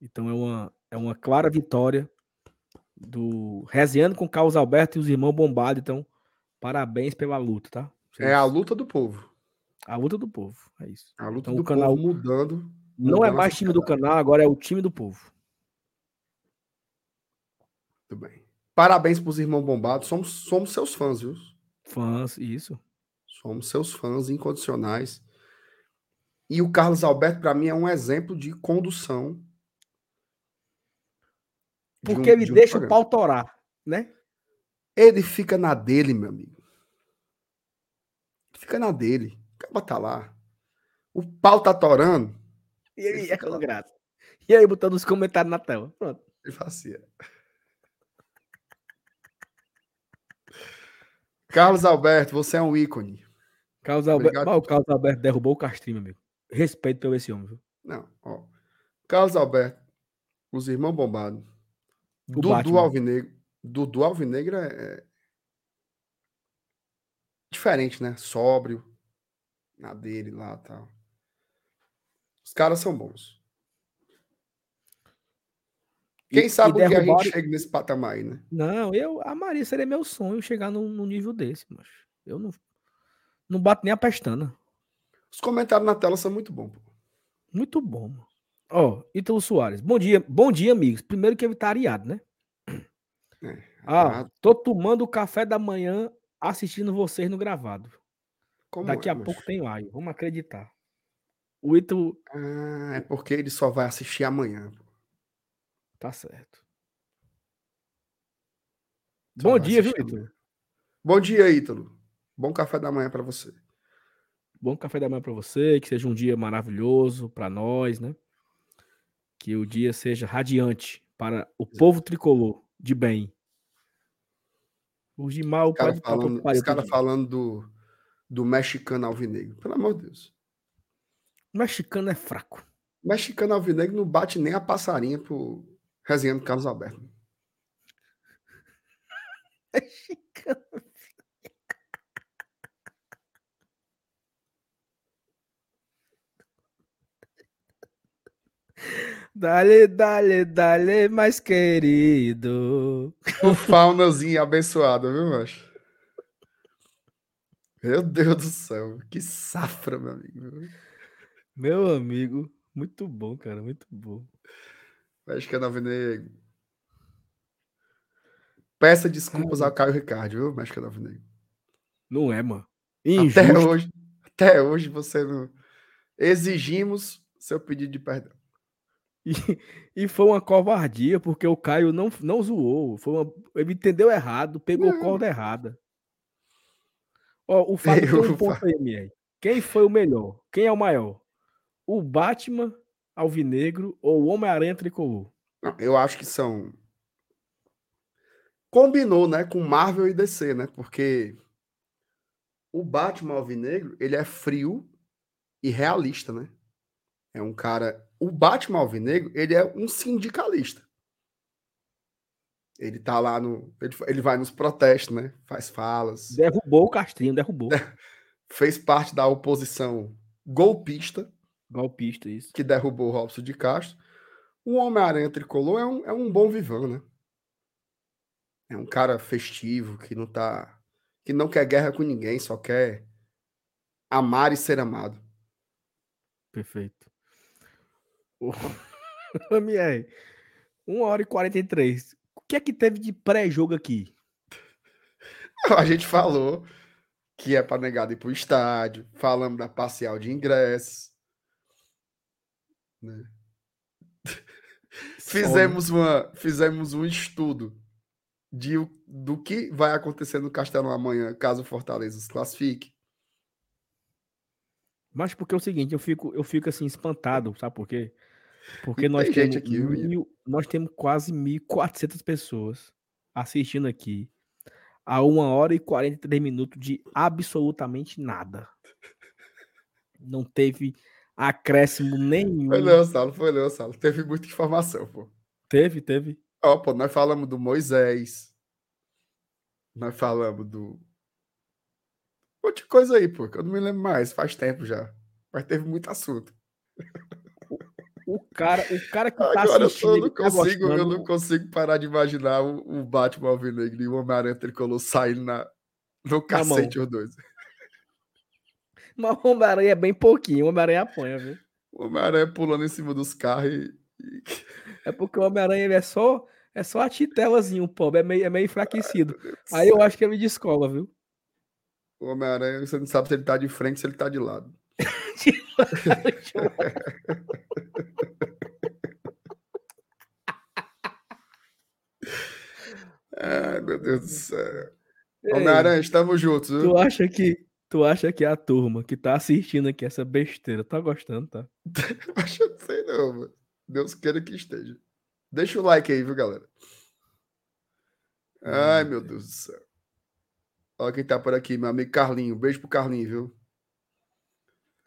Então é uma, é uma clara vitória do Resenhando com Carlos Alberto e os irmãos Bombado. Então, parabéns pela luta, tá? É a luta do povo. A luta do povo. É isso. A luta Então, do o canal- povo mudando. Não é mais time do canal, agora é o time do povo. Muito bem. Parabéns pros irmãos bombados. Somos, somos seus fãs, viu? Fãs, isso. Somos seus fãs incondicionais. E o Carlos Alberto, para mim, é um exemplo de condução. de um- Porque ele de um deixa o programa. pau torar, né? Ele fica na dele, meu amigo. fica na dele. Acaba tá lá. O pau tá torando. E aí, Ele é com graça. E aí, botando os comentários na tela. Pronto. Ele é. Carlos Alberto, você é um ícone. Carlos Alberto. Carlos Alberto derrubou o Castrinho, meu amigo. Respeito pelo esse homem, viu? Não, ó. Carlos Alberto, os irmãos bombados. Dudu Batman. Alvinegro. Dudu Alvinegro é, é diferente, né? Sóbrio. Na dele lá e tal. Os caras são bons. Quem E- sabe e o que a gente chega nesse patamar aí, né? Não, eu, a Maria seria meu sonho chegar num, num nível desse, mas eu não, não bato nem a pestana. Os comentários na tela são muito bons. pô. Muito bom, mano. Ó, Ítalo Soares. Bom dia, bom dia, amigos. Primeiro que ele tá areado, né? É, Ah, tô tomando o café da manhã assistindo vocês no gravado. como Daqui é, a macho? pouco tem live, vamos acreditar. O Ítalo Ah, é porque ele só vai assistir amanhã. tá certo. Só Bom dia, viu, Ítalo? Bom dia, Ítalo. Bom café da manhã pra você. Bom café da manhã pra você, que seja um dia maravilhoso pra nós, né? Que o dia seja radiante para o povo tricolor de bem. O de mal Os caras falando, os cara falando do, do mexicano alvinegro. Pelo amor de Deus. O mexicano é fraco. O mexicano alvinegro não bate nem a passarinha pro resenhando Carlos Alberto. Mexicano. Dale, dale, dale, mais querido. O faunazinho abençoado, viu, macho? Meu Deus do céu. Que safra, meu amigo. Meu amigo, muito bom, cara, muito bom. Mexicano alvinegro. Peça desculpas ao Caio Ricardo, viu, mexicano alvinegro? Não é, mano. Até Injusto. hoje, até hoje você não. Exigimos seu pedido de perdão. E, e foi uma covardia, porque o Caio não, não zoou. Foi uma, ele entendeu errado, pegou Não. corda errada. Ó, o Fábio tem Eu, um ponto aí, MR. Quem foi o melhor? Quem é o maior? O Batman Alvinegro ou o Homem-Aranha Tricolor? Não, eu acho que são. Combinou, né, com Marvel e DC, né? Porque o Batman Alvinegro, ele é frio e realista, né? É um cara. O Batman Alvinegro, ele é um sindicalista. Ele tá lá no. Ele, ele vai nos protestos, né? Faz falas. Derrubou o Castrinho, derrubou. Fez parte da oposição golpista. Golpista, isso. que derrubou o Robson de Castro. O Homem-Aranha Tricolor é um, é um bom vivão, né? É um cara festivo, que não tá. que não quer guerra com ninguém, só quer amar e ser amado. Perfeito. O... MR, 1 hora e 43. O que é que teve de pré-jogo aqui? A gente falou que é para negado ir pro estádio, falamos da parcial de ingressos. né? Fizemos, uma, fizemos um estudo de, do que vai acontecer no Castelão amanhã, caso o Fortaleza se classifique. Mas porque é o seguinte, eu fico, eu fico assim espantado, sabe por quê? Porque nós tem temos, aqui, mil, nós temos quase 1.400 pessoas assistindo aqui a 1 hora e 43 minutos de absolutamente nada. Não teve acréscimo nenhum. Foi não, Saulo, foi não, Saulo. Teve muita informação, pô. Teve, teve. Ó, pô, nós falamos do Moisés. Nós falamos do. Outra coisa aí, pô, que eu não me lembro mais, faz tempo já. Mas teve muito assunto. O cara, o cara que tá Agora eu, assistindo, tô- ele não tá consigo, eu gostando. não consigo parar de imaginar o, o Batman Alvinegro e o Homem-Aranha Tricolor saindo na, no cacete os dois. Mas o Homem-Aranha é bem pouquinho, o Homem-Aranha apanha, viu? O Homem-Aranha pulando em cima dos carros e. É porque o Homem-Aranha é só, é só a titelazinho, pô, é meio, é meio enfraquecido. Aí eu acho que ele descola, viu? O Homem-Aranha, você não sabe se ele tá de frente, se ele tá de lado. Ai, meu Deus do céu. Ei, Homem-Aranha, estamos juntos, viu? tu acha que Tu acha que a turma que tá assistindo aqui essa besteira tá gostando, tá? Acho que não sei não, mano. Deus queira que esteja. Deixa o like aí, viu, galera? Ai, meu Deus do céu. Olha quem tá por aqui, meu amigo Carlinho. Beijo pro Carlinho, viu?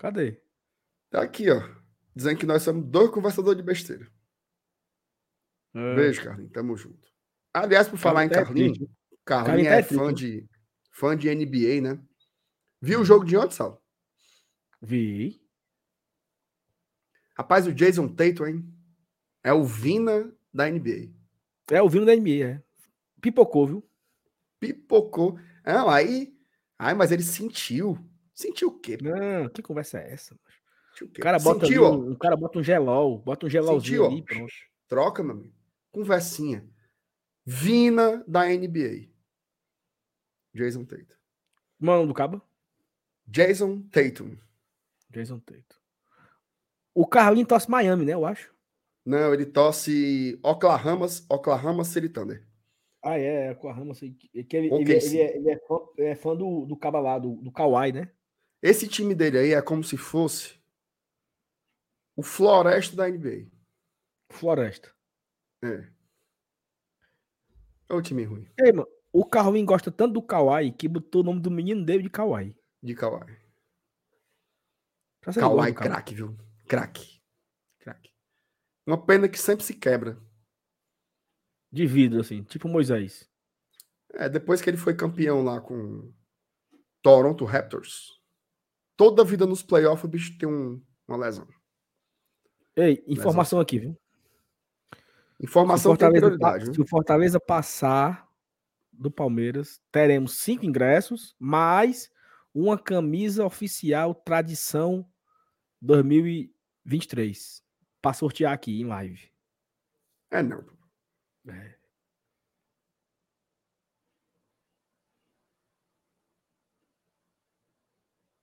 Cadê? Tá aqui, ó. Dizendo que nós somos dois conversadores de besteira. É. Beijo, Carlinho. Tamo junto. Aliás, por falar em Carlinho, triste. Carlinho Carlinho tá é triste, fã de, fã de NBA, né? Viu o jogo de ontem, Sal? Vi. Rapaz, o Jason Tatum, hein? É o Vina da NBA. É o vindo da NBA, é. Pipocou, viu? Pipocou. Não, aí. Ai, mas ele sentiu. Sentiu o quê? Não, que conversa é essa? o? O cara bota, sentiu, ali um, o cara bota um gelol, bota um gelolzinho Sentiu, ali, pronto. Troca, meu amigo. Conversinha. Vina da NBA. Jason Tatum. Mano do cabo? Jason Tatum. Jason Tatum. O Carlinho torce Miami, né? Eu acho. Não, ele torce Oklahoma, Oklahoma City Thunder. Ah, é, com a Rama, sei que ele, é- ele é, ele é fã, é fã do, do caba lá, do, do Kawhi, né? Esse time dele aí é como se fosse o Floresta da NBA. Floresta. É. É o time ruim Ei, mano, o Carlinho gosta tanto do Kawhi que botou o nome do menino dele de Kawhi. de Kawhi. Kawhi. craque, viu? Craque. Craque. Uma pena que sempre se quebra. De vidro, assim, tipo Moisés. É, depois que ele foi campeão lá com Toronto Raptors, toda vida nos playoffs o bicho tem um- uma lesão. Ei, informação aqui, viu? Informação tem prioridade, se o Fortaleza passar do Palmeiras, teremos cinco ingressos, mais uma camisa oficial Tradição 2023. Pra sortear aqui em live. É não. É.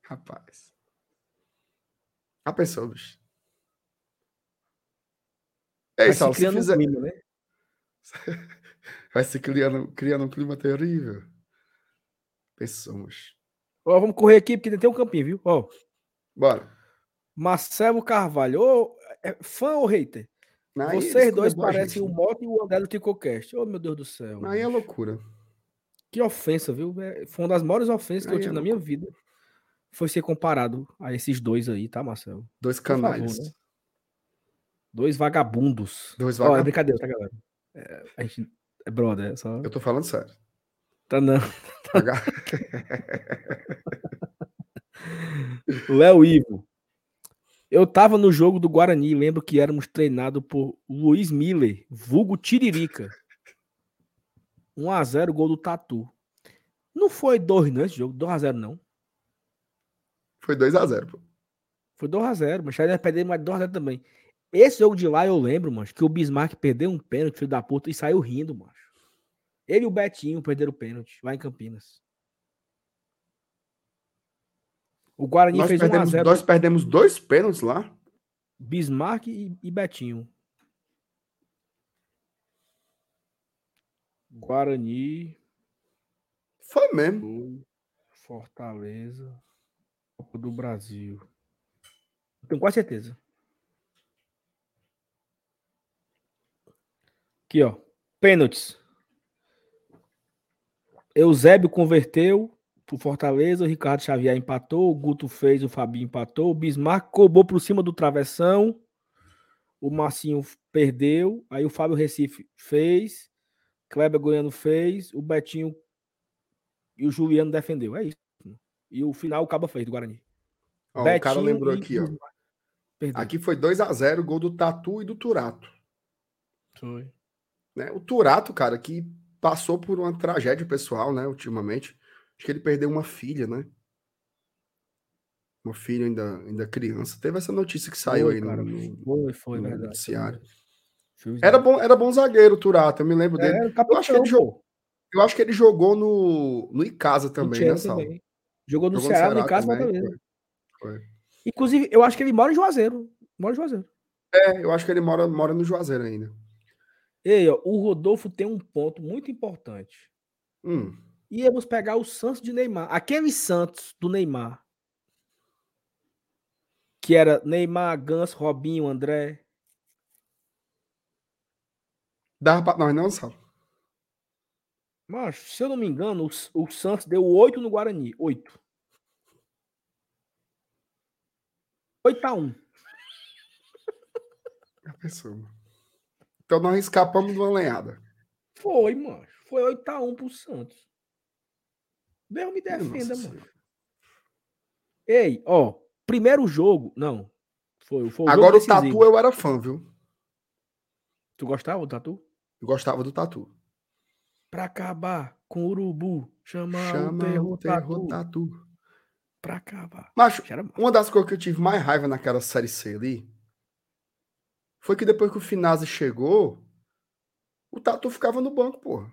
Rapaz. A pessoa, bicho. É Vai isso, se criando um fizer... clima, né? vai se criando, criando um clima terrível. Pessoas. Ó, vamos correr aqui, porque tem um campinho, viu? Ó, Bora. Marcelo Carvalho. Ô, é fã ou hater? Aí Vocês dois parecem gente, o Moto e o André do Tricocast. Ô, meu Deus do céu. né? Aí é loucura. Que ofensa, viu? É, Foi uma das maiores ofensas que eu Aí é tive na minha vida. Foi ser comparado a esses dois aí, tá, Marcelo? Dois canalhas. né? Dois vagabundos. Dois Ó, é vagabundos. brincadeira, tá, galera? É, a gente é brother, é só. Eu tô falando sério. Tá não. Vaga- Léo Ivo. Eu tava no jogo do Guarani lembro que éramos treinados por Luiz Miller, vulgo Tiririca. 1x0 gol do Tatu. Não foi 2 não esse jogo, 2x0 não. Foi 2x0, pô. Foi 2x0, mas já perder mais 2x0 também. Esse jogo de lá eu lembro, mano, que o Bismarck perdeu um pênalti, filho da puta, e saiu rindo, mano. Ele e o Betinho perderam o pênalti lá em Campinas. O Guarani Nós fez perdemos, 1x0. nós perdemos dois pênaltis lá. Bismarck e, e Betinho. Guarani, Foi mesmo. Fortaleza, Copa do Brasil. Tenho quase certeza. Aqui, ó. Pênaltis. Eusébio converteu pro Fortaleza, o Ricardo Xavier empatou, o Guto fez, o Fabinho empatou, o Bismarck cobrou por cima do travessão, o Marcinho perdeu, aí o Fábio Recife fez, Kleber Goiano fez, o Betinho e o Juliano defendeu. É isso. E o final o Caba fez do Guarani. Ó, o cara Betinho lembrou e aqui, ó. Perdeu. Aqui foi 2x0, gol do Tatu e do Turato. Foi. né? O Turato, cara, que passou por uma tragédia pessoal, né, ultimamente. Acho que ele perdeu uma filha, né? Uma filha ainda, ainda criança. Teve essa notícia que saiu Foi, aí no- cara. no, Foi, foi, no verdade. noticiário. Foi Era bom, era bom zagueiro o Turato, eu me lembro dele. É, eu, acho que ele jogou, eu acho que ele jogou no, no Icasa No também, Chelsea né, Sal? também. Jogou no Jogou Ceará, no Ceará Casa também, Fortaleza. foi. Inclusive, eu acho que ele mora em Juazeiro. Mora em Juazeiro. É, eu acho que ele mora, mora no Juazeiro ainda. Ei, ó, o Rodolfo tem um ponto muito importante. Hum, Íamos pegar o Santos de Neymar. Aquele Santos do Neymar. Que era Neymar, Ganso, Robinho, André. Dava pra nós não, Sal? Mas, se eu não me engano, o, o Santos deu 8 no Guarani. 8. 8 a 1. A pessoa. Então nós escapamos de uma lenhada. Foi, mano. Foi 8 a 1 pro Santos. Deus me defenda, Nossa mano. Ei, ó. Primeiro jogo. Não. Foi, foi o Agora o. Tatu eu era fã, viu? Tu gostava do Tatu? Eu gostava do Tatu. Pra acabar com o Urubu. Chamar Chama o Tatu. Pra acabar. Macho, uma das coisas que eu tive mais raiva naquela série C ali foi que depois que o Finazzi chegou, o Tatu ficava no banco, porra.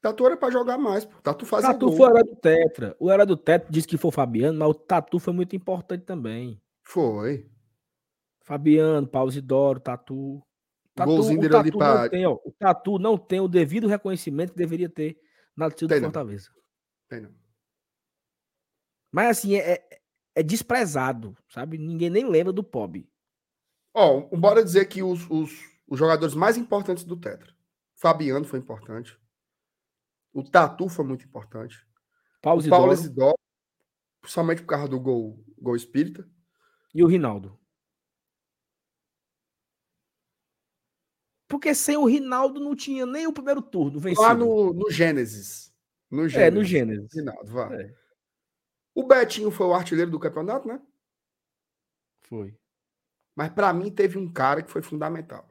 Tatu era pra jogar mais, pô. Tatu O fazia Tatu gol. foi o era do Tetra. O era do Tetra disse que foi o Fabiano, mas o Tatu foi muito importante também. Foi. Fabiano, Pausidoro, Tatu. Tatu Golzinho o dele ali Tatu pra- não tem, ó, o Tatu não tem o devido reconhecimento que deveria ter na torcida do. Fortaleza. Tem não. Mas assim, é, é- é desprezado, sabe? Ninguém nem lembra do Pob. Ó, bora dizer que os, os, os jogadores mais importantes do Tetra. Fabiano foi importante. O Tatu foi muito importante. O Paulo Isidoro, somente por causa do gol, gol espírita. e o Rinaldo. Porque sem o Rinaldo não tinha nem o primeiro turno vencido. Lá no, no Gênesis. No É, no Gênesis. Rinaldo, vá. É. O Betinho foi o artilheiro do campeonato, né? Foi. Mas pra mim teve um cara que foi fundamental.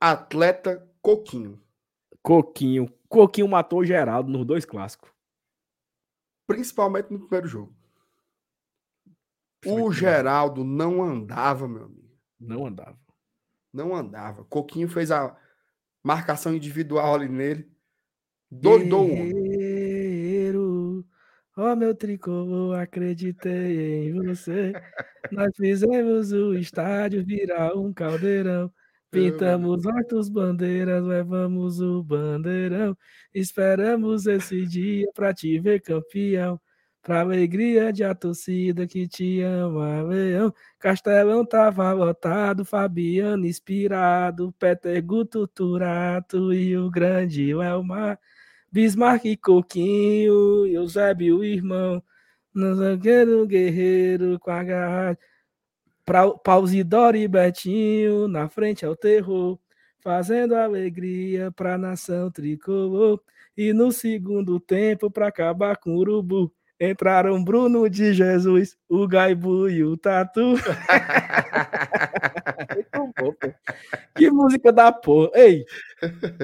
Atleta Coquinho. Coquinho. Coquinho matou o Geraldo nos dois clássicos. Principalmente no primeiro jogo. O. Geraldo não andava, meu amigo. Não andava. Não andava. Coquinho fez a marcação individual ali nele. Doidou. Guerreiro, ó meu tricolor, acreditei em você. Nós fizemos o estádio virar um caldeirão. Pintamos altos bandeiras, levamos o bandeirão. Esperamos esse dia pra te ver campeão. Pra alegria de a torcida que te ama, Leão. Castelão tava lotado, Fabiano inspirado, Peter Guto Turato e o grande Elmar. Bismarck e Coquinho, Eusébio, irmão, no zagueiro guerreiro com a garra. Pausidoro e Betinho, na frente ao terror, fazendo alegria pra nação tricolor. E no segundo tempo, pra acabar com o urubu, entraram Bruno de Jesus, o Gaibu e o Tatu. Muito bom, pô. Que música da porra. Ei,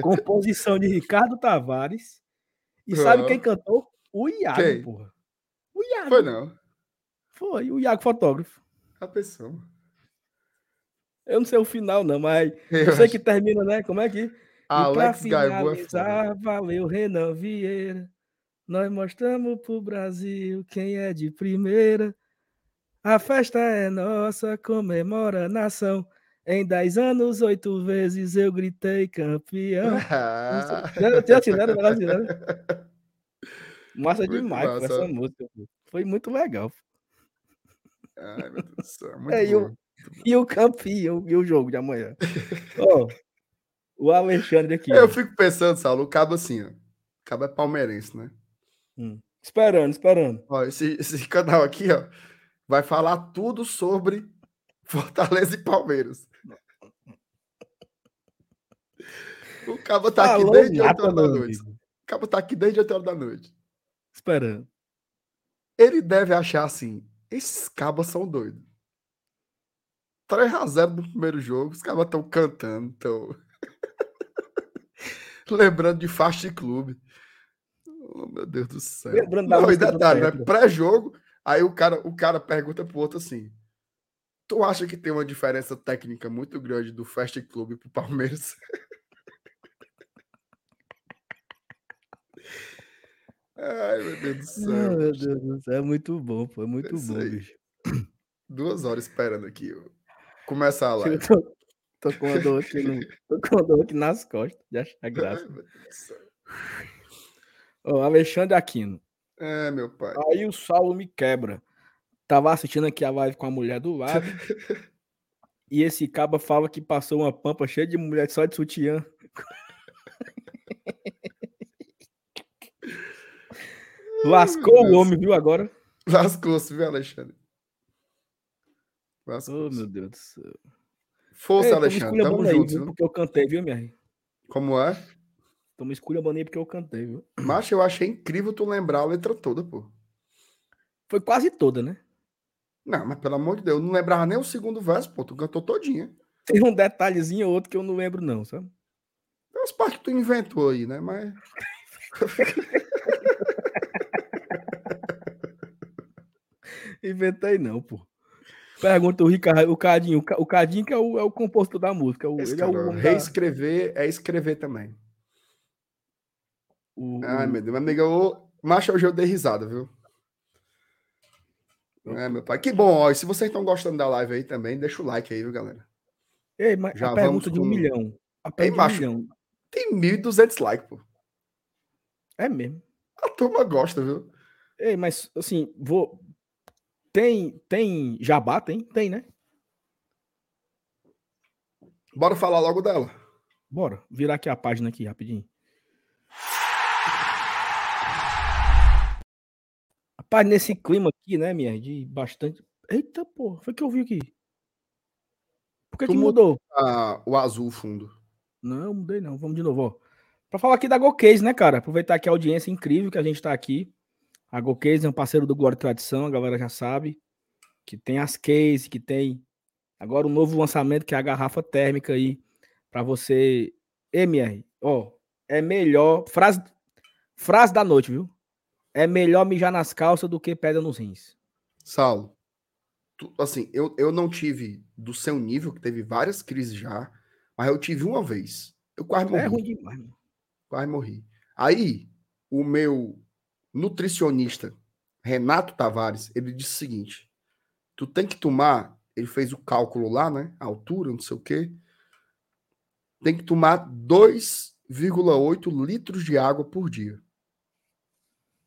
composição de Ricardo Tavares. E sabe quem cantou? O Iago, Quem? porra. O Iago. Foi não. Foi, o Iago fotógrafo. A pessoa. Eu não sei o final, não, mas Eu eu sei acho- que termina, né? Como é que? e pra Alex Gaibu é valeu, Renan Vieira. Nós mostramos pro Brasil quem é de primeira. A festa é nossa, comemora a nação. Em 10 anos, oito vezes eu gritei campeão. Ah, assinado, mas assinado. Massa Muito demais massa. essa música. Foi muito legal. Ai, meu Deus do céu. Muito É, e o-. E o campeão e o jogo de amanhã. Ó, o Alexandre aqui. Eu ó. fico pensando, Saulo, o cabo assim, ó. O cabo é palmeirense, né? Hum. Esperando, esperando. Ó, esse, esse canal aqui, ó, vai falar tudo sobre Fortaleza e Palmeiras. O cabo tá aqui Falou desde 8 nada, horas da noite. amigo. O cabo tá aqui desde 8 horas da noite. Esperando. Ele deve achar assim, esses cabos são doidos. 3x0 no primeiro jogo, os cabos estão cantando, estão lembrando de Fast Clube. Oh, meu Deus do céu. Lembrando da Não, do detalhe, né? Pré-jogo, aí o cara, o cara pergunta pro outro assim: Tu acha que tem uma diferença técnica muito grande do Fast Clube pro Palmeiras? Ai, meu Deus do céu. meu Deus do céu, é muito bom, pô, é muito Isso bom, bicho. Duas horas esperando aqui. ó. Começar a Eu live. tô, Tô com uma dor aqui, no, tô com uma dor aqui nas costas, de achar graça. Ai, Alexandre Aquino. É, meu pai. Aí o Saulo me quebra. Tava assistindo aqui a live com a mulher do lado. e esse caba fala que passou uma pampa cheia de mulher só de sutiã. Lascou o homem, viu, agora? Lascou-se, viu, Alexandre? Oh, Lascou-se. meu Deus do céu. Força, Ei, me Alexandre. Tamo esculhambando aí, junto, viu, porque eu cantei, viu, minha? Como é? Tô me esculhambando aí porque eu cantei, viu? Macho, eu achei incrível tu lembrar a letra toda, pô. Foi quase toda, né? Não, mas pelo amor de Deus, eu não lembrava nem o segundo verso, pô. Tu cantou todinha. Tem um detalhezinho ou outro que eu não lembro, não, sabe? Tem umas partes que tu inventou aí, né? Mas. Inventei não, pô. Pergunta o Ricardo, o Cadinho, o Ca- o Cadinho que é o, é o compositor da música. O, Esse ele é o, homem da- reescrever é escrever também. O- Ai, meu Deus, minha amiga, o macho hoje eu dei risada, viu? É, meu pai. Que bom, ó. E se vocês estão gostando da live aí também, deixa o like aí, viu, galera? Ei, mas Já a pergunta de um com- milhão. A pergunta macho. de um milhão. Tem 1.200 likes, pô. É mesmo. A turma gosta, viu? Ei, mas assim, vou. Tem, tem jabá? Tem? Tem, né? Bora falar logo dela. Bora, virar aqui a página aqui rapidinho. Rapaz, nesse clima aqui, né, minha, de bastante. Eita, porra, foi que eu vi aqui. Por que, Tu que mu- mudou? Ah, o azul fundo. Não, mudei não. Vamos de novo, ó. Pra falar aqui da GoCase, né, cara? Aproveitar que a audiência incrível que a gente tá aqui. A GoCase é um parceiro do Glória e Tradição, a galera já sabe. Que tem as case, que tem agora o novo lançamento, que é a garrafa térmica aí. Pra você. MR, ó. É melhor. Frase, frase da noite, viu? É melhor mijar nas calças do que pedra nos rins. Saulo, tu- assim, eu, eu não tive do seu nível, que teve várias crises já, mas eu tive uma vez. Eu quase morri. É ruim demais, mano. Quase morri. Aí, o meu nutricionista, Renato Tavares, ele disse o seguinte: tu tem que tomar, ele fez o cálculo lá, né? A altura, não sei o quê. Tem que tomar 2,8 litros de água por dia.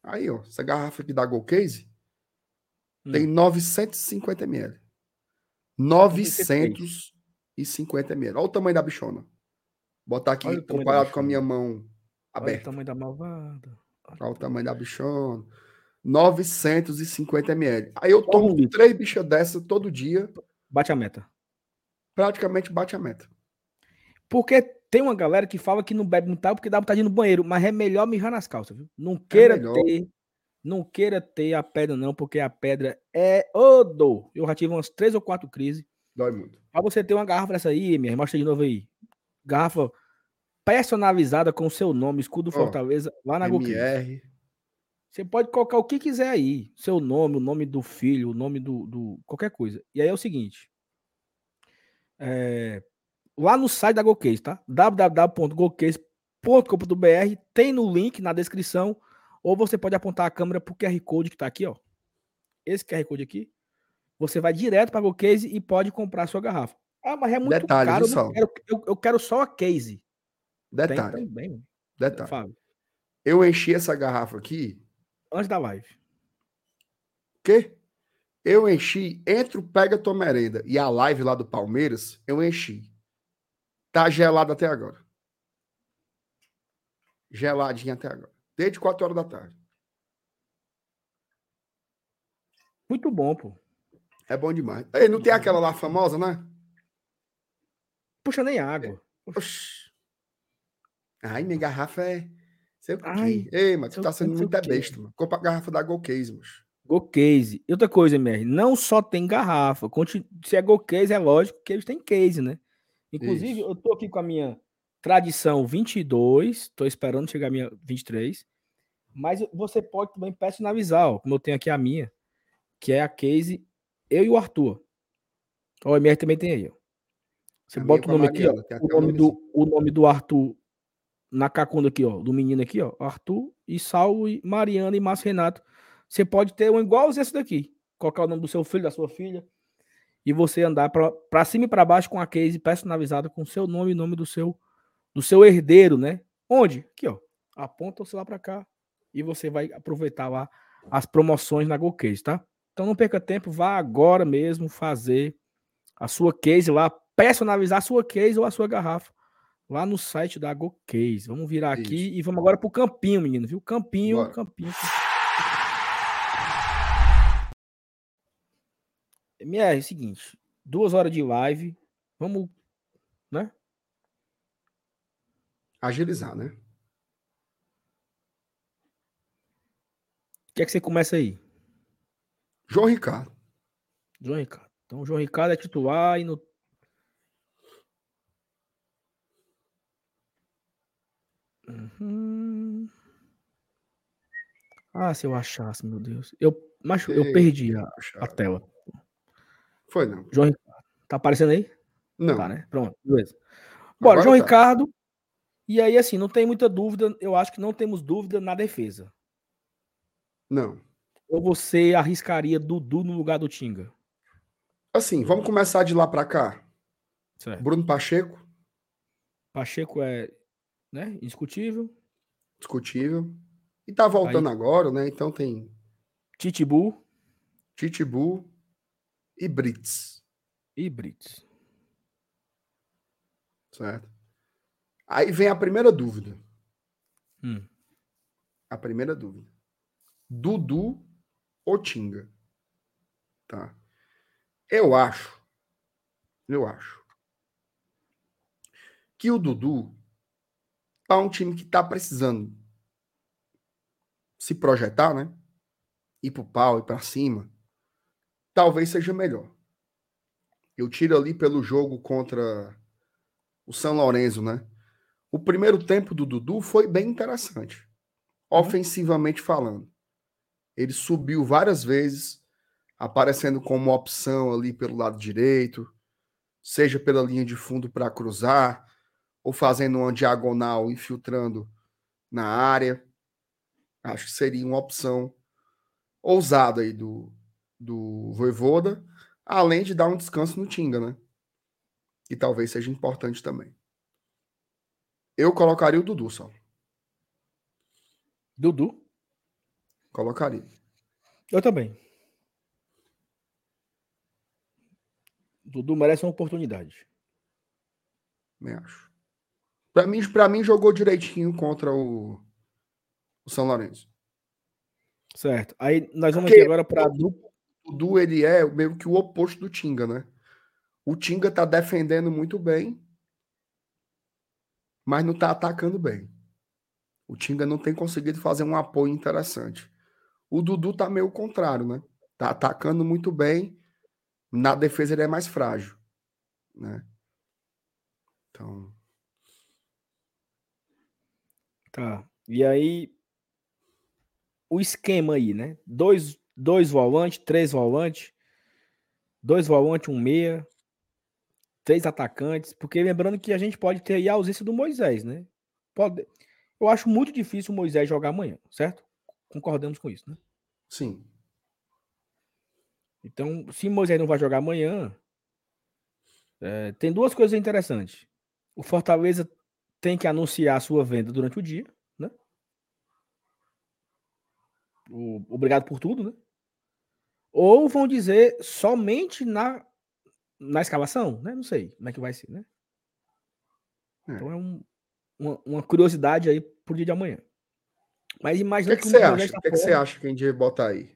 Aí, ó, essa garrafa aqui da Go Case tem 950 ml. 950 ml. Olha o tamanho da bichona. Botar aqui Olha comparado com a minha mão Olha o aberta. tamanho da malvada. Olha o tamanho da bichona. 950 ml. Aí eu um tomo litro. três bichas dessas todo dia, Bate a meta. praticamente bate a meta. Porque tem uma galera que fala que não bebe muita água porque dá vontade de ir no banheiro, mas é melhor mijar nas calças, viu? Não queira melhor. ter, não queira ter a pedra não, porque a pedra é odo. Eu já tive umas três ou quatro crises. Dói muito. Pra você ter uma garrafa dessa aí, minha, irmã, mostra de novo aí. Garrafa personalizada com o seu nome, escudo Ó, Fortaleza, lá na. MR. Você pode colocar o que quiser aí. Seu nome, o nome do filho, o nome do. do- qualquer coisa. E aí é o seguinte. é, lá no site da GoCase, tá? www.gocase.com.br tem no link na descrição. Ou você pode apontar a câmera pro QR Code que tá aqui, ó. Esse QR Code aqui. Você vai direto para GoCase e pode comprar a sua garrafa. Ah, mas é muito Detalhe, caro. Eu, quero, eu, eu quero só a case. Tem Detalhe, também, mano. detalhe. Fábio. Eu enchi essa garrafa aqui. Antes da live. O quê? Eu enchi entre o Pega Tua Merenda e a live lá do Palmeiras, eu enchi. Tá gelado até agora. Geladinho até agora. Desde 4 horas da tarde. Muito bom, pô. É bom demais. Ei, não tem aquela lá famosa, né? Puxa nem água. Oxi. Ai, minha garrafa é. Sei o Ai. Ei, mas tu tá sendo muito besta, mano. Compra a garrafa da Go Case, mano. Go Case. E outra coisa, MR, não só tem garrafa. Se é Go Case, é lógico que eles têm case, né? Inclusive, Isso. eu tô aqui com a minha tradição 22, tô esperando chegar a minha 23. Mas você pode também personalizar, ó, como eu tenho aqui a minha, que é a case eu e o Arthur. O MR também tem aí, ó. Você A bota o nome aqui, ó. O nome, do, o nome do Arthur na cacunda aqui, ó. Do menino aqui, ó. Arthur e Saulo e Mariana e Márcio Renato. Você pode ter um igual esse daqui. Colocar o nome do seu filho, da sua filha. E você andar para cima e para baixo com a case personalizada com seu nome e nome do seu do seu herdeiro, né? Onde? Aqui, ó. Aponta o celular para cá e você vai aproveitar lá as promoções na GoCase, tá? Então não perca tempo, vá agora mesmo fazer a sua case lá, personalizar a sua case ou a sua garrafa lá no site da GoCase. Vamos virar Isso. aqui e vamos agora pro campinho, menino, viu? Campinho, Bora. campinho. MR, é o seguinte, duas horas de live, vamos, né? Agilizar, né? O que é que você começa aí? João Ricardo. João Ricardo. Então, o João Ricardo é titular e no. Uhum. Ah, se eu achasse, meu Deus. Eu, mas eu perdi a, a tela. Foi, não. João Ricardo. Tá aparecendo aí? Não. Tá, né? Pronto, beleza. Bora, Agora João tá. Ricardo. E aí, assim, não tem muita dúvida. Eu acho que não temos dúvida na defesa. Não. Ou você arriscaria Dudu no lugar do Tinga? Assim, vamos começar de lá para cá. Certo. Bruno Pacheco. Pacheco é, né, indiscutível. Discutível. E tá voltando Aí... agora, né? Então tem Titibu, Titibu e Brits. E Brits. Certo. Aí vem a primeira dúvida. Hum. A primeira dúvida. Dudu ou Tinga. Tá? Eu acho, eu acho que o Dudu tá um time que tá precisando se projetar, né? Ir pro pau, ir para cima. Talvez seja melhor. Eu tiro ali pelo jogo contra o São Lourenço, né? O primeiro tempo do Dudu foi bem interessante, uhum. ofensivamente falando. Ele subiu várias vezes, aparecendo como opção ali pelo lado direito, seja pela linha de fundo para cruzar, ou fazendo uma diagonal infiltrando na área. Acho que seria uma opção ousada aí do, do Voivoda, além de dar um descanso no Tinga, né? Que talvez seja importante também. Eu colocaria o Dudu só. Dudu? Colocaria. Eu também. Dudu merece uma oportunidade. Me acho. Para mim, para mim jogou direitinho contra o, o São Lourenço. Certo. Aí nós vamos Porque agora para o Dudu ele é meio que o oposto do Tinga, né? O Tinga tá defendendo muito bem, mas não tá atacando bem. O Tinga não tem conseguido fazer um apoio interessante. O Dudu tá meio contrário, né? Tá atacando muito bem, na defesa ele é mais frágil, né? Então. Tá. E aí o esquema aí, né? Dois, dois volantes, três volantes, dois volantes, um meia, três atacantes, porque lembrando que a gente pode ter aí a ausência do Moisés, né? Pode. Eu acho muito difícil o Moisés jogar amanhã, certo? Concordamos com isso, né? Sim. Então, se Moisés não vai jogar amanhã, é, tem duas coisas interessantes. O Fortaleza tem que anunciar a sua venda durante o dia, né? O, obrigado por tudo, né? Ou vão dizer somente na, na escalação, né? Não sei como é que vai ser, né? É. Então é um, uma, uma curiosidade aí pro dia de amanhã. Mas imagina que, que, que você acha? O que, que você acha que a gente botar aí?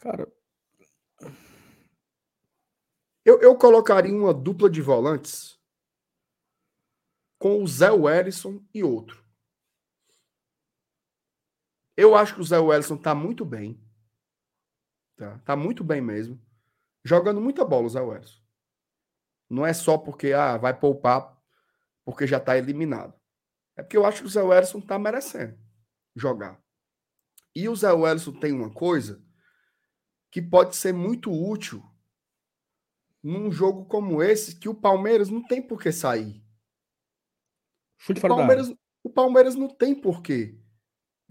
Cara. Eu, eu colocaria uma dupla de volantes com o Zé Wellison e outro. Eu acho que o Zé Wellison tá muito bem. Tá, tá muito bem mesmo. Jogando muita bola o Zé Wellison. Não é só porque ah, vai poupar porque já está eliminado. É porque eu acho que o Zé Wellison está merecendo jogar. E o Zé Wellison tem uma coisa que pode ser muito útil num jogo como esse, que o Palmeiras não tem por que sair. Chute o, Palmeiras, o Palmeiras não tem por que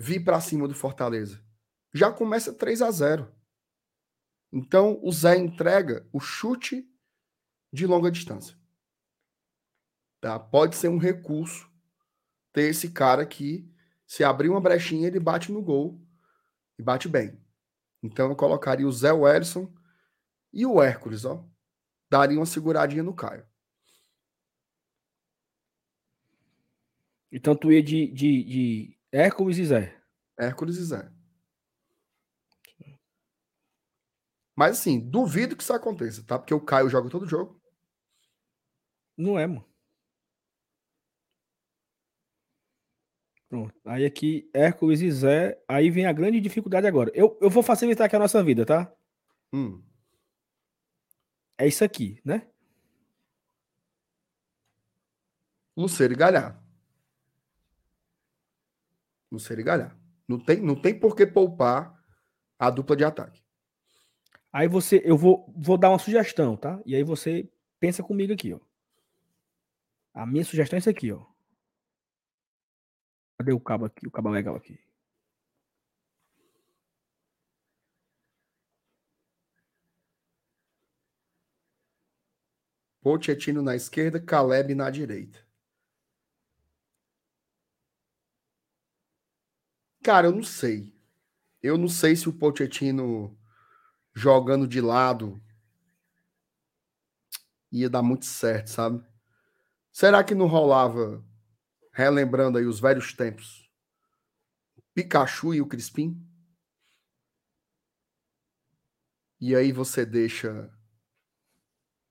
vir para cima do Fortaleza. Já começa 3 a 0 Então, o Zé entrega o chute de longa distância. Tá? Pode ser um recurso ter esse cara que, se abrir uma brechinha, ele bate no gol e bate bem. Então, eu colocaria o Zé Wellison e o Hércules, ó. Daria uma seguradinha no Caio. Então, tu ia de, de, de Hércules e Zé. Hércules e Zé. Mas assim, duvido que isso aconteça, tá? Porque o Caio joga todo jogo. Não é, mano. Pronto. Aí aqui, Hércules e Zé. Aí vem a grande dificuldade agora. Eu, eu vou facilitar aqui a nossa vida, tá? Hum. É isso aqui, né? Luceiro e Galhar. Luceiro e Galhar. Não tem, não tem por que poupar a dupla de ataque. Aí você, eu vou, vou dar uma sugestão, tá? E aí você pensa comigo aqui, ó. A minha sugestão é isso aqui, ó. Cadê o cabo aqui? O cabo legal aqui. Pochettino na esquerda, Caleb na direita. Cara, eu não sei. Eu não sei se o Pochettino jogando de lado ia dar muito certo, sabe? Será que não rolava, relembrando aí os velhos tempos, Pikachu e o Crispim? E aí você deixa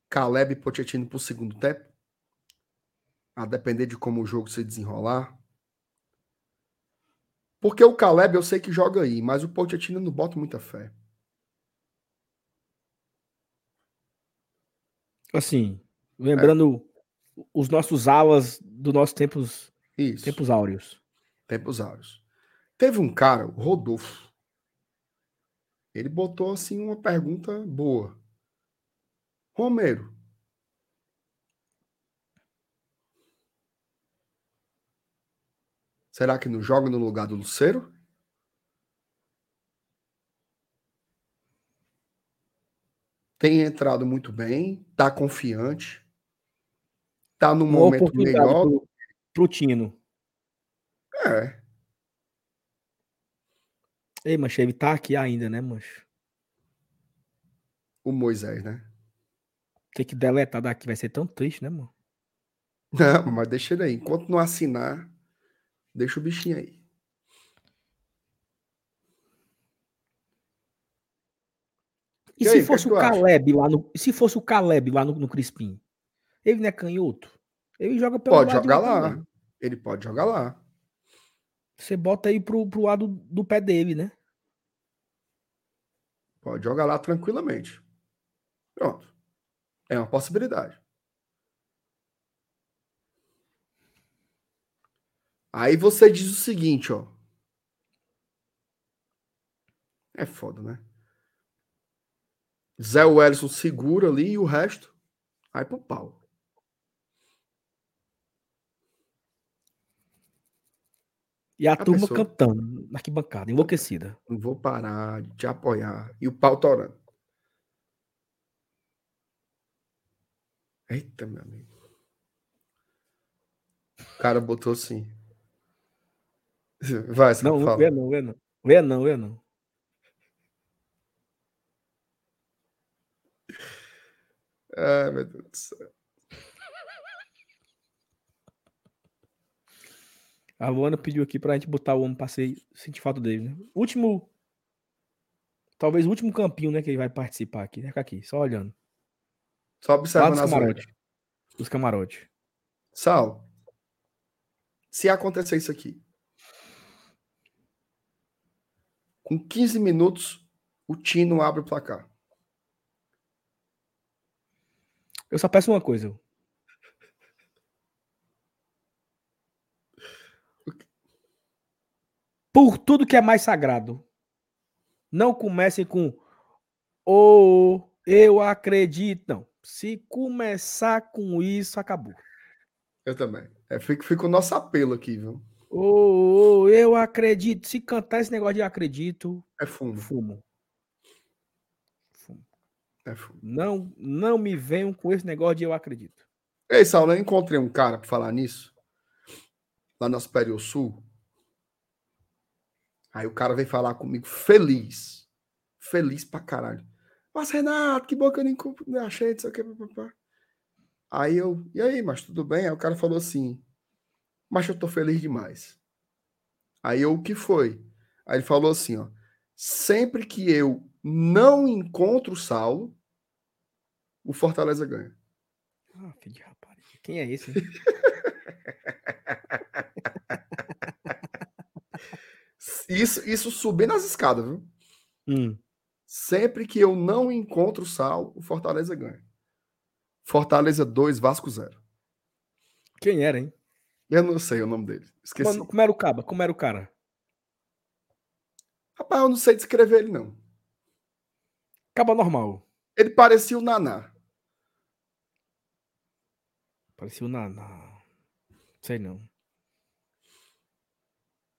Caleb e Pochettino para o segundo tempo? A depender de como o jogo se desenrolar. Porque o Caleb eu sei que joga aí, mas o Pochettino não bota muita fé. Assim, lembrando é. os nossos alas do nossos tempos, Isso. tempos áureos. Tempos áureos. Teve um cara, o Rodolfo. Ele botou assim uma pergunta boa. Romero. Será que não joga no lugar do Luceiro? tem entrado muito bem, está confiante, está no momento melhor. Pro, pro Tino. É. Ei, mas ele tá aqui ainda, né, mancho? O Moisés, né? Ter que deletar daqui vai ser tão triste, né, mano? Não, mas deixa ele aí. Enquanto não assinar, deixa o bichinho aí. E, e se aí, fosse que o Caleb lá no. Se fosse o Caleb lá no, no Crispim? Ele não é canhoto? Ele joga pelo Pode jogar lá. Também. Ele pode jogar lá. Você bota aí pro, pro lado do pé dele, né? Pode jogar lá tranquilamente. Pronto. É uma possibilidade. Aí você diz o seguinte, ó. É foda, né? Zé Wellison segura ali e o resto vai pro pau. E a, a turma pessoa... cantando na arquibancada, enlouquecida. Não vou parar de te apoiar. E o pau torando. Eita, meu amigo. O cara botou assim. Vai, você não, fala. Vê não, vê não. Vê não, vê não. Ai, meu Deus do céu. A Luana pediu aqui pra gente botar o homem pra sentir falta dele, né? Último. Talvez o último campinho, né? Que ele vai participar aqui. Fica aqui, só olhando. Só observando os camarotes. Os camarotes. Sal. Se acontecer isso aqui. Com 15 minutos, o Tino abre o placar. Eu só peço uma coisa. Por tudo que é mais sagrado, não comecem com ou oh, eu acredito. Não. Se começar com isso, acabou. Eu também. É, fica, fica o nosso apelo aqui, viu? Ô, oh, eu acredito. Se cantar esse negócio de acredito. É fumo. Fumo. fumo. É fogo. Não, não me venham com esse negócio de eu acredito. Ei, Saulo, eu encontrei um cara pra falar nisso. Lá no Superior Sul. Aí o cara veio falar comigo feliz. Feliz pra caralho. Mas, Renato, que bom que eu nem achei, não sei o que. Aí eu, e aí, mas tudo bem? Aí o cara falou assim, mas eu tô feliz demais. Aí eu, o que foi? Aí ele falou assim, ó, sempre que eu não encontro o Saulo, o Fortaleza ganha. Ah, filho de rapariga. Quem é esse? Isso, isso subir nas escadas, viu? Hum. Sempre que eu não encontro o Saulo, o Fortaleza ganha. Fortaleza 2, Vasco 0. Quem era, hein? Eu não sei o nome dele. Esqueci. Mano, como era o caba? Como era o cara? Rapaz, eu não sei descrever ele, não. Caba normal. Ele parecia o Naná. Parecia o Naná. Sei não.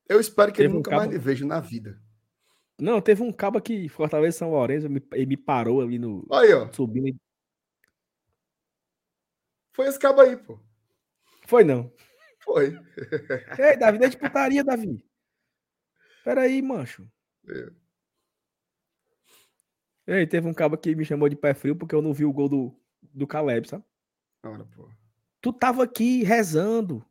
Eu espero que ele Teve um nunca mais cabo- me veja na vida. Não, teve um caba que Fortaleza São Lourenço ele me parou ali no Aí, ó. subindo. Foi esse cabo aí, pô. Foi não. Foi. Ei, Davi, deixa de putaria, Davi. Peraí, mancho. É. Ei, teve um cabo que me chamou de pé frio porque eu não vi o gol do, do Caleb, sabe? Ora, pô. Tu tava aqui rezando. Não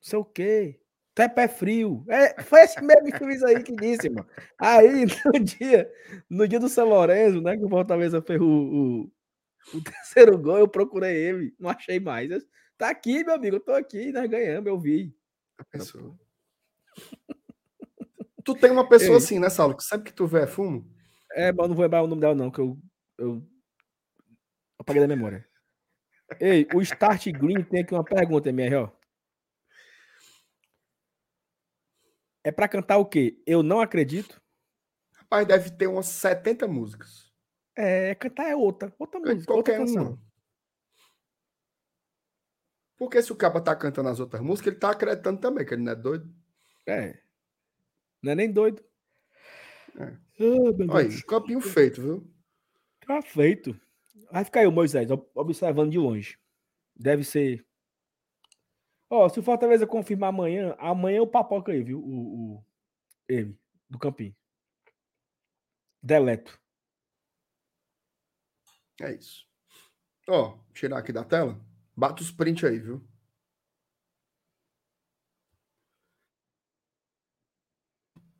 sei o quê. Tu é pé frio. É, foi esse mesmo infeliz aí que disse, mano. Aí, no dia, no dia do São Lourenço, né? Que o Fortaleza fez o, o, o terceiro gol, eu procurei ele. Não achei mais. Tá aqui, meu amigo. Eu tô aqui, nós ganhamos, eu vi. A pessoa. tu tem uma pessoa Ei. assim, né, Saulo? Que sempre que tu vê é fumo. É, mas eu não vou lembrar o nome dela, não, que eu, eu apaguei da memória. Ei, o Start Green tem aqui uma pergunta, MR, ó. É pra cantar o quê? Eu não acredito. Rapaz, deve ter umas 70 músicas. É, cantar é outra. Outra música, outra qualquer canção. Porque se o cabo tá cantando as outras músicas, ele tá acreditando também, que ele não é doido. É. Não é nem doido. É. Olha aí, campinho feito, viu? Tá feito. Vai ficar aí o Moisés, ob- observando de longe. Deve ser. Ó, se o Fortaleza confirmar amanhã, amanhã eu papoca aí, viu? O, o- ele, do Campinho. Deleto. É isso. Ó, tirar aqui da tela. Bata os print aí, viu?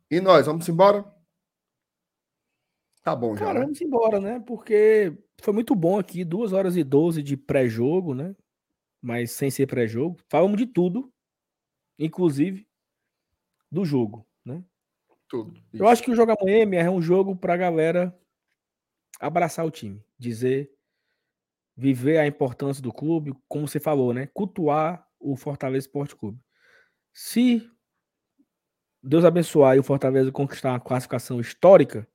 E nós, vamos embora? Tá bom já, Cara, né? vamos embora, né? Porque foi muito bom aqui, 2 horas e 12 de pré-jogo, né? Mas sem ser pré-jogo. Falamos de tudo, inclusive do jogo, né? Tudo. Eu acho que o jogo amanhã MR, é um jogo pra galera abraçar o time, dizer, viver a importância do clube, como você falou, né? Cultuar o Fortaleza Esporte Clube. Se Deus abençoar e o Fortaleza conquistar uma classificação histórica,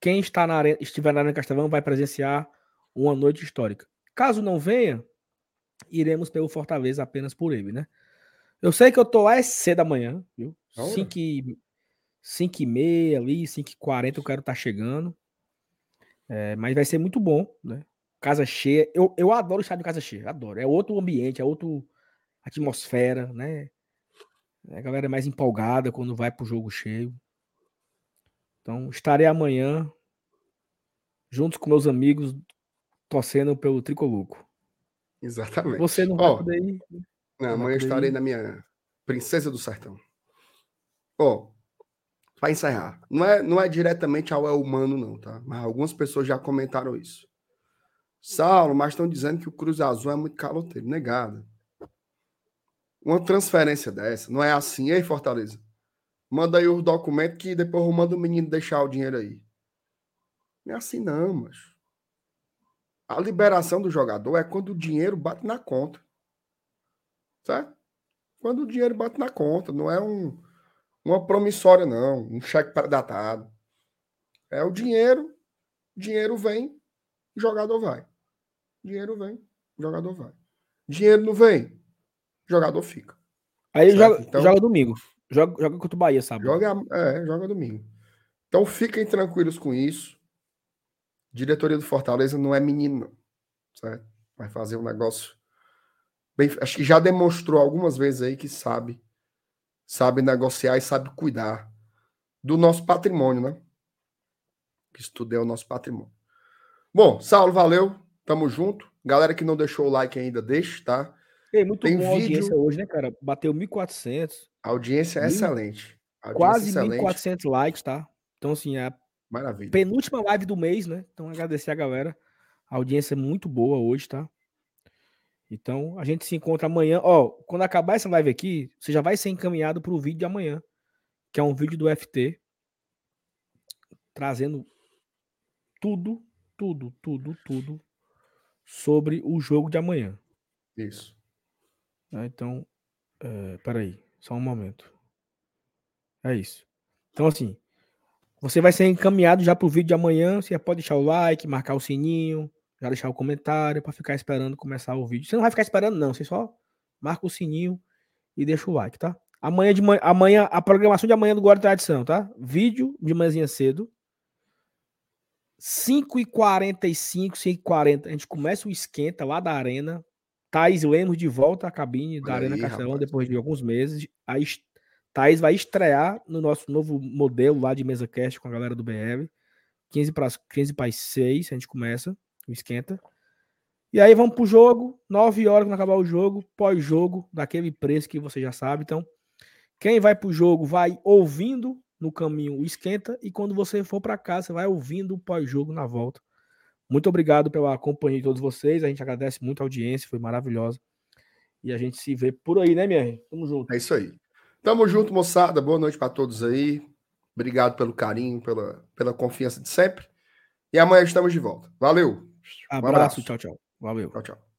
quem está na arena, estiver na Arena Castelão vai presenciar uma noite histórica. Caso não venha, iremos pelo Fortaleza apenas por ele, né? Eu sei que eu tô lá é cedo da manhã, viu? A hora? 5 e, 5 e meia ali, 5 e 40 eu quero estar chegando. É, mas vai ser muito bom, né? Casa cheia. Eu, eu adoro o estádio Casa Cheia, adoro. É outro ambiente, é outra atmosfera, né? A galera é mais empolgada quando vai pro jogo cheio. Então, estarei amanhã juntos com meus amigos torcendo pelo Tricoluco. Exatamente. Você não vai poder ir? Não, Vai amanhã estarei ir. na minha Princesa do Sertão. Ó, para encerrar, não é, não é diretamente ao é humano, não, tá? Mas algumas pessoas já comentaram isso. Saulo, mas estão dizendo que o Cruz Azul é muito caloteiro. Negado. Uma transferência dessa, não é assim. Ei, Fortaleza, manda aí os documentos que depois eu mando o menino deixar o dinheiro aí. Não é assim, não, mas A liberação do jogador é quando o dinheiro bate na conta. Certo? Quando o dinheiro bate na conta, não é um, uma promissória, não, um cheque pré-datado. É o dinheiro, dinheiro vem, jogador vai. Dinheiro vem, jogador vai. Dinheiro não vem, jogador fica. Aí Certo, joga, então- joga domingo. Joga, joga contra o Bahia, sabe? Joga, é, joga domingo. Então fiquem tranquilos com isso. diretoria do Fortaleza não é menino, certo? Vai fazer um negócio bem, acho que já demonstrou algumas vezes aí que sabe, sabe negociar e sabe cuidar do nosso patrimônio, né? Que estudei o nosso patrimônio. Bom, Saulo, valeu, tamo junto. Galera que não deixou o like ainda, deixa, tá? Ei, muito Tem bom vídeo... audiência hoje, né, cara? Bateu 1.400. A audiência é excelente. Audiência quase excelente. 1.400 likes, tá? Então, assim, é a Maravilha. penúltima live do mês, né? Então, agradecer a galera. A audiência é muito boa hoje, tá? Então, a gente se encontra amanhã. Ó, quando acabar essa live aqui, você já vai ser encaminhado para o vídeo de amanhã, que é um vídeo do FT, trazendo tudo, tudo, tudo, tudo sobre o jogo de amanhã. Isso. Né, então, é, peraí, só um momento. É isso. Então, assim, você vai ser encaminhado já para o vídeo de amanhã. Você pode deixar o like, marcar o sininho, já deixar o comentário para ficar esperando começar o vídeo. Você não vai ficar esperando, não. Você só marca o sininho e deixa o like, tá? Amanhã, de manhã, amanhã a programação de amanhã do Guarda Tradição, tá? Vídeo de manhãzinha cedo. 5h45, 5h40, a gente começa o esquenta lá da Arena. Thaís Lemos de volta à cabine da Arena Castelão depois de alguns meses. A Thaís vai estrear no nosso novo modelo lá de mesa cast com a galera do BR. 15 para 15 para 6, a gente começa o esquenta. E aí vamos pro jogo, 9 horas quando acabar o jogo, pós-jogo, daquele preço que você já sabe. Então, quem vai pro jogo vai ouvindo no caminho esquenta e quando você for para casa, você vai ouvindo o pós-jogo na volta. Muito obrigado pela companhia de todos vocês. A gente agradece muito a audiência, foi maravilhosa. E a gente se vê por aí, né, minha? Tamo junto. É isso aí. Tamo junto, moçada. Boa noite para todos aí. Obrigado pelo carinho, pela, pela confiança de sempre. E amanhã estamos de volta. Valeu! Abraço, um abraço. tchau, tchau. Valeu. Tchau, tchau.